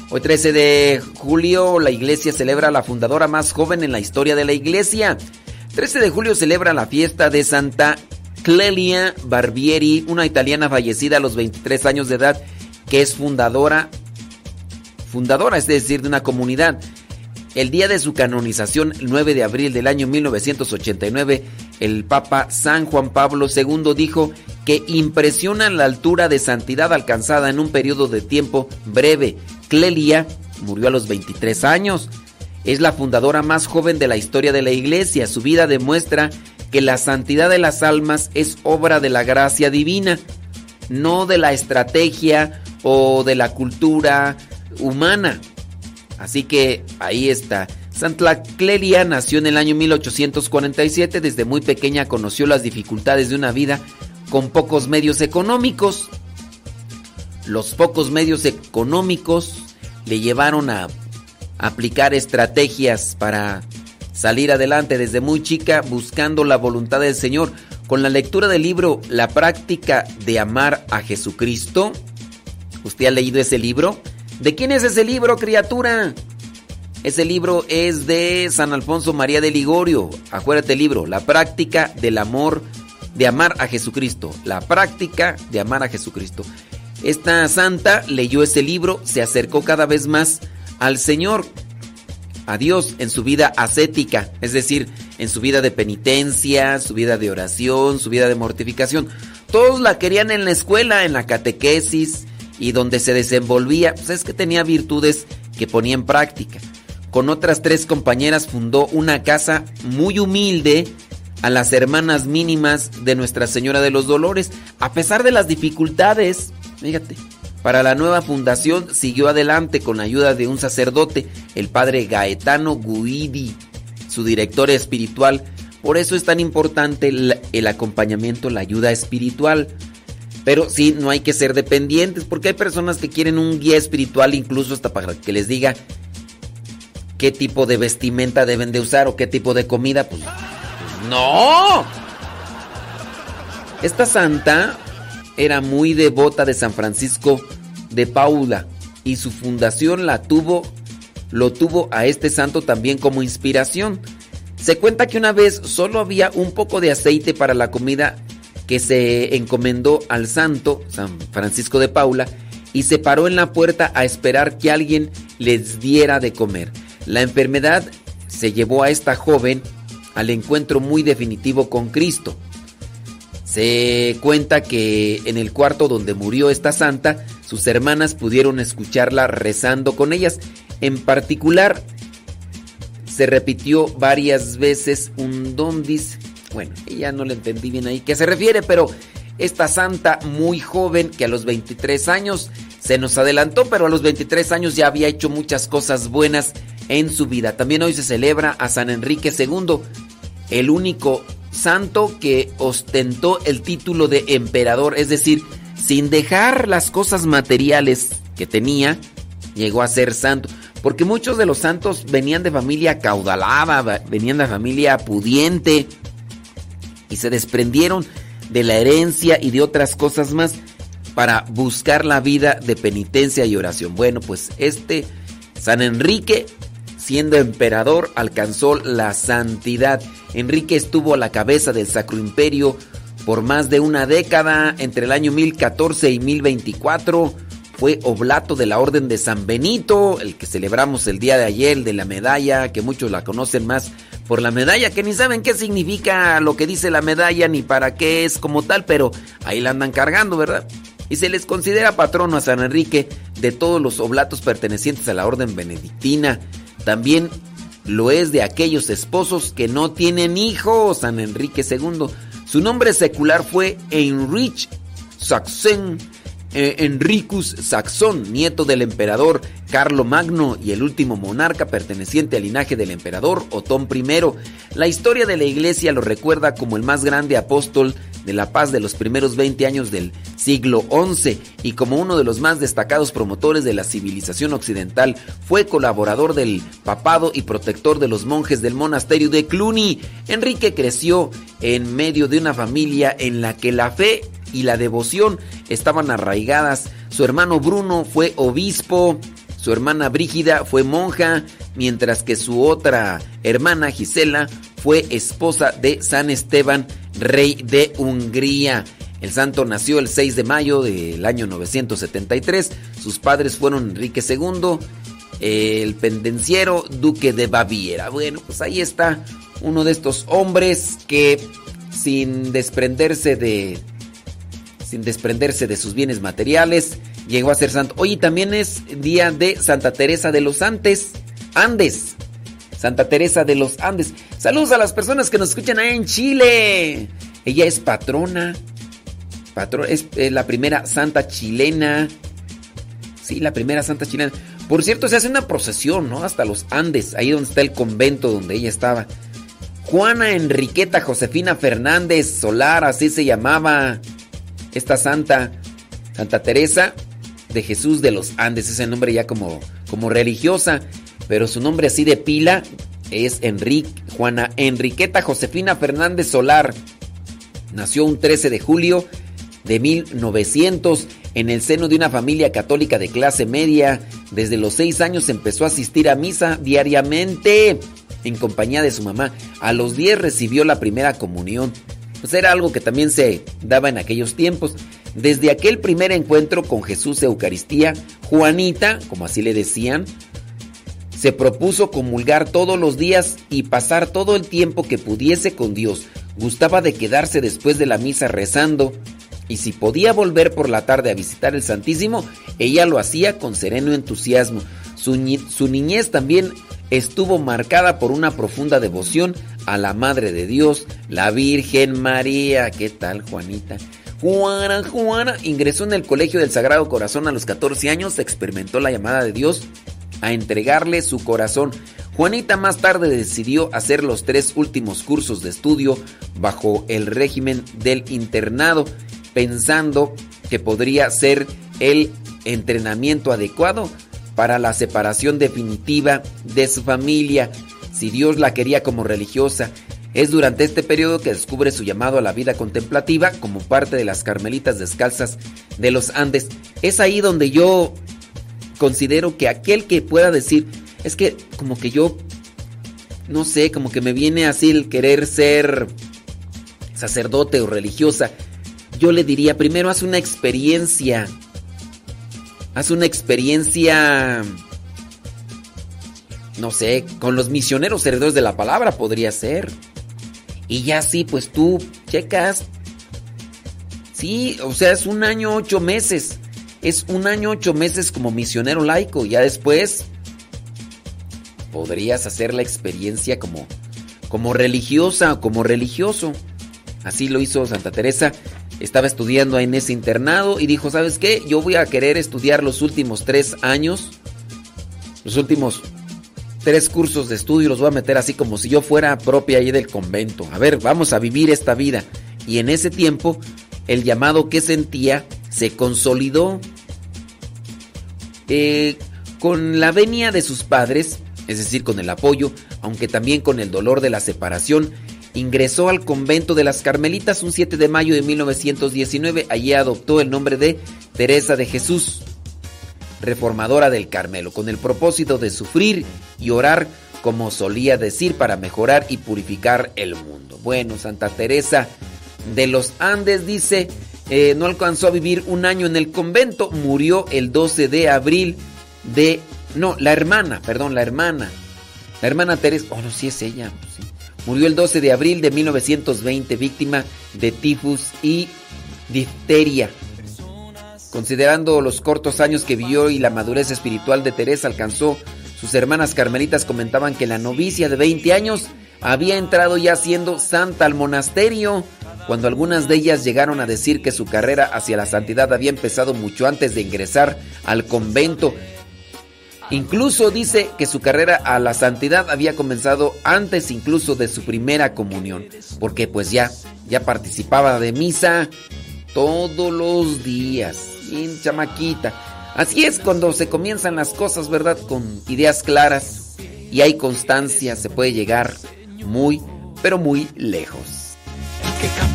S2: Hoy 13 de julio la iglesia celebra a la fundadora más joven en la historia de la iglesia. 13 de julio celebra la fiesta de Santa Clelia Barbieri, una italiana fallecida a los 23 años de edad, que es fundadora, fundadora, es decir, de una comunidad. El día de su canonización, el 9 de abril del año 1989, el Papa San Juan Pablo II dijo que impresiona la altura de santidad alcanzada en un periodo de tiempo breve. Clelia murió a los 23 años. Es la fundadora más joven de la historia de la iglesia. Su vida demuestra que la santidad de las almas es obra de la gracia divina, no de la estrategia o de la cultura humana. Así que ahí está. Santa Clelia nació en el año 1847. Desde muy pequeña conoció las dificultades de una vida con pocos medios económicos. Los pocos medios económicos le llevaron a aplicar estrategias para salir adelante desde muy chica buscando la voluntad del Señor. Con la lectura del libro La práctica de amar a Jesucristo. ¿Usted ha leído ese libro? ¿De quién es ese libro, criatura? Ese libro es de San Alfonso María de Ligorio. Acuérdate el libro, La práctica del amor, de amar a Jesucristo. La práctica de amar a Jesucristo. Esta santa leyó ese libro, se acercó cada vez más al Señor, a Dios en su vida ascética, es decir, en su vida de penitencia, su vida de oración, su vida de mortificación. Todos la querían en la escuela, en la catequesis y donde se desenvolvía, pues es que tenía virtudes que ponía en práctica. Con otras tres compañeras fundó una casa muy humilde a las hermanas mínimas de Nuestra Señora de los Dolores, a pesar de las dificultades, fíjate. Para la nueva fundación siguió adelante con la ayuda de un sacerdote, el padre Gaetano Guidi, su director espiritual. Por eso es tan importante el, el acompañamiento, la ayuda espiritual. Pero sí, no hay que ser dependientes, porque hay personas que quieren un guía espiritual incluso hasta para que les diga qué tipo de vestimenta deben de usar o qué tipo de comida. Pues, no. Esta santa era muy devota de San Francisco de Paula y su fundación la tuvo, lo tuvo a este santo también como inspiración. Se cuenta que una vez solo había un poco de aceite para la comida que se encomendó al santo, San Francisco de Paula, y se paró en la puerta a esperar que alguien les diera de comer. La enfermedad se llevó a esta joven al encuentro muy definitivo con Cristo. Se cuenta que en el cuarto donde murió esta santa, sus hermanas pudieron escucharla rezando con ellas. En particular, se repitió varias veces un dondis. Bueno, ya no le entendí bien ahí qué se refiere, pero esta santa muy joven que a los 23 años se nos adelantó, pero a los 23 años ya había hecho muchas cosas buenas en su vida. También hoy se celebra a San Enrique II, el único santo que ostentó el título de emperador, es decir, sin dejar las cosas materiales que tenía, llegó a ser santo. Porque muchos de los santos venían de familia caudalada, venían de familia pudiente y se desprendieron de la herencia y de otras cosas más. para buscar la vida de penitencia y oración. Bueno, pues este San Enrique, siendo emperador, alcanzó la santidad. Enrique estuvo a la cabeza del Sacro Imperio por más de una década, entre el año 1014 y 1024. Fue oblato de la Orden de San Benito, el que celebramos el día de ayer, de la medalla, que muchos la conocen más por la medalla, que ni saben qué significa lo que dice la medalla ni para qué es como tal, pero ahí la andan cargando, ¿verdad? Y se les considera patrono a San Enrique de todos los oblatos pertenecientes a la Orden Benedictina. También lo es de aquellos esposos que no tienen hijos, San Enrique II. Su nombre secular fue Heinrich Sachsen eh, Enricus Saxón, nieto del emperador Carlo Magno y el último monarca perteneciente al linaje del emperador Otón I. La historia de la iglesia lo recuerda como el más grande apóstol de la paz de los primeros 20 años del siglo XI y como uno de los más destacados promotores de la civilización occidental. Fue colaborador del papado y protector de los monjes del monasterio de Cluny. Enrique creció en medio de una familia en la que la fe y la devoción estaban arraigadas. Su hermano Bruno fue obispo, su hermana Brígida fue monja, mientras que su otra hermana Gisela fue esposa de San Esteban, rey de Hungría. El santo nació el 6 de mayo del año 973. Sus padres fueron Enrique II, el pendenciero duque de Baviera. Bueno, pues ahí está uno de estos hombres que sin desprenderse de sin desprenderse de sus bienes materiales, llegó a ser santo. Hoy también es día de Santa Teresa de los Andes. Andes. Santa Teresa de los Andes. Saludos a las personas que nos escuchan ahí en Chile. Ella es patrona. es eh, la primera santa chilena. Sí, la primera santa chilena. Por cierto, se hace una procesión, ¿no? Hasta los Andes, ahí donde está el convento donde ella estaba. Juana Enriqueta Josefina Fernández Solar, así se llamaba esta santa, Santa Teresa de Jesús de los Andes, ese nombre ya como, como religiosa, pero su nombre así de pila es Enrique, Juana Enriqueta Josefina Fernández Solar. Nació un 13 de julio de 1900 en el seno de una familia católica de clase media. Desde los seis años empezó a asistir a misa diariamente en compañía de su mamá. A los 10 recibió la primera comunión. Pues era algo que también se daba en aquellos tiempos. Desde aquel primer encuentro con Jesús Eucaristía, Juanita, como así le decían, se propuso comulgar todos los días y pasar todo el tiempo que pudiese con Dios. Gustaba de quedarse después de la misa rezando y si podía volver por la tarde a visitar el Santísimo, ella lo hacía con sereno entusiasmo. Su, su niñez también estuvo marcada por una profunda devoción a la Madre de Dios, la Virgen María. ¿Qué tal, Juanita? Juana, Juana ingresó en el Colegio del Sagrado Corazón a los 14 años, experimentó la llamada de Dios a entregarle su corazón. Juanita más tarde decidió hacer los tres últimos cursos de estudio bajo el régimen del internado, pensando que podría ser el entrenamiento adecuado para la separación definitiva de su familia, si Dios la quería como religiosa. Es durante este periodo que descubre su llamado a la vida contemplativa como parte de las Carmelitas Descalzas de los Andes. Es ahí donde yo considero que aquel que pueda decir, es que como que yo, no sé, como que me viene así el querer ser sacerdote o religiosa, yo le diría, primero haz una experiencia Haz una experiencia, no sé, con los misioneros heredores de la palabra podría ser. Y ya sí, pues tú checas. Sí, o sea, es un año ocho meses. Es un año ocho meses como misionero laico. Ya después podrías hacer la experiencia como, como religiosa o como religioso. Así lo hizo Santa Teresa estaba estudiando en ese internado y dijo, ¿sabes qué? Yo voy a querer estudiar los últimos tres años, los últimos tres cursos de estudio, los voy a meter así como si yo fuera propia ahí del convento. A ver, vamos a vivir esta vida. Y en ese tiempo, el llamado que sentía se consolidó. Eh, con la venia de sus padres, es decir, con el apoyo, aunque también con el dolor de la separación, ingresó al convento de las Carmelitas un 7 de mayo de 1919. Allí adoptó el nombre de Teresa de Jesús, reformadora del Carmelo, con el propósito de sufrir y orar como solía decir para mejorar y purificar el mundo. Bueno, Santa Teresa de los Andes dice, eh, no alcanzó a vivir un año en el convento, murió el 12 de abril de... No, la hermana, perdón, la hermana. La hermana Teresa, oh no, sí es ella, sí. Murió el 12 de abril de 1920 víctima de tifus y difteria. Considerando los cortos años que vivió y la madurez espiritual de Teresa alcanzó, sus hermanas carmelitas comentaban que la novicia de 20 años había entrado ya siendo santa al monasterio, cuando algunas de ellas llegaron a decir que su carrera hacia la santidad había empezado mucho antes de ingresar al convento. Incluso dice que su carrera a la santidad había comenzado antes incluso de su primera comunión, porque pues ya ya participaba de misa todos los días, bien chamaquita. Así es cuando se comienzan las cosas, ¿verdad? Con ideas claras y hay constancia, se puede llegar muy, pero muy lejos.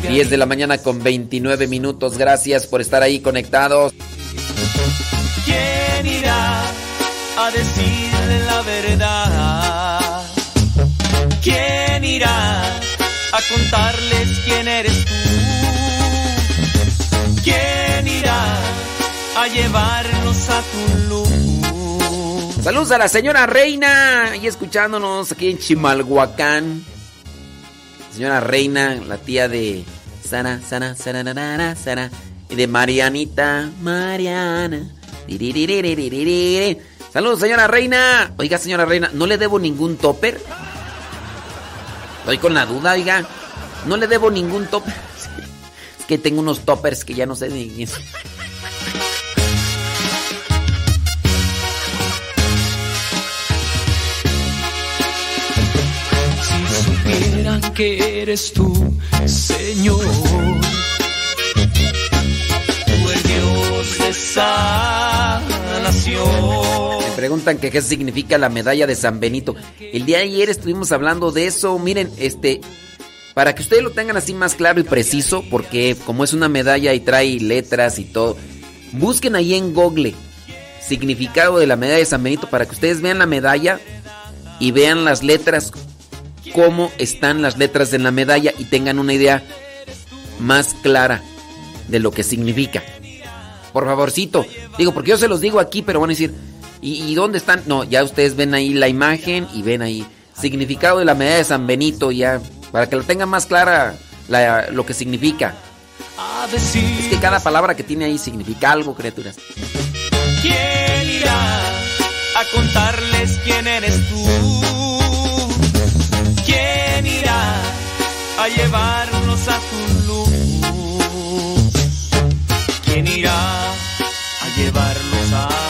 S2: 10 de la mañana con 29 minutos. Gracias por estar ahí conectados.
S1: ¿Quién irá a decirle la verdad? ¿Quién irá a contarles quién eres tú? ¿Quién irá a llevarnos a tu luz?
S2: Saludos a la señora Reina y escuchándonos aquí en Chimalhuacán. Señora Reina, la tía de Sana, Sana, Sana, Sana, y de Marianita, Mariana. Saludos, señora Reina. Oiga, señora Reina, ¿no le debo ningún topper? Estoy con la duda, oiga. No le debo ningún topper. *laughs* Es que tengo unos toppers que ya no sé ni...
S1: eso. que eres tú, Señor. Tú el Dios de sal.
S2: Me preguntan que qué significa la medalla de San Benito. El día de ayer estuvimos hablando de eso. Miren, este, para que ustedes lo tengan así más claro y preciso, porque como es una medalla y trae letras y todo, busquen ahí en Google significado de la medalla de San Benito para que ustedes vean la medalla y vean las letras, cómo están las letras en la medalla y tengan una idea más clara de lo que significa. Por favorcito, digo, porque yo se los digo aquí, pero van a decir, ¿y, dónde están? No, ya ustedes ven ahí la imagen y ven ahí significado de la medalla de San Benito, ya, para que lo tengan más clara la- lo que significa. Es que cada palabra que tiene ahí significa algo, criaturas.
S1: ¿Quién irá a contarles quién eres tú? ¿Quién irá a llevarnos a tu luz? ¿Quién irá llevarlos a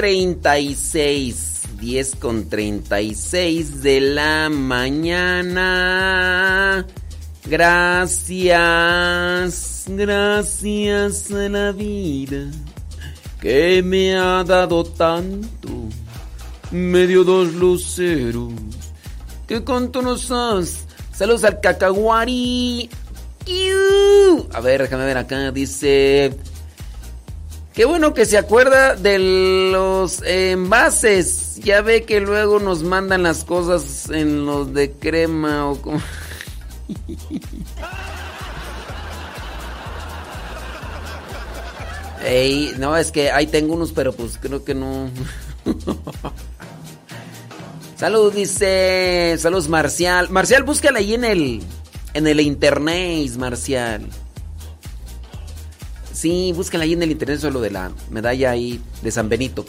S2: 36. 10 con 36 de la mañana. Gracias, gracias a la vida que me ha dado tanto. Me dio dos luceros que con tú nos has. Saludos al cacahuari. A ver, déjame ver acá. Dice. Qué bueno que se acuerda de los envases. Ya ve que luego nos mandan las cosas en los de crema o como. *laughs* Ey, no, es que ahí tengo unos, pero pues creo que no. *laughs* Salud, dice. Saludos, Marcial. Marcial, búscala ahí en el. En el internet, Marcial. Sí, búscala ahí en el internet solo de la medalla ahí de San Benito.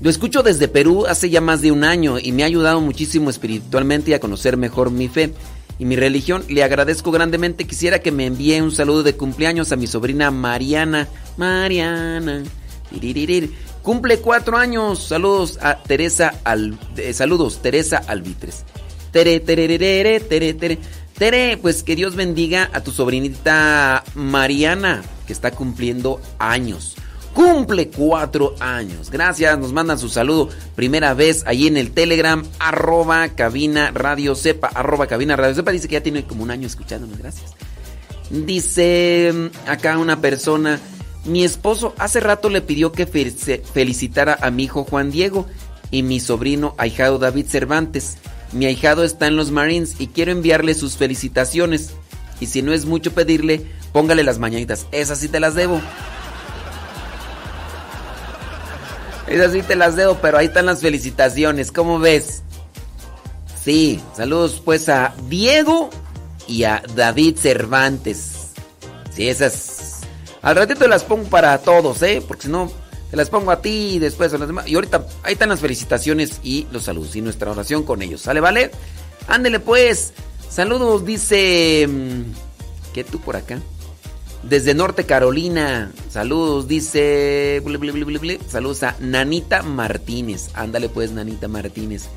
S2: Lo escucho desde Perú hace ya más de un año y me ha ayudado muchísimo espiritualmente y a conocer mejor mi fe y mi religión. Le agradezco grandemente. Quisiera que me envíe un saludo de cumpleaños a mi sobrina Mariana. Mariana. Cumple cuatro años. Saludos a Teresa Al... eh, saludos, Teresa Albitres. Tere, tererere, tere, tere. Tere, pues que Dios bendiga a tu sobrinita Mariana, que está cumpliendo años. Cumple cuatro años. Gracias, nos mandan su saludo. Primera vez ahí en el Telegram, arroba cabina radio sepa, arroba cabina radio sepa. Dice que ya tiene como un año escuchándonos. Gracias. Dice mm, acá una persona, mi esposo hace rato le pidió que felicitara a mi hijo Juan Diego y mi sobrino ahijado David Cervantes. Mi ahijado está en los Marines y quiero enviarle sus felicitaciones. Y si no es mucho pedirle, póngale las mañanitas. Esas sí te las debo. Esas sí te las debo, pero ahí están las felicitaciones. ¿Cómo ves? Sí, saludos pues a Diego y a David Cervantes. Sí, esas. Al ratito las pongo para todos, ¿eh? Porque si no, te las pongo a ti y después a los demás. Y ahorita ahí están las felicitaciones y los saludos y nuestra oración con ellos. ¿Sale, vale? Ándele pues. Saludos, dice. mm, ¿Qué tú por acá? Desde Norte Carolina. Saludos, dice. Saludos a Nanita Martínez. Ándale pues, Nanita Martínez.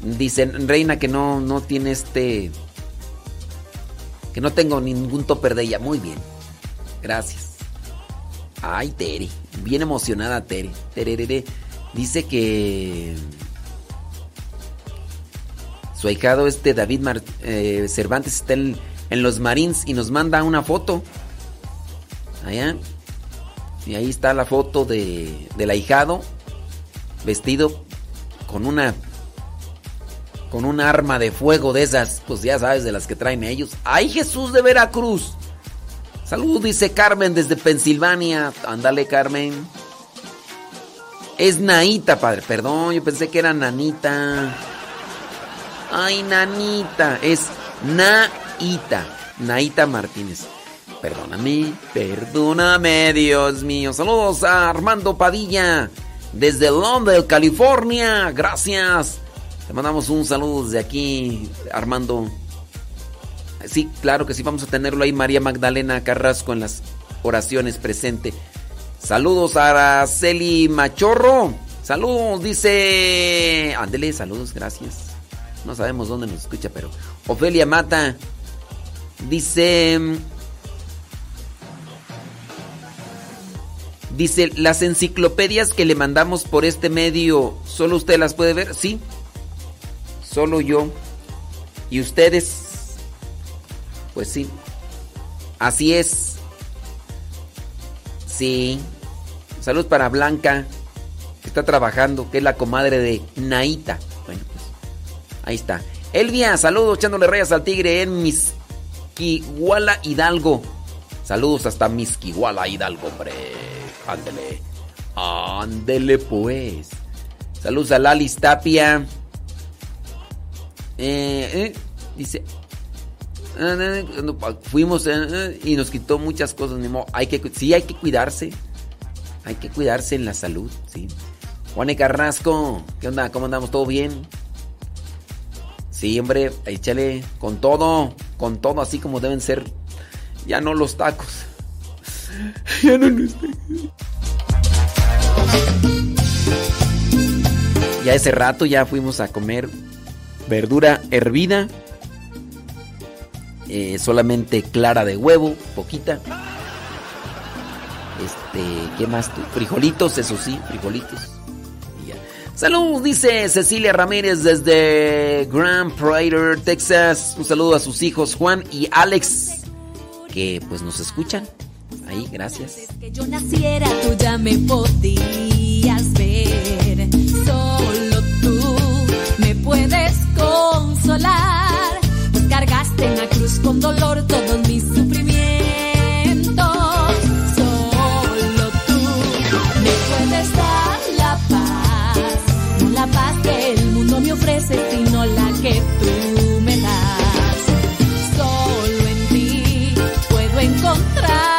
S2: Dicen, Reina, que no, no tiene este. Que no tengo ningún topper de ella. Muy bien. Gracias. Ay, Tere. Bien emocionada, Tere. Tererere. Dice que. Su ahijado, este David Mar- eh, Cervantes, está en, en los Marines y nos manda una foto. Allá. Y ahí está la foto de, del ahijado. Vestido con una con un arma de fuego de esas, pues ya sabes, de las que traen ellos. ¡Ay, Jesús de Veracruz! Salud, dice Carmen desde Pensilvania. Ándale, Carmen. Es Naita, padre. Perdón, yo pensé que era Nanita. Ay, Nanita. Es Naita. Naita Martínez. Perdóname, perdóname, Dios mío. Saludos a Armando Padilla desde Londres, California. Gracias. Te mandamos un saludo desde aquí, Armando. Sí, claro que sí, vamos a tenerlo ahí, María Magdalena Carrasco en las oraciones presente. Saludos a Araceli Machorro. Saludos, dice. Ándele, saludos, gracias. No sabemos dónde nos escucha, pero. Ofelia Mata. Dice. Dice, las enciclopedias que le mandamos por este medio, ¿solo usted las puede ver? Sí. Solo yo. ¿Y ustedes? Pues sí. Así es. Sí. Salud para Blanca, que está trabajando, que es la comadre de Naita. Bueno, pues ahí está. Elvia, saludos echándole rayas al tigre en Misquiguala Hidalgo. Saludos hasta Misquiguala Hidalgo, hombre. Ándele. Ándele pues. Saludos a Lalis Tapia. Eh, eh, dice. Eh, eh, fuimos eh, eh, y nos quitó muchas cosas. Ni modo. Hay que, sí, hay que cuidarse. Hay que cuidarse en la salud, sí. Juane Carrasco, ¿qué onda? ¿Cómo andamos? ¿Todo bien? Sí, hombre, échale con todo, con todo, así como deben ser. Ya no los tacos. *laughs* Ya no los tacos. Ya ese rato ya fuimos a comer verdura hervida. Eh, solamente clara de huevo, poquita. Este, ¿qué más tú? Frijolitos, eso sí, frijolitos. Y ya. Salud, dice Cecilia Ramírez desde Grand Prairie, Texas. Un saludo a sus hijos Juan y Alex, que pues nos escuchan. Ahí, gracias.
S10: que yo naciera tú ya me podías ver. Solo tú me puedes consolar. Cargaste en la cruz con dolor todos mis sufrimientos. Solo tú me puedes dar la paz. No la paz que el mundo me ofrece, sino la que tú me das. Solo en ti puedo encontrar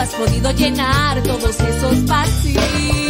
S10: has podido llenar todos esos vacíos.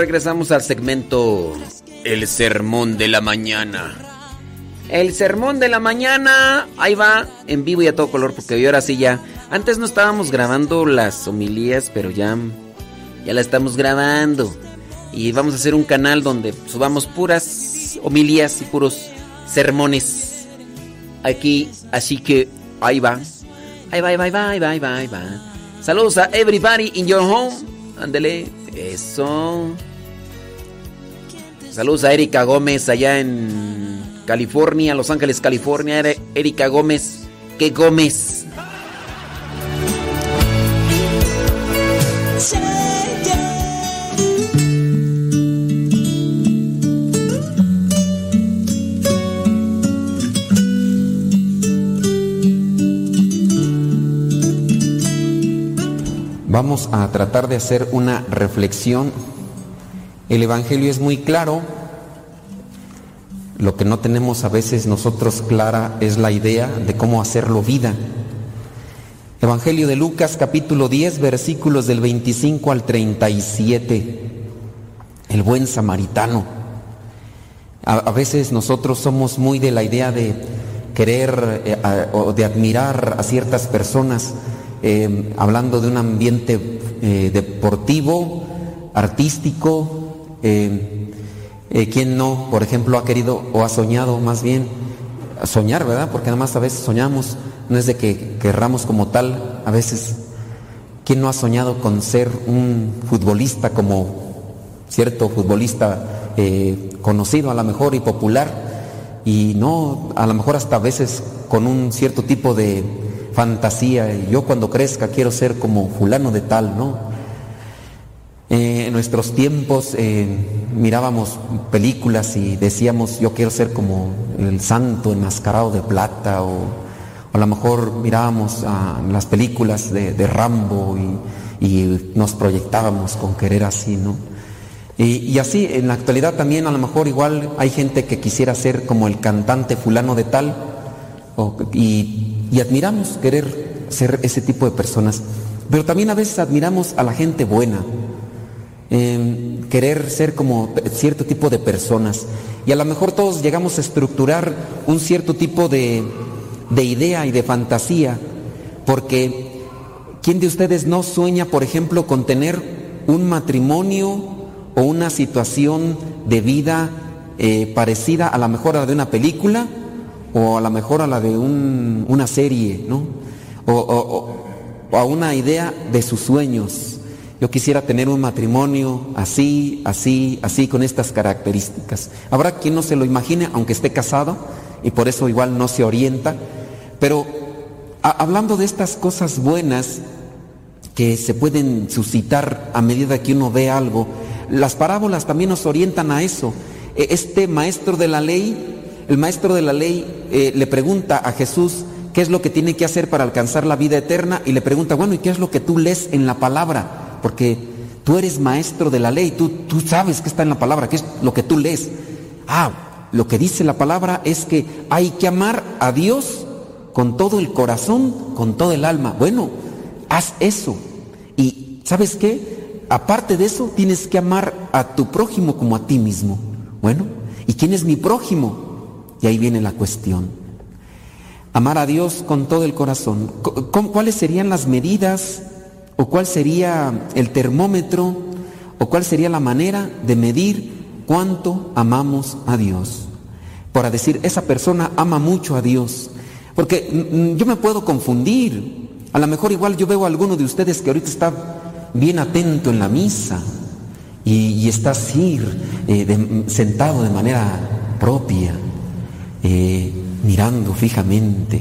S2: regresamos al segmento El Sermón de la Mañana.
S4: El Sermón de la Mañana, ahí va, en vivo y a todo color, porque hoy ahora sí ya. Antes no estábamos grabando las homilías, pero ya, ya la estamos grabando. Y vamos a hacer un canal donde subamos puras homilías y puros sermones. Aquí, así que ahí va. Ahí va, ahí va, ahí va, ahí va, ahí va, ahí va. Saludos a everybody in your home. Ándele, eso. Saludos a Erika Gómez allá en California, Los Ángeles, California. Erika Gómez. ¿Qué Gómez?
S2: Vamos a tratar de hacer una reflexión. El Evangelio es muy claro. Lo que no tenemos a veces nosotros clara es la idea de cómo hacerlo vida. Evangelio de Lucas capítulo 10 versículos del 25 al 37. El buen samaritano. A, veces nosotros somos muy de la idea de querer eh, o de admirar a ciertas personas eh, hablando de un ambiente eh, deportivo, artístico, eh, eh, ¿quién no, por ejemplo, ha querido o ha soñado más bien soñar, ¿verdad? Porque nada más a veces soñamos, no es de que querramos como tal, a veces, ¿quién no ha soñado con ser un futbolista como cierto futbolista eh, conocido a lo mejor y popular? Y no, a lo mejor hasta a veces con un cierto tipo de fantasía, yo cuando crezca quiero ser como fulano de tal, ¿no? Eh, en nuestros tiempos eh, mirábamos películas y decíamos yo quiero ser como el santo enmascarado de plata o, o a lo mejor mirábamos las películas de, Rambo y, y nos proyectábamos con querer así, ¿no? Y, y así en la actualidad también a lo mejor igual hay gente que quisiera ser como el cantante fulano de tal y, y admiramos querer ser ese tipo de personas. Pero también a veces admiramos a la gente buena, eh, querer ser como cierto tipo de personas. Y a lo mejor todos llegamos a estructurar un cierto tipo de, de idea y de fantasía, porque ¿quién de ustedes no sueña, por ejemplo, con tener un matrimonio o una situación de vida eh, parecida a la mejor a la de una película o a la mejor a la de un- una serie, ¿no? O- o- o a una idea de sus sueños. Yo quisiera tener un matrimonio así, así, así, con estas características. Habrá quien no se lo imagine, aunque esté casado, y por eso igual no se orienta. Pero hablando de estas cosas buenas que se pueden suscitar a medida que uno ve algo, las parábolas también nos orientan a eso. E- Este maestro de la ley, el maestro de la ley eh, le pregunta a Jesús qué es lo que tiene que hacer para alcanzar la vida eterna y le pregunta, bueno, ¿y qué es lo que tú lees en la palabra? Porque tú eres maestro de la ley, tú, tú sabes qué está en la palabra, qué es lo que tú lees. Ah, lo que dice la palabra es que hay que amar a Dios con todo el corazón, con todo el alma. Bueno, haz eso. Y ¿sabes qué? Aparte de eso, tienes que amar a tu prójimo como a ti mismo. Bueno, ¿y quién es mi prójimo? Y ahí viene la cuestión. Amar a Dios con todo el corazón. Co- ¿Cómo- ¿Cuáles serían las medidas o cuál sería el termómetro o cuál sería la manera de medir cuánto amamos a Dios? Para decir, esa persona ama mucho a Dios. Porque mm, mm, yo me puedo confundir. A lo mejor igual yo veo a alguno de ustedes que ahorita está bien atento en la misa y, está así, eh, de- sentado de manera propia, eh, mirando fijamente.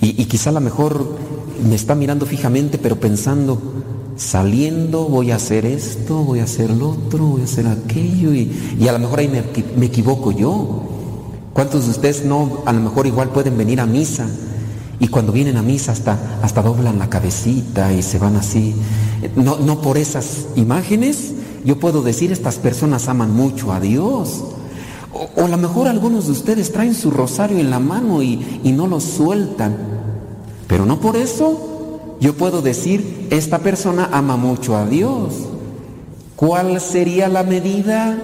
S2: Y, y quizá a lo mejor me está mirando fijamente, pero pensando, saliendo voy a hacer esto, voy a hacer lo otro, voy a hacer aquello, y, y a lo mejor ahí me, me equivoco yo. ¿Cuántos de ustedes no, a lo mejor igual pueden venir a misa? Y cuando vienen a misa hasta, hasta doblan la cabecita y se van así. No, no por esas imágenes, yo puedo decir, estas personas aman mucho a Dios. O, o a lo mejor algunos de ustedes traen su rosario en la mano y, y no lo sueltan. Pero no por eso yo puedo decir, esta persona ama mucho a Dios. ¿Cuál sería la medida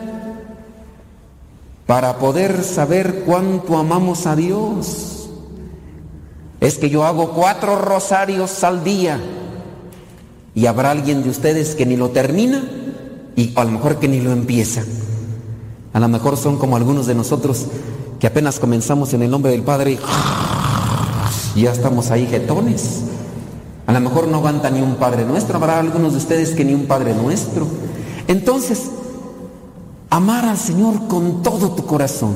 S2: para poder saber cuánto amamos a Dios. Es que yo hago cuatro rosarios al día y habrá alguien de ustedes que ni lo termina y a lo mejor que ni lo empieza. A lo mejor son como algunos de nosotros que apenas comenzamos en el nombre del Padre ya estamos ahí jetones. A lo mejor no aguanta ni un Padre Nuestro, habrá algunos de ustedes que ni un Padre Nuestro. Entonces, amar al Señor con todo tu corazón.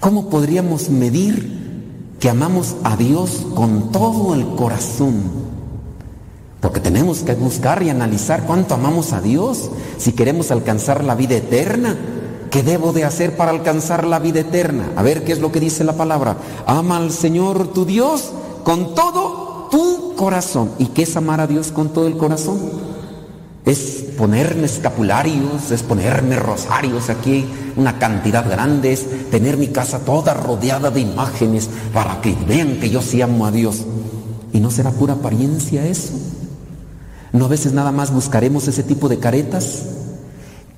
S2: ¿Cómo podríamos medir que amamos a Dios con todo el corazón? Porque tenemos que buscar y analizar cuánto amamos a Dios si queremos alcanzar la vida eterna. ¿Qué debo de hacer para alcanzar la vida eterna? A ver qué es lo que dice la palabra. Ama al Señor tu Dios con todo tu corazón. ¿Y qué es amar a Dios con todo el corazón? Es ponerme escapularios, es ponerme rosarios aquí, una cantidad grande, es tener mi casa toda rodeada de imágenes para que vean que yo sí amo a Dios. ¿Y no será pura apariencia eso? ¿No a veces nada más buscaremos ese tipo de caretas?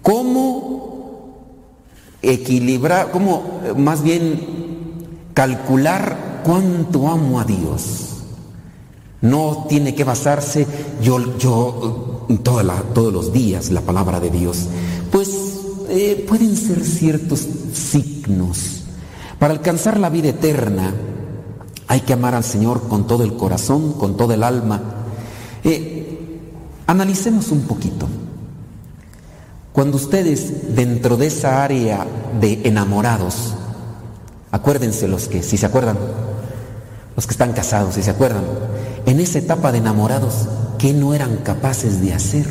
S2: ¿Cómo equilibrar, cómo eh, más bien calcular cuánto amo a Dios? No tiene que basarse yo, yo toda la- todos los días la palabra de Dios. Pues eh, pueden ser ciertos signos. Para alcanzar la vida eterna hay que amar al Señor con todo el corazón, con todo el alma. Eh, analicemos un poquito. Cuando ustedes dentro de esa área de enamorados, acuérdense los que, si se acuerdan, los que están casados, si se acuerdan, en esa etapa de enamorados, ¿qué no eran capaces de hacer?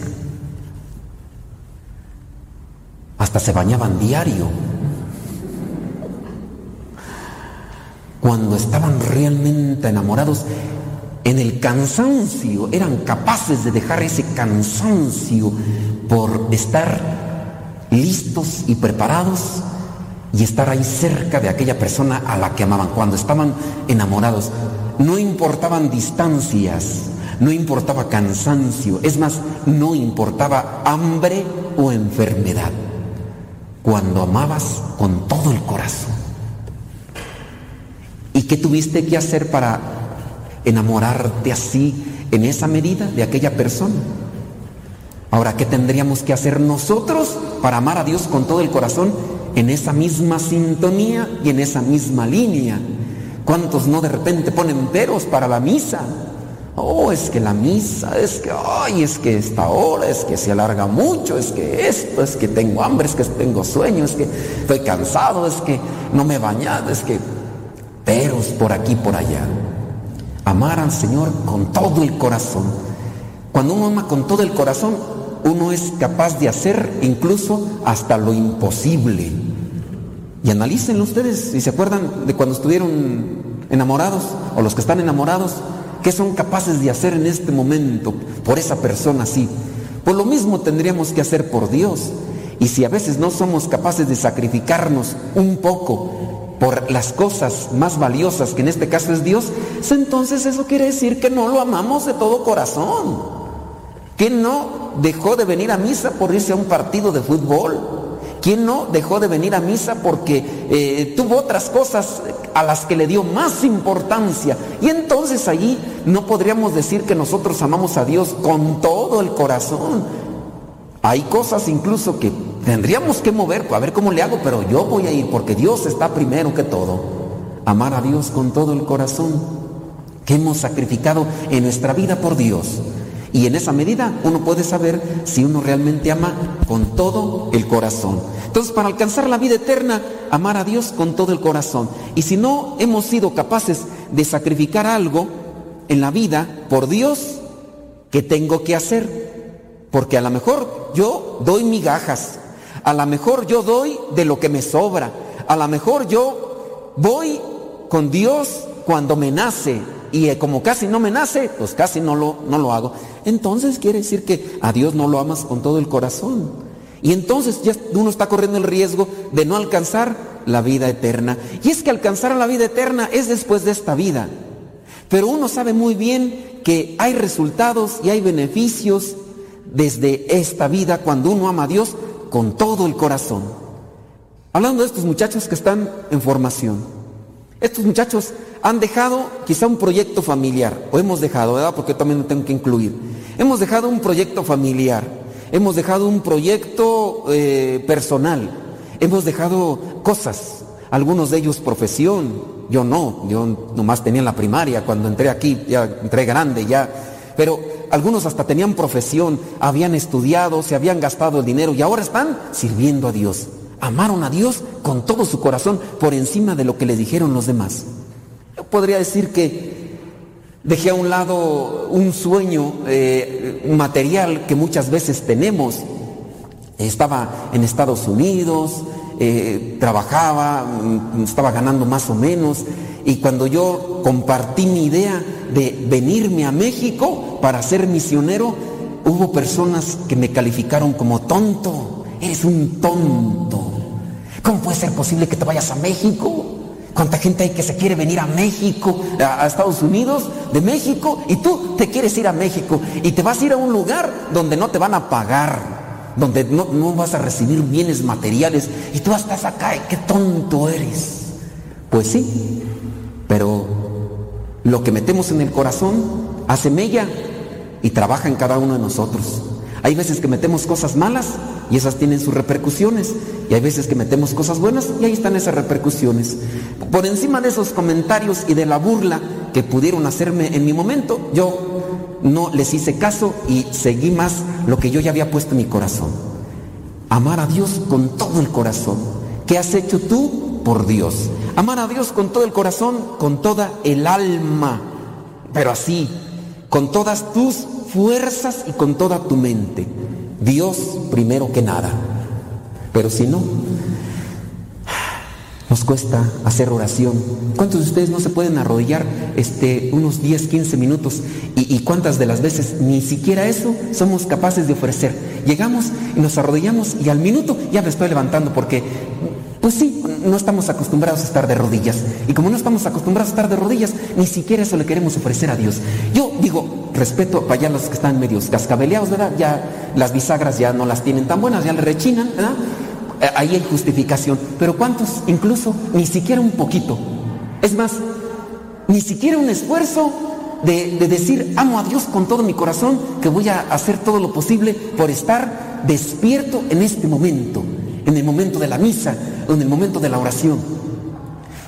S2: Hasta se bañaban diario. Cuando estaban realmente enamorados, en el cansancio, eran capaces de dejar ese cansancio por estar listos y preparados y estar ahí cerca de aquella persona a la que amaban. Cuando estaban enamorados, no importaban distancias, no importaba cansancio, es más, no importaba hambre o enfermedad. Cuando amabas con todo el corazón. ¿Y qué tuviste que hacer para enamorarte así en esa medida de aquella persona? Ahora, ¿qué tendríamos que hacer nosotros para amar a Dios con todo el corazón en esa misma sintonía y en esa misma línea? ¿Cuántos no de repente ponen peros para la misa? Oh, es que la misa, es que, ay, es que esta hora, es que se alarga mucho, es que esto, es que tengo hambre, es que tengo sueño, es que estoy cansado, es que no me he bañado, es que peros por aquí, por allá. Amar al Señor con todo el corazón. Cuando uno ama con todo el corazón, uno es capaz de hacer incluso hasta lo imposible. Y analícenlo ustedes, si se acuerdan de cuando estuvieron enamorados, o los que están enamorados, ¿qué son capaces de hacer en este momento por esa persona así? Pues lo mismo tendríamos que hacer por Dios. Y si a veces no somos capaces de sacrificarnos un poco por las cosas más valiosas, que en este caso es Dios, pues entonces eso quiere decir que no lo amamos de todo corazón. ¿Quién no dejó de venir a misa por irse a un partido de fútbol? ¿Quién no dejó de venir a misa porque eh, tuvo otras cosas a las que le dio más importancia? Y entonces allí no podríamos decir que nosotros amamos a Dios con todo el corazón. Hay cosas incluso que tendríamos que mover, a ver cómo le hago, pero yo voy a ir porque Dios está primero que todo. Amar a Dios con todo el corazón que hemos sacrificado en nuestra vida por Dios. Y en esa medida uno puede saber si uno realmente ama con todo el corazón. Entonces, para alcanzar la vida eterna, amar a Dios con todo el corazón. Y si no hemos sido capaces de sacrificar algo en la vida por Dios, ¿qué tengo que hacer? Porque a lo mejor yo doy migajas, a lo mejor yo doy de lo que me sobra, a lo mejor yo voy con Dios cuando me nace y eh, como casi no me nace, pues casi no lo, no lo hago. Entonces quiere decir que a Dios no lo amas con todo el corazón. Y entonces ya uno está corriendo el riesgo de no alcanzar la vida eterna. Y es que alcanzar la vida eterna es después de esta vida. Pero uno sabe muy bien que hay resultados y hay beneficios desde esta vida cuando uno ama a Dios con todo el corazón. Hablando de estos muchachos que están en formación. Estos muchachos han dejado quizá un proyecto familiar, o hemos dejado, ¿verdad? Porque también lo tengo que incluir. Hemos dejado un proyecto familiar, hemos dejado un proyecto eh, personal, hemos dejado cosas, algunos de ellos profesión, yo no, yo nomás tenía la primaria, cuando entré aquí, ya entré grande, ya, pero algunos hasta tenían profesión, habían estudiado, se habían gastado el dinero y ahora están sirviendo a Dios. Amaron a Dios con todo su corazón por encima de lo que le dijeron los demás. Yo podría decir que dejé a un lado un sueño eh, material que muchas veces tenemos. Estaba en Estados Unidos, eh, trabajaba, mm, estaba ganando más o menos, y cuando yo compartí mi idea de venirme a México para ser misionero, hubo personas que me calificaron como tonto. Eres un tonto. ¿Cómo puede ser posible que te vayas a México? ¿Cuánta gente hay que se quiere venir a México, a, Estados Unidos, de México, y tú te quieres ir a México y te vas a ir a un lugar donde no te van a pagar, donde no, no vas a recibir bienes materiales y tú estás acá y qué tonto eres? Pues sí, pero lo que metemos en el corazón hace mella y trabaja en cada uno de nosotros. Hay veces que metemos cosas malas y esas tienen sus repercusiones. Y hay veces que metemos cosas buenas y ahí están esas repercusiones. Por encima de esos comentarios y de la burla que pudieron hacerme en mi momento, yo no les hice caso y seguí más lo que yo ya había puesto en mi corazón. Amar a Dios con todo el corazón. ¿Qué has hecho tú por Dios? Amar a Dios con todo el corazón, con toda el alma. Pero así, con todas tus fuerzas y con toda tu mente. Dios primero que nada. Pero si no, nos cuesta hacer oración. ¿Cuántos de ustedes no se pueden arrodillar este, unos 10, 15 minutos? ¿Y, y cuántas de las veces ni siquiera eso somos capaces de ofrecer? Llegamos y nos arrodillamos y al minuto ya me estoy levantando porque, pues sí, no estamos acostumbrados a estar de rodillas. Y como no estamos acostumbrados a estar de rodillas, ni siquiera eso le queremos ofrecer a Dios. Yo digo, respeto para allá los que están medios cascabeleados, ¿verdad? Ya las bisagras ya no las tienen tan buenas, ya le rechinan, ¿verdad? Eh, Ahí hay justificación. Pero ¿cuántos? Incluso ni siquiera un poquito. Es más, ni siquiera un esfuerzo de, de decir, amo a Dios con todo mi corazón, que voy a hacer todo lo posible por estar despierto en este momento, en el momento de la misa, en el momento de la oración.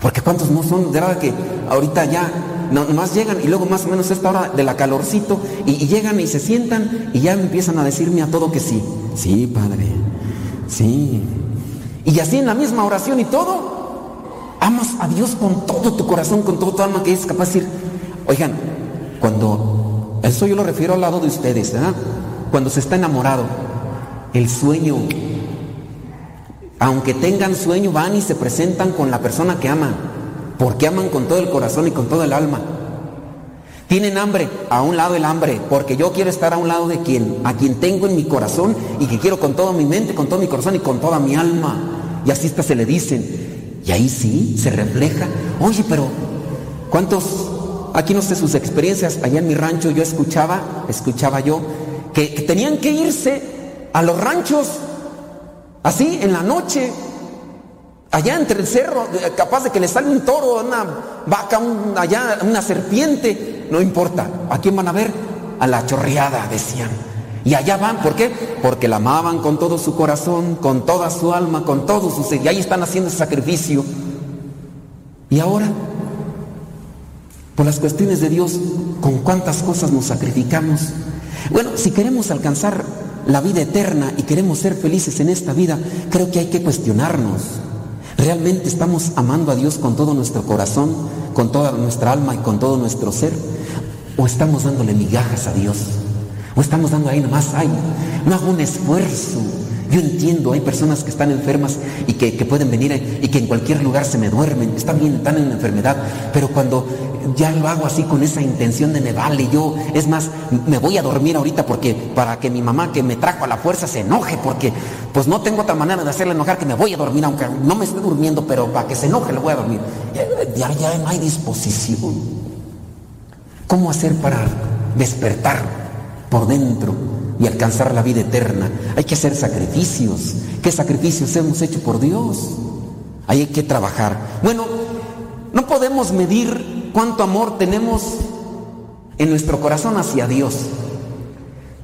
S2: Porque cuántos no son, de verdad que ahorita ya no- nomás llegan y luego más o menos esta hora de la calorcito y, y llegan y se sientan y ya empiezan a decirme a todo que sí. Sí, Padre. Sí. Y así en la misma oración y todo, amas a Dios con todo tu corazón, con todo tu alma, que es capaz de decir, oigan, cuando, eso yo lo refiero al lado de ustedes, ¿verdad? Cuando se está enamorado, el sueño, aunque tengan sueño, van y se presentan con la persona que aman, porque aman con todo el corazón y con todo el alma. Tienen hambre, a un lado el hambre, porque yo quiero estar a un lado de quien, a quien tengo en mi corazón y que quiero con toda mi mente, con todo mi corazón y con toda mi alma. Y así hasta se le dicen. Y ahí sí se refleja. Oye, pero ¿cuántos, aquí no sé sus experiencias, allá en mi rancho yo escuchaba, escuchaba yo, que, que tenían que irse a los ranchos, así en la noche, allá entre el cerro, capaz de que le salga un toro, una vaca, allá una serpiente, no importa. ¿A quién van a ver? A la chorreada, decían. Y allá van, ¿por qué? Porque la amaban con todo su corazón, con toda su alma, con todo su ser. Y ahí están haciendo sacrificio. Y ahora, por las cuestiones de Dios, ¿con cuántas cosas nos sacrificamos? Bueno, si queremos alcanzar la vida eterna y queremos ser felices en esta vida, creo que hay que cuestionarnos. ¿Realmente estamos amando a Dios con todo nuestro corazón, con toda nuestra alma y con todo nuestro ser? ¿O estamos dándole migajas a Dios? ¿O estamos dando ahí nomás, ay, no hago un esfuerzo? Yo entiendo, hay personas que están enfermas y que, que pueden venir y que en cualquier lugar se me duermen, están bien, están en enfermedad, pero cuando ya lo hago así con esa intención de me vale, yo, es más, me voy a dormir ahorita porque para que mi mamá que me trajo a la fuerza se enoje, porque pues no tengo otra manera de hacerle enojar que me voy a dormir, aunque no me esté durmiendo, pero para que se enoje le voy a dormir. Ya, ya no hay disposición. ¿Cómo hacer para despertar por dentro y alcanzar la vida eterna? Hay que hacer sacrificios. ¿Qué sacrificios hemos hecho por Dios? Ahí hay que trabajar. Bueno, no podemos medir cuánto amor tenemos en nuestro corazón hacia Dios,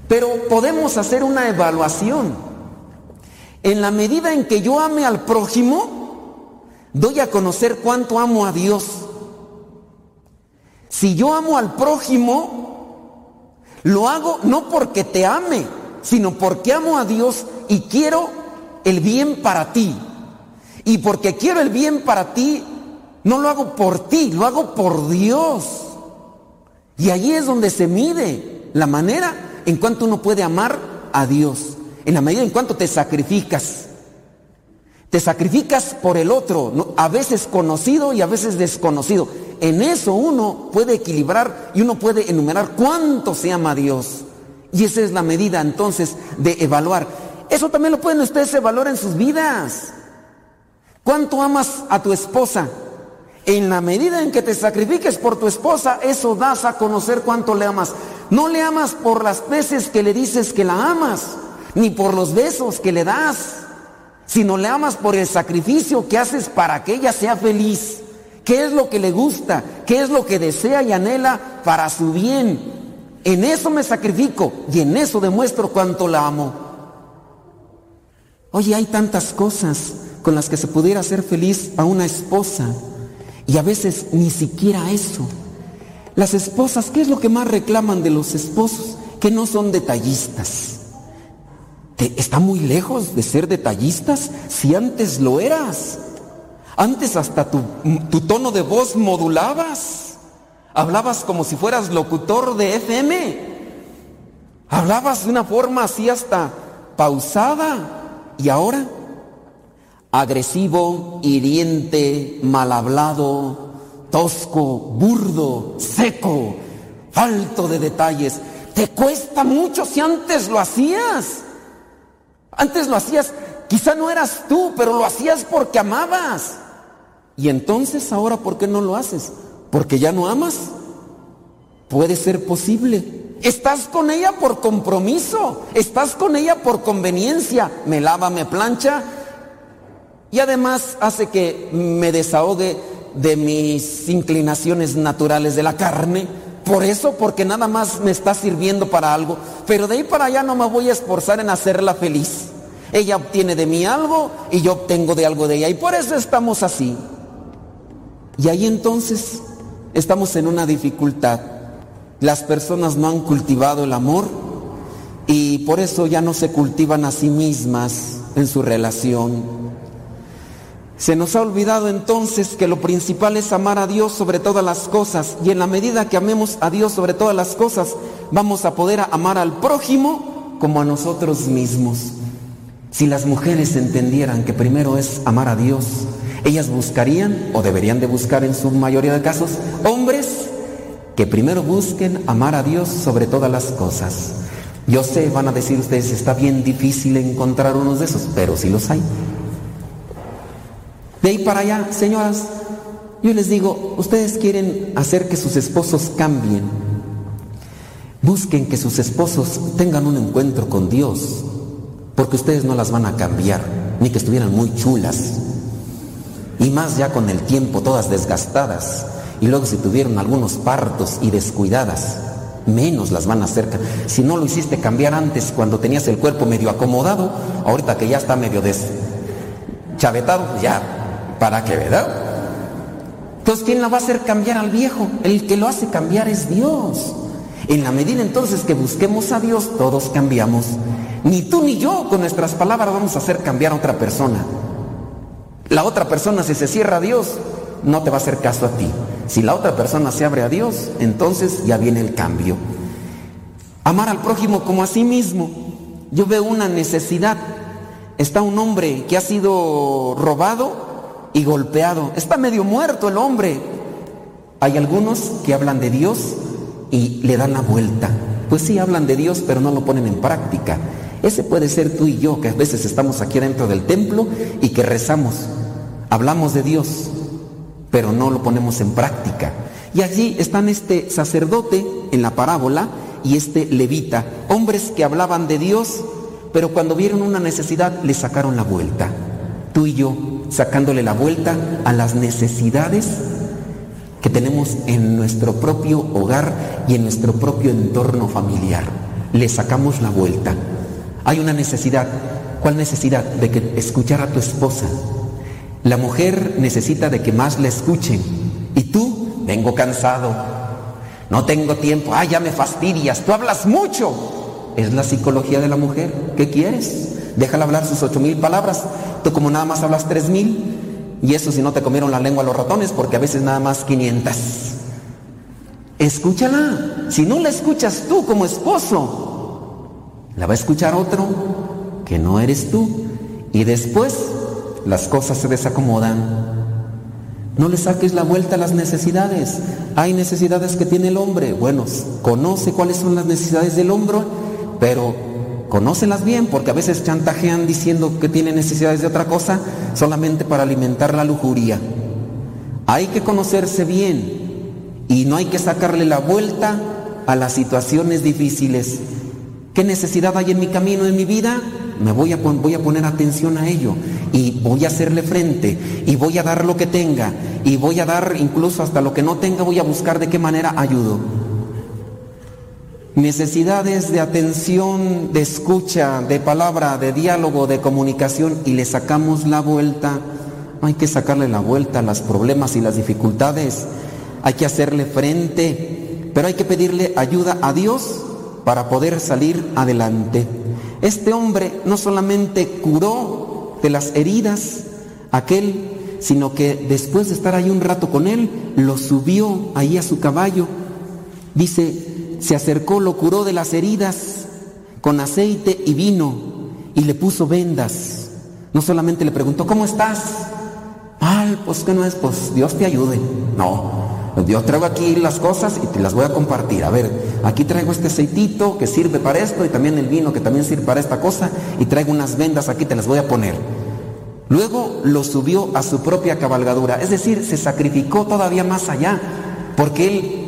S2: pero podemos hacer una evaluación. En la medida en que yo ame al prójimo, doy a conocer cuánto amo a Dios. Si yo amo al prójimo, lo hago no porque te ame, sino porque amo a Dios y quiero el bien para ti. Y porque quiero el bien para ti, no lo hago por ti, lo hago por Dios. Y allí es donde se mide la manera en cuanto uno puede amar a Dios. En la medida en cuanto te sacrificas. Te sacrificas por el otro, a veces conocido y a veces desconocido. En eso uno puede equilibrar y uno puede enumerar cuánto se ama a Dios. Y esa es la medida entonces de evaluar. Eso también lo pueden ustedes evaluar en sus vidas. ¿Cuánto amas a tu esposa? En la medida en que te sacrifiques por tu esposa, eso das a conocer cuánto le amas. No le amas por las veces que le dices que la amas, ni por los besos que le das, sino le amas por el sacrificio que haces para que ella sea feliz. ¿Qué es lo que le gusta? ¿Qué es lo que desea y anhela para su bien? En eso me sacrifico y en eso demuestro cuánto la amo. Oye, hay tantas cosas con las que se pudiera hacer feliz a una esposa y a veces ni siquiera eso. Las esposas, ¿qué es lo que más reclaman de los esposos? Que no son detallistas. Está muy lejos de ser detallistas si antes lo eras. Antes hasta tu tono de voz modulabas. Hablabas como si fueras locutor de FM. Hablabas de una forma así hasta pausada. Y ahora, agresivo, hiriente, mal hablado, tosco, burdo, seco, falto de detalles. Te cuesta mucho si antes lo hacías. Antes lo hacías, quizá no eras tú, pero lo hacías porque amabas. Y entonces ahora, ¿por qué no lo haces? ¿Porque ya no amas? Puede ser posible. Estás con ella por compromiso, estás con ella por conveniencia. Me lava, me plancha y además hace que me desahogue de mis inclinaciones naturales de la carne. Por eso, porque nada más me está sirviendo para algo. Pero de ahí para allá no me voy a esforzar en hacerla feliz. Ella obtiene de mí algo y yo obtengo de algo de ella. Y por eso estamos así. Y ahí entonces estamos en una dificultad. Las personas no han cultivado el amor y por eso ya no se cultivan a sí mismas en su relación. Se nos ha olvidado entonces que lo principal es amar a Dios sobre todas las cosas y en la medida que amemos a Dios sobre todas las cosas vamos a poder amar al prójimo como a nosotros mismos. Si las mujeres entendieran que primero es amar a Dios, ellas buscarían o deberían de buscar en su mayoría de casos hombres que primero busquen amar a Dios sobre todas las cosas. Yo sé, van a decir ustedes, está bien difícil encontrar unos de esos, pero sí los hay. De ahí para allá, señoras, yo les digo, ustedes quieren hacer que sus esposos cambien. Busquen que sus esposos tengan un encuentro con Dios, porque ustedes no las van a cambiar, ni que estuvieran muy chulas. Y más ya con el tiempo, todas desgastadas. Y luego si tuvieron algunos partos y descuidadas, menos las van a hacer. Si no lo hiciste cambiar antes, cuando tenías el cuerpo medio acomodado, ahorita que ya está medio deschavetado, pues ya, ¿para qué, verdad? Entonces, ¿quién la va a hacer cambiar al viejo? El que lo hace cambiar es Dios. En la medida entonces que busquemos a Dios, todos cambiamos. Ni tú ni yo con nuestras palabras vamos a hacer cambiar a otra persona. La otra persona, si se cierra a Dios, no te va a hacer caso a ti. Si la otra persona se abre a Dios, entonces ya viene el cambio. Amar al prójimo como a sí mismo. Yo veo una necesidad. Está un hombre que ha sido robado y golpeado. Está medio muerto el hombre. Hay algunos que hablan de Dios y le dan la vuelta. Pues sí, hablan de Dios, pero no lo ponen en práctica. Ese puede ser tú y yo, que a veces estamos aquí dentro del templo y que rezamos. Hablamos de Dios, pero no lo ponemos en práctica. Y allí están este sacerdote en la parábola y este levita, hombres que hablaban de Dios, pero cuando vieron una necesidad le sacaron la vuelta. Tú y yo sacándole la vuelta a las necesidades que tenemos en nuestro propio hogar y en nuestro propio entorno familiar. Le sacamos la vuelta. Hay una necesidad. ¿Cuál necesidad? De que escuchar a tu esposa. La mujer necesita de que más la escuchen. Y tú, vengo cansado. No tengo tiempo. Ah, ya me fastidias. Tú hablas mucho. Es la psicología de la mujer. ¿Qué quieres? Déjala hablar sus ocho mil palabras. Tú como nada más hablas tres mil. Y eso si no te comieron la lengua los ratones, porque a veces nada más 500. Escúchala. Si no la escuchas tú como esposo, la va a escuchar otro que no eres tú. Y después las cosas se desacomodan. No le saques la vuelta a las necesidades. Hay necesidades que tiene el hombre. Bueno, conoce cuáles son las necesidades del hombre, pero conócelas bien, porque a veces chantajean diciendo que tiene necesidades de otra cosa solamente para alimentar la lujuria. Hay que conocerse bien y no hay que sacarle la vuelta a las situaciones difíciles. ¿Qué necesidad hay en mi camino, en mi vida? Me voy a, voy a poner atención a ello y voy a hacerle frente y voy a dar lo que tenga y voy a dar incluso hasta lo que no tenga, voy a buscar de qué manera ayudo. Necesidades de atención, de escucha, de palabra, de diálogo, de comunicación y le sacamos la vuelta. Hay que sacarle la vuelta a los problemas y las dificultades. Hay que hacerle frente, pero hay que pedirle ayuda a Dios para poder salir adelante. Este hombre no solamente curó de las heridas aquel, sino que después de estar ahí un rato con él, lo subió ahí a su caballo. Dice, se acercó, lo curó de las heridas con aceite y vino y le puso vendas. No solamente le preguntó, ¿cómo estás? Mal, pues que no es, pues Dios te ayude. No, yo traigo aquí las cosas y te las voy a compartir. A ver, aquí traigo este aceitito que sirve para esto y también el vino que también sirve para esta cosa y traigo unas vendas aquí, te las voy a poner. Luego lo subió a su propia cabalgadura, es decir, se sacrificó todavía más allá, porque él,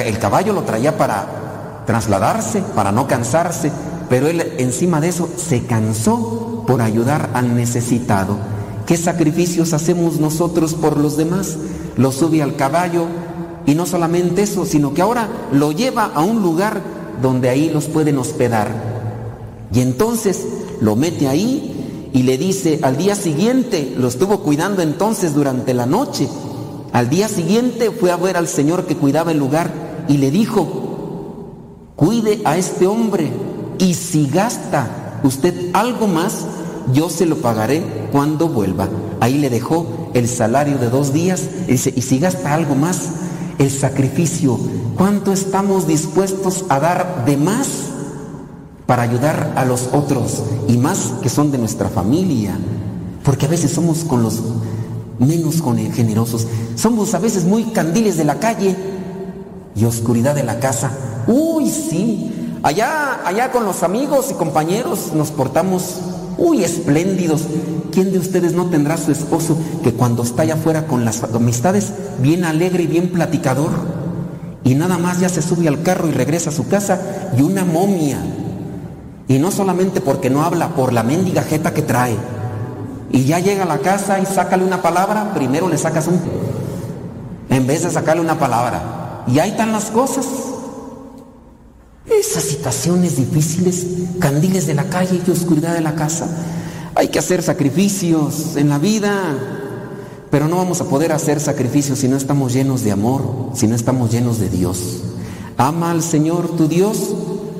S2: el caballo lo traía para trasladarse, para no cansarse, pero él encima de eso se cansó por ayudar al necesitado. ¿Qué sacrificios hacemos nosotros por los demás? Lo sube al caballo y no solamente eso, sino que ahora lo lleva a un lugar donde ahí los pueden hospedar. Y entonces lo mete ahí y le dice, al día siguiente, lo estuvo cuidando entonces durante la noche. Al día siguiente fue a ver al Señor que cuidaba el lugar y le dijo, cuide a este hombre y si gasta usted algo más, yo se lo pagaré cuando vuelva. Ahí le dejó el salario de dos días y dice, y si gasta algo más, el sacrificio, ¿cuánto estamos dispuestos a dar de más para ayudar a los otros y más que son de nuestra familia? Porque a veces somos con los menos generosos. Somos a veces muy candiles de la calle y oscuridad de la casa. Uy, sí. Allá, allá con los amigos y compañeros nos portamos, uy, espléndidos. ¿Quién de ustedes no tendrá su esposo que cuando está allá afuera con las amistades, bien alegre y bien platicador? Y nada más ya se sube al carro y regresa a su casa y una momia. Y no solamente porque no habla, por la mendiga jeta que trae. Y ya llega a la casa y sácale una palabra, primero le sacas un... En vez de sacarle una palabra. Y ahí están las cosas. Esas situaciones difíciles, candiles de la calle y oscuridad de la casa. Hay que hacer sacrificios en la vida, pero no vamos a poder hacer sacrificios si no estamos llenos de amor, si no estamos llenos de Dios. Ama al Señor tu Dios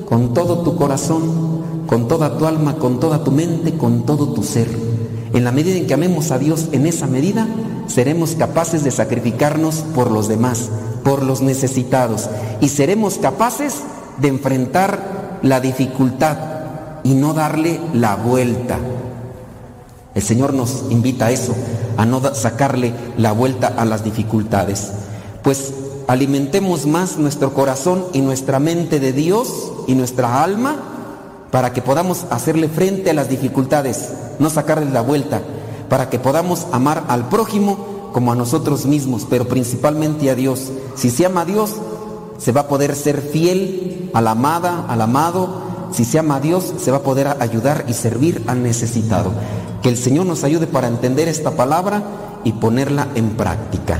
S2: con todo tu corazón, con toda tu alma, con toda tu mente, con todo tu ser. En la medida en que amemos a Dios en esa medida, seremos capaces de sacrificarnos por los demás, por los necesitados, y seremos capaces de enfrentar la dificultad y no darle la vuelta. El Señor nos invita a eso, a no sacarle la vuelta a las dificultades. Pues alimentemos más nuestro corazón y nuestra mente de Dios y nuestra alma para que podamos hacerle frente a las dificultades, no sacarle la vuelta, para que podamos amar al prójimo como a nosotros mismos, pero principalmente a Dios. Si se ama a Dios, se va a poder ser fiel a la amada, al amado. Si se ama a Dios, se va a poder ayudar y servir al necesitado. Que el Señor nos ayude para entender esta palabra y ponerla en práctica.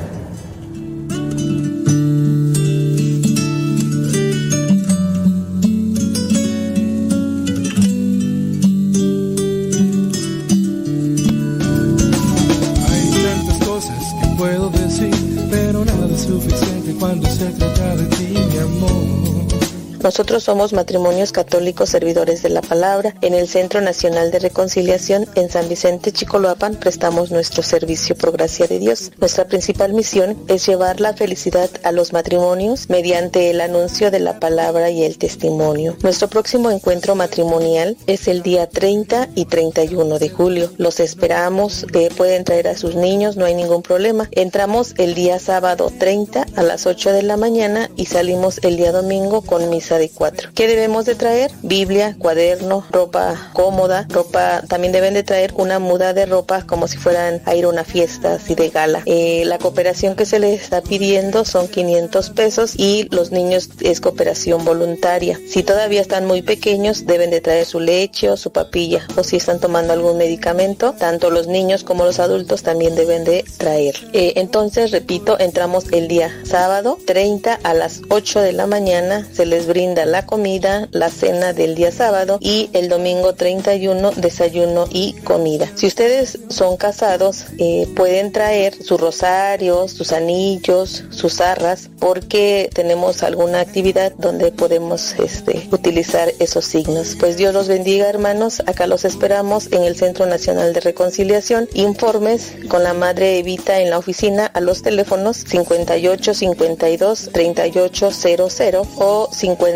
S8: Nosotros somos matrimonios católicos servidores de la palabra. En el Centro Nacional de Reconciliación en San Vicente Chicoloapan prestamos nuestro servicio por gracia de Dios. Nuestra principal misión es llevar la felicidad a los matrimonios mediante el anuncio de la palabra y el testimonio. Nuestro próximo encuentro matrimonial es el día 30 y 31 de julio. Los esperamos, eh, pueden traer a sus niños, no hay ningún problema. Entramos el día sábado 30 a las 8 de la mañana y salimos el día domingo con misa de 4. ¿Qué debemos de traer? Biblia, cuaderno, ropa cómoda, ropa, también deben de traer una muda de ropa como si fueran a ir a una fiesta así de gala. Eh, la cooperación que se les está pidiendo son 500 pesos y los niños es cooperación voluntaria. Si todavía están muy pequeños deben de traer su leche o su papilla o si están tomando algún medicamento, tanto los niños como los adultos también deben de traer. Eh, entonces, repito, entramos el día sábado 30 a las 8 de la mañana, se les brinda la comida, la cena del día sábado y el domingo 31 desayuno y comida. Si ustedes son casados, eh, pueden traer sus rosarios, sus anillos, sus arras, porque tenemos alguna actividad donde podemos este, utilizar esos signos. Pues Dios los bendiga, hermanos. Acá los esperamos en el Centro Nacional de Reconciliación. Informes con la Madre Evita en la oficina a los teléfonos 58 52 38 00 o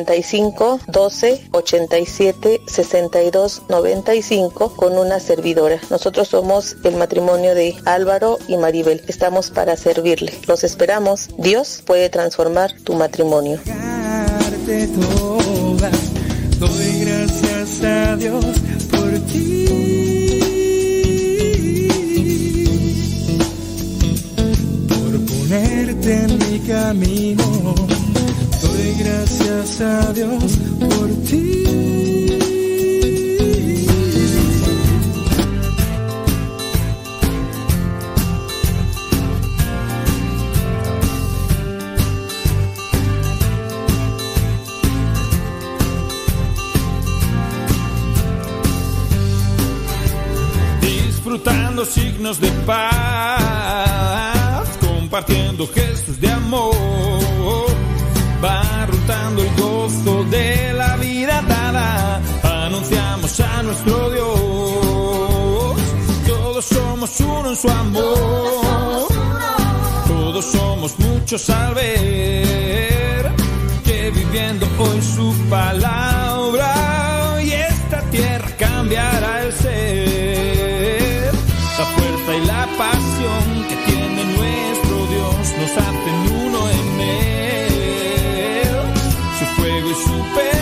S8: 55 12 87 62 95 con una servidora. Nosotros somos el matrimonio de Álvaro y Maribel. Estamos para servirle. Los esperamos. Dios puede transformar tu matrimonio.
S21: Doy gracias a Dios por ti, por ponerte en mi camino. Doy gracias a Dios por ti.
S1: disfrutando signos de paz, compartiendo gestos de amor, el gozo de la vida dada, anunciamos a nuestro Dios, todos somos uno en su amor, todos somos muchos al ver que viviendo hoy su palabra y esta tierra cambiará fuego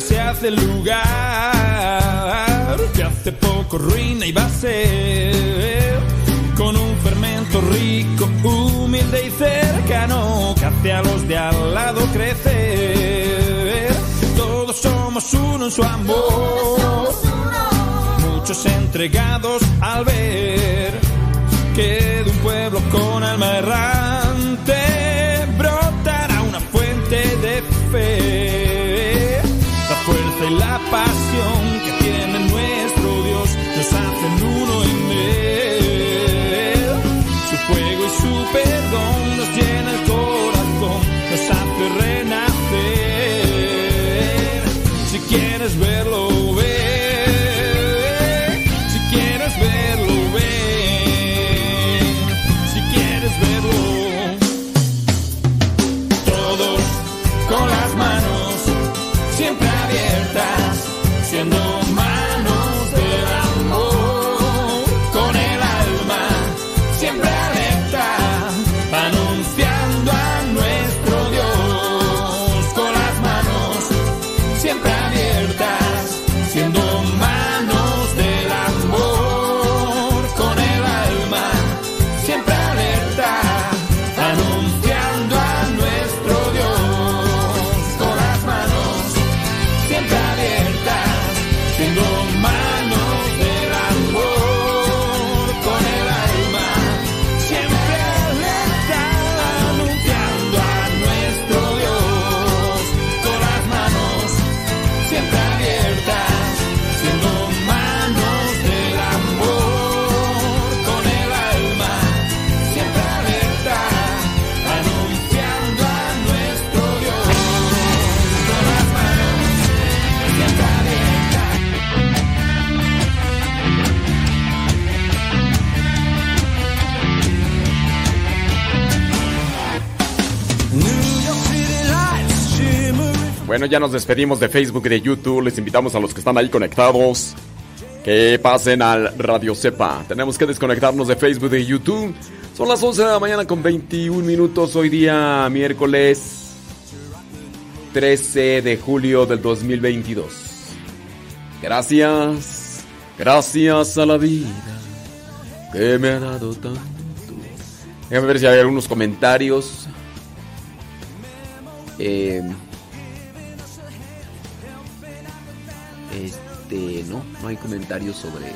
S1: se hace lugar que hace poco ruina y va a ser con un fermento rico, humilde y cercano que hace a los de al lado crecer. Todos somos uno en su amor, muchos entregados al ver que de un pueblo con alma errante fuerza
S2: Ya nos despedimos de Facebook y de YouTube. Les invitamos a los que están ahí conectados que pasen al Radio Cepa. Tenemos que desconectarnos de Facebook y de YouTube. Son las 11 de la mañana con 21 minutos. Hoy día miércoles 13 de julio del 2022. Gracias, gracias a la vida que me ha dado tanto. Déjame ver si hay algunos comentarios. Eh, este, no, no hay comentarios sobre.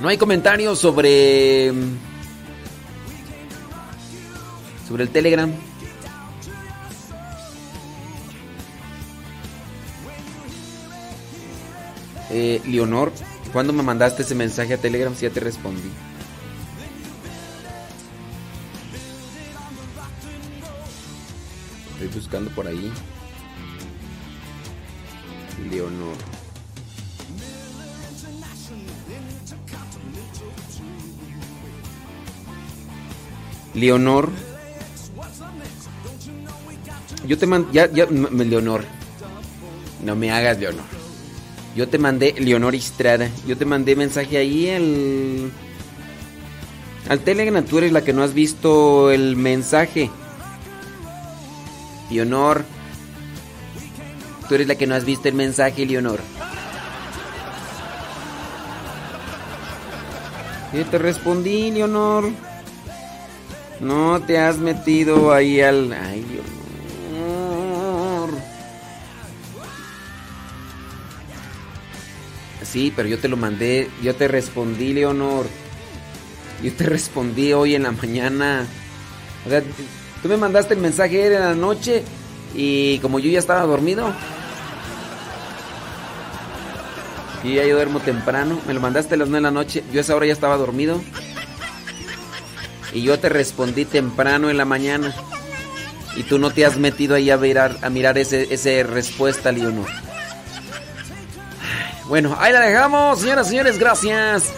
S2: No hay comentarios sobre. Sobre el Telegram. Eh, Leonor, ¿cuándo me mandaste ese mensaje a Telegram? Si ya te respondí. Estoy buscando por ahí. Leonor. Leonor. Yo te mandé. Ya, ya, Leonor. No me hagas, Leonor. Yo te mandé, Leonor Estrada. Yo te mandé mensaje ahí al. Al Telegram. Tú eres la que no has visto el mensaje. Leonor. Tú eres la que no has visto el mensaje, Leonor. Yo te respondí, Leonor. No te has metido ahí al. Ay, Leonor. Sí, pero yo te lo mandé. Yo te respondí, Leonor. Yo te respondí hoy en la mañana. O sea, tú me mandaste el mensaje en la noche y como yo ya estaba dormido. Y ya yo duermo temprano. Me lo mandaste a las 9 de la noche. Yo esa hora ya estaba dormido. Y yo te respondí temprano en la mañana. Y tú no te has metido ahí a mirar, a mirar ese, ese respuesta, Leonor. Bueno, ahí la dejamos, señoras y señores, gracias.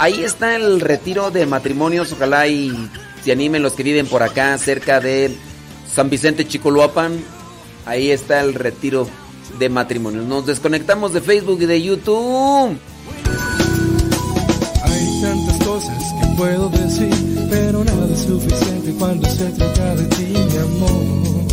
S2: Ahí está el retiro de matrimonios. Ojalá y se animen los que viven por acá, cerca de San Vicente Chicoloapan. Ahí está el retiro de matrimonios. Nos desconectamos de Facebook y de YouTube.
S21: Hay tantas cosas que puedo decir, pero nada es suficiente cuando se trata de ti, mi amor.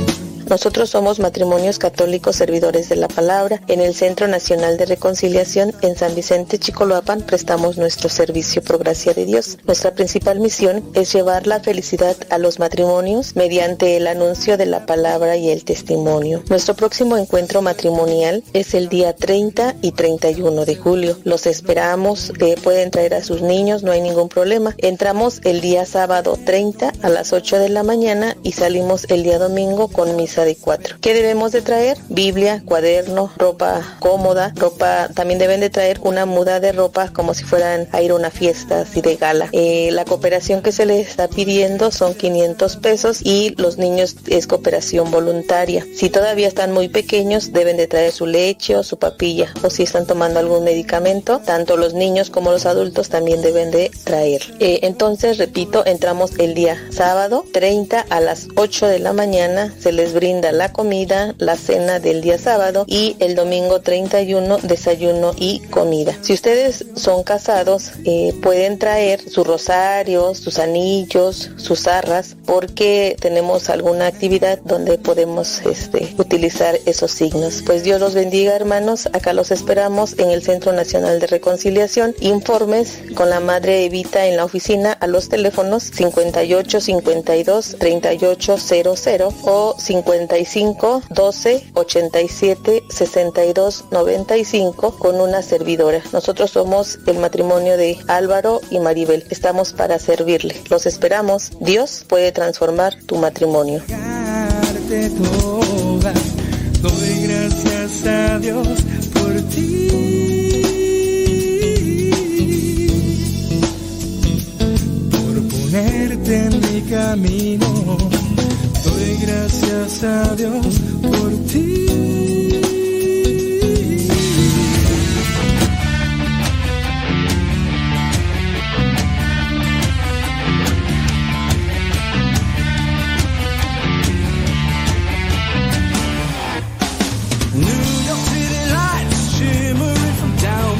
S8: Nosotros somos matrimonios católicos servidores de la palabra. En el Centro Nacional de Reconciliación en San Vicente Chicoloapan prestamos nuestro servicio por gracia de Dios. Nuestra principal misión es llevar la felicidad a los matrimonios mediante el anuncio de la palabra y el testimonio. Nuestro próximo encuentro matrimonial es el día 30 y 31 de julio. Los esperamos, eh, pueden traer a sus niños, no hay ningún problema. Entramos el día sábado 30 a las 8 de la mañana y salimos el día domingo con misa de cuatro. ¿Qué debemos de traer? Biblia, cuaderno, ropa cómoda, ropa, también deben de traer una muda de ropa como si fueran a ir a una fiesta así de gala. Eh, la cooperación que se les está pidiendo son 500 pesos y los niños es cooperación voluntaria. Si todavía están muy pequeños deben de traer su leche o su papilla o si están tomando algún medicamento, tanto los niños como los adultos también deben de traer. Eh, entonces, repito, entramos el día sábado 30 a las 8 de la mañana, se les brinda la comida, la cena del día sábado y el domingo 31 desayuno y comida. Si ustedes son casados, eh, pueden traer su rosario, sus anillos, sus arras, porque tenemos alguna actividad donde podemos este, utilizar esos signos. Pues Dios los bendiga, hermanos. Acá los esperamos en el Centro Nacional de Reconciliación. Informes con la Madre Evita en la oficina a los teléfonos 58 52 38 00 o 55 12 87 62 95 con una servidora. Nosotros somos el matrimonio de Álvaro y Maribel. Estamos para servirle. Los esperamos. Dios puede transformar tu matrimonio.
S21: Doy gracias a Dios por ti. Por ponerte en mi camino, doy gracias a Dios por ti.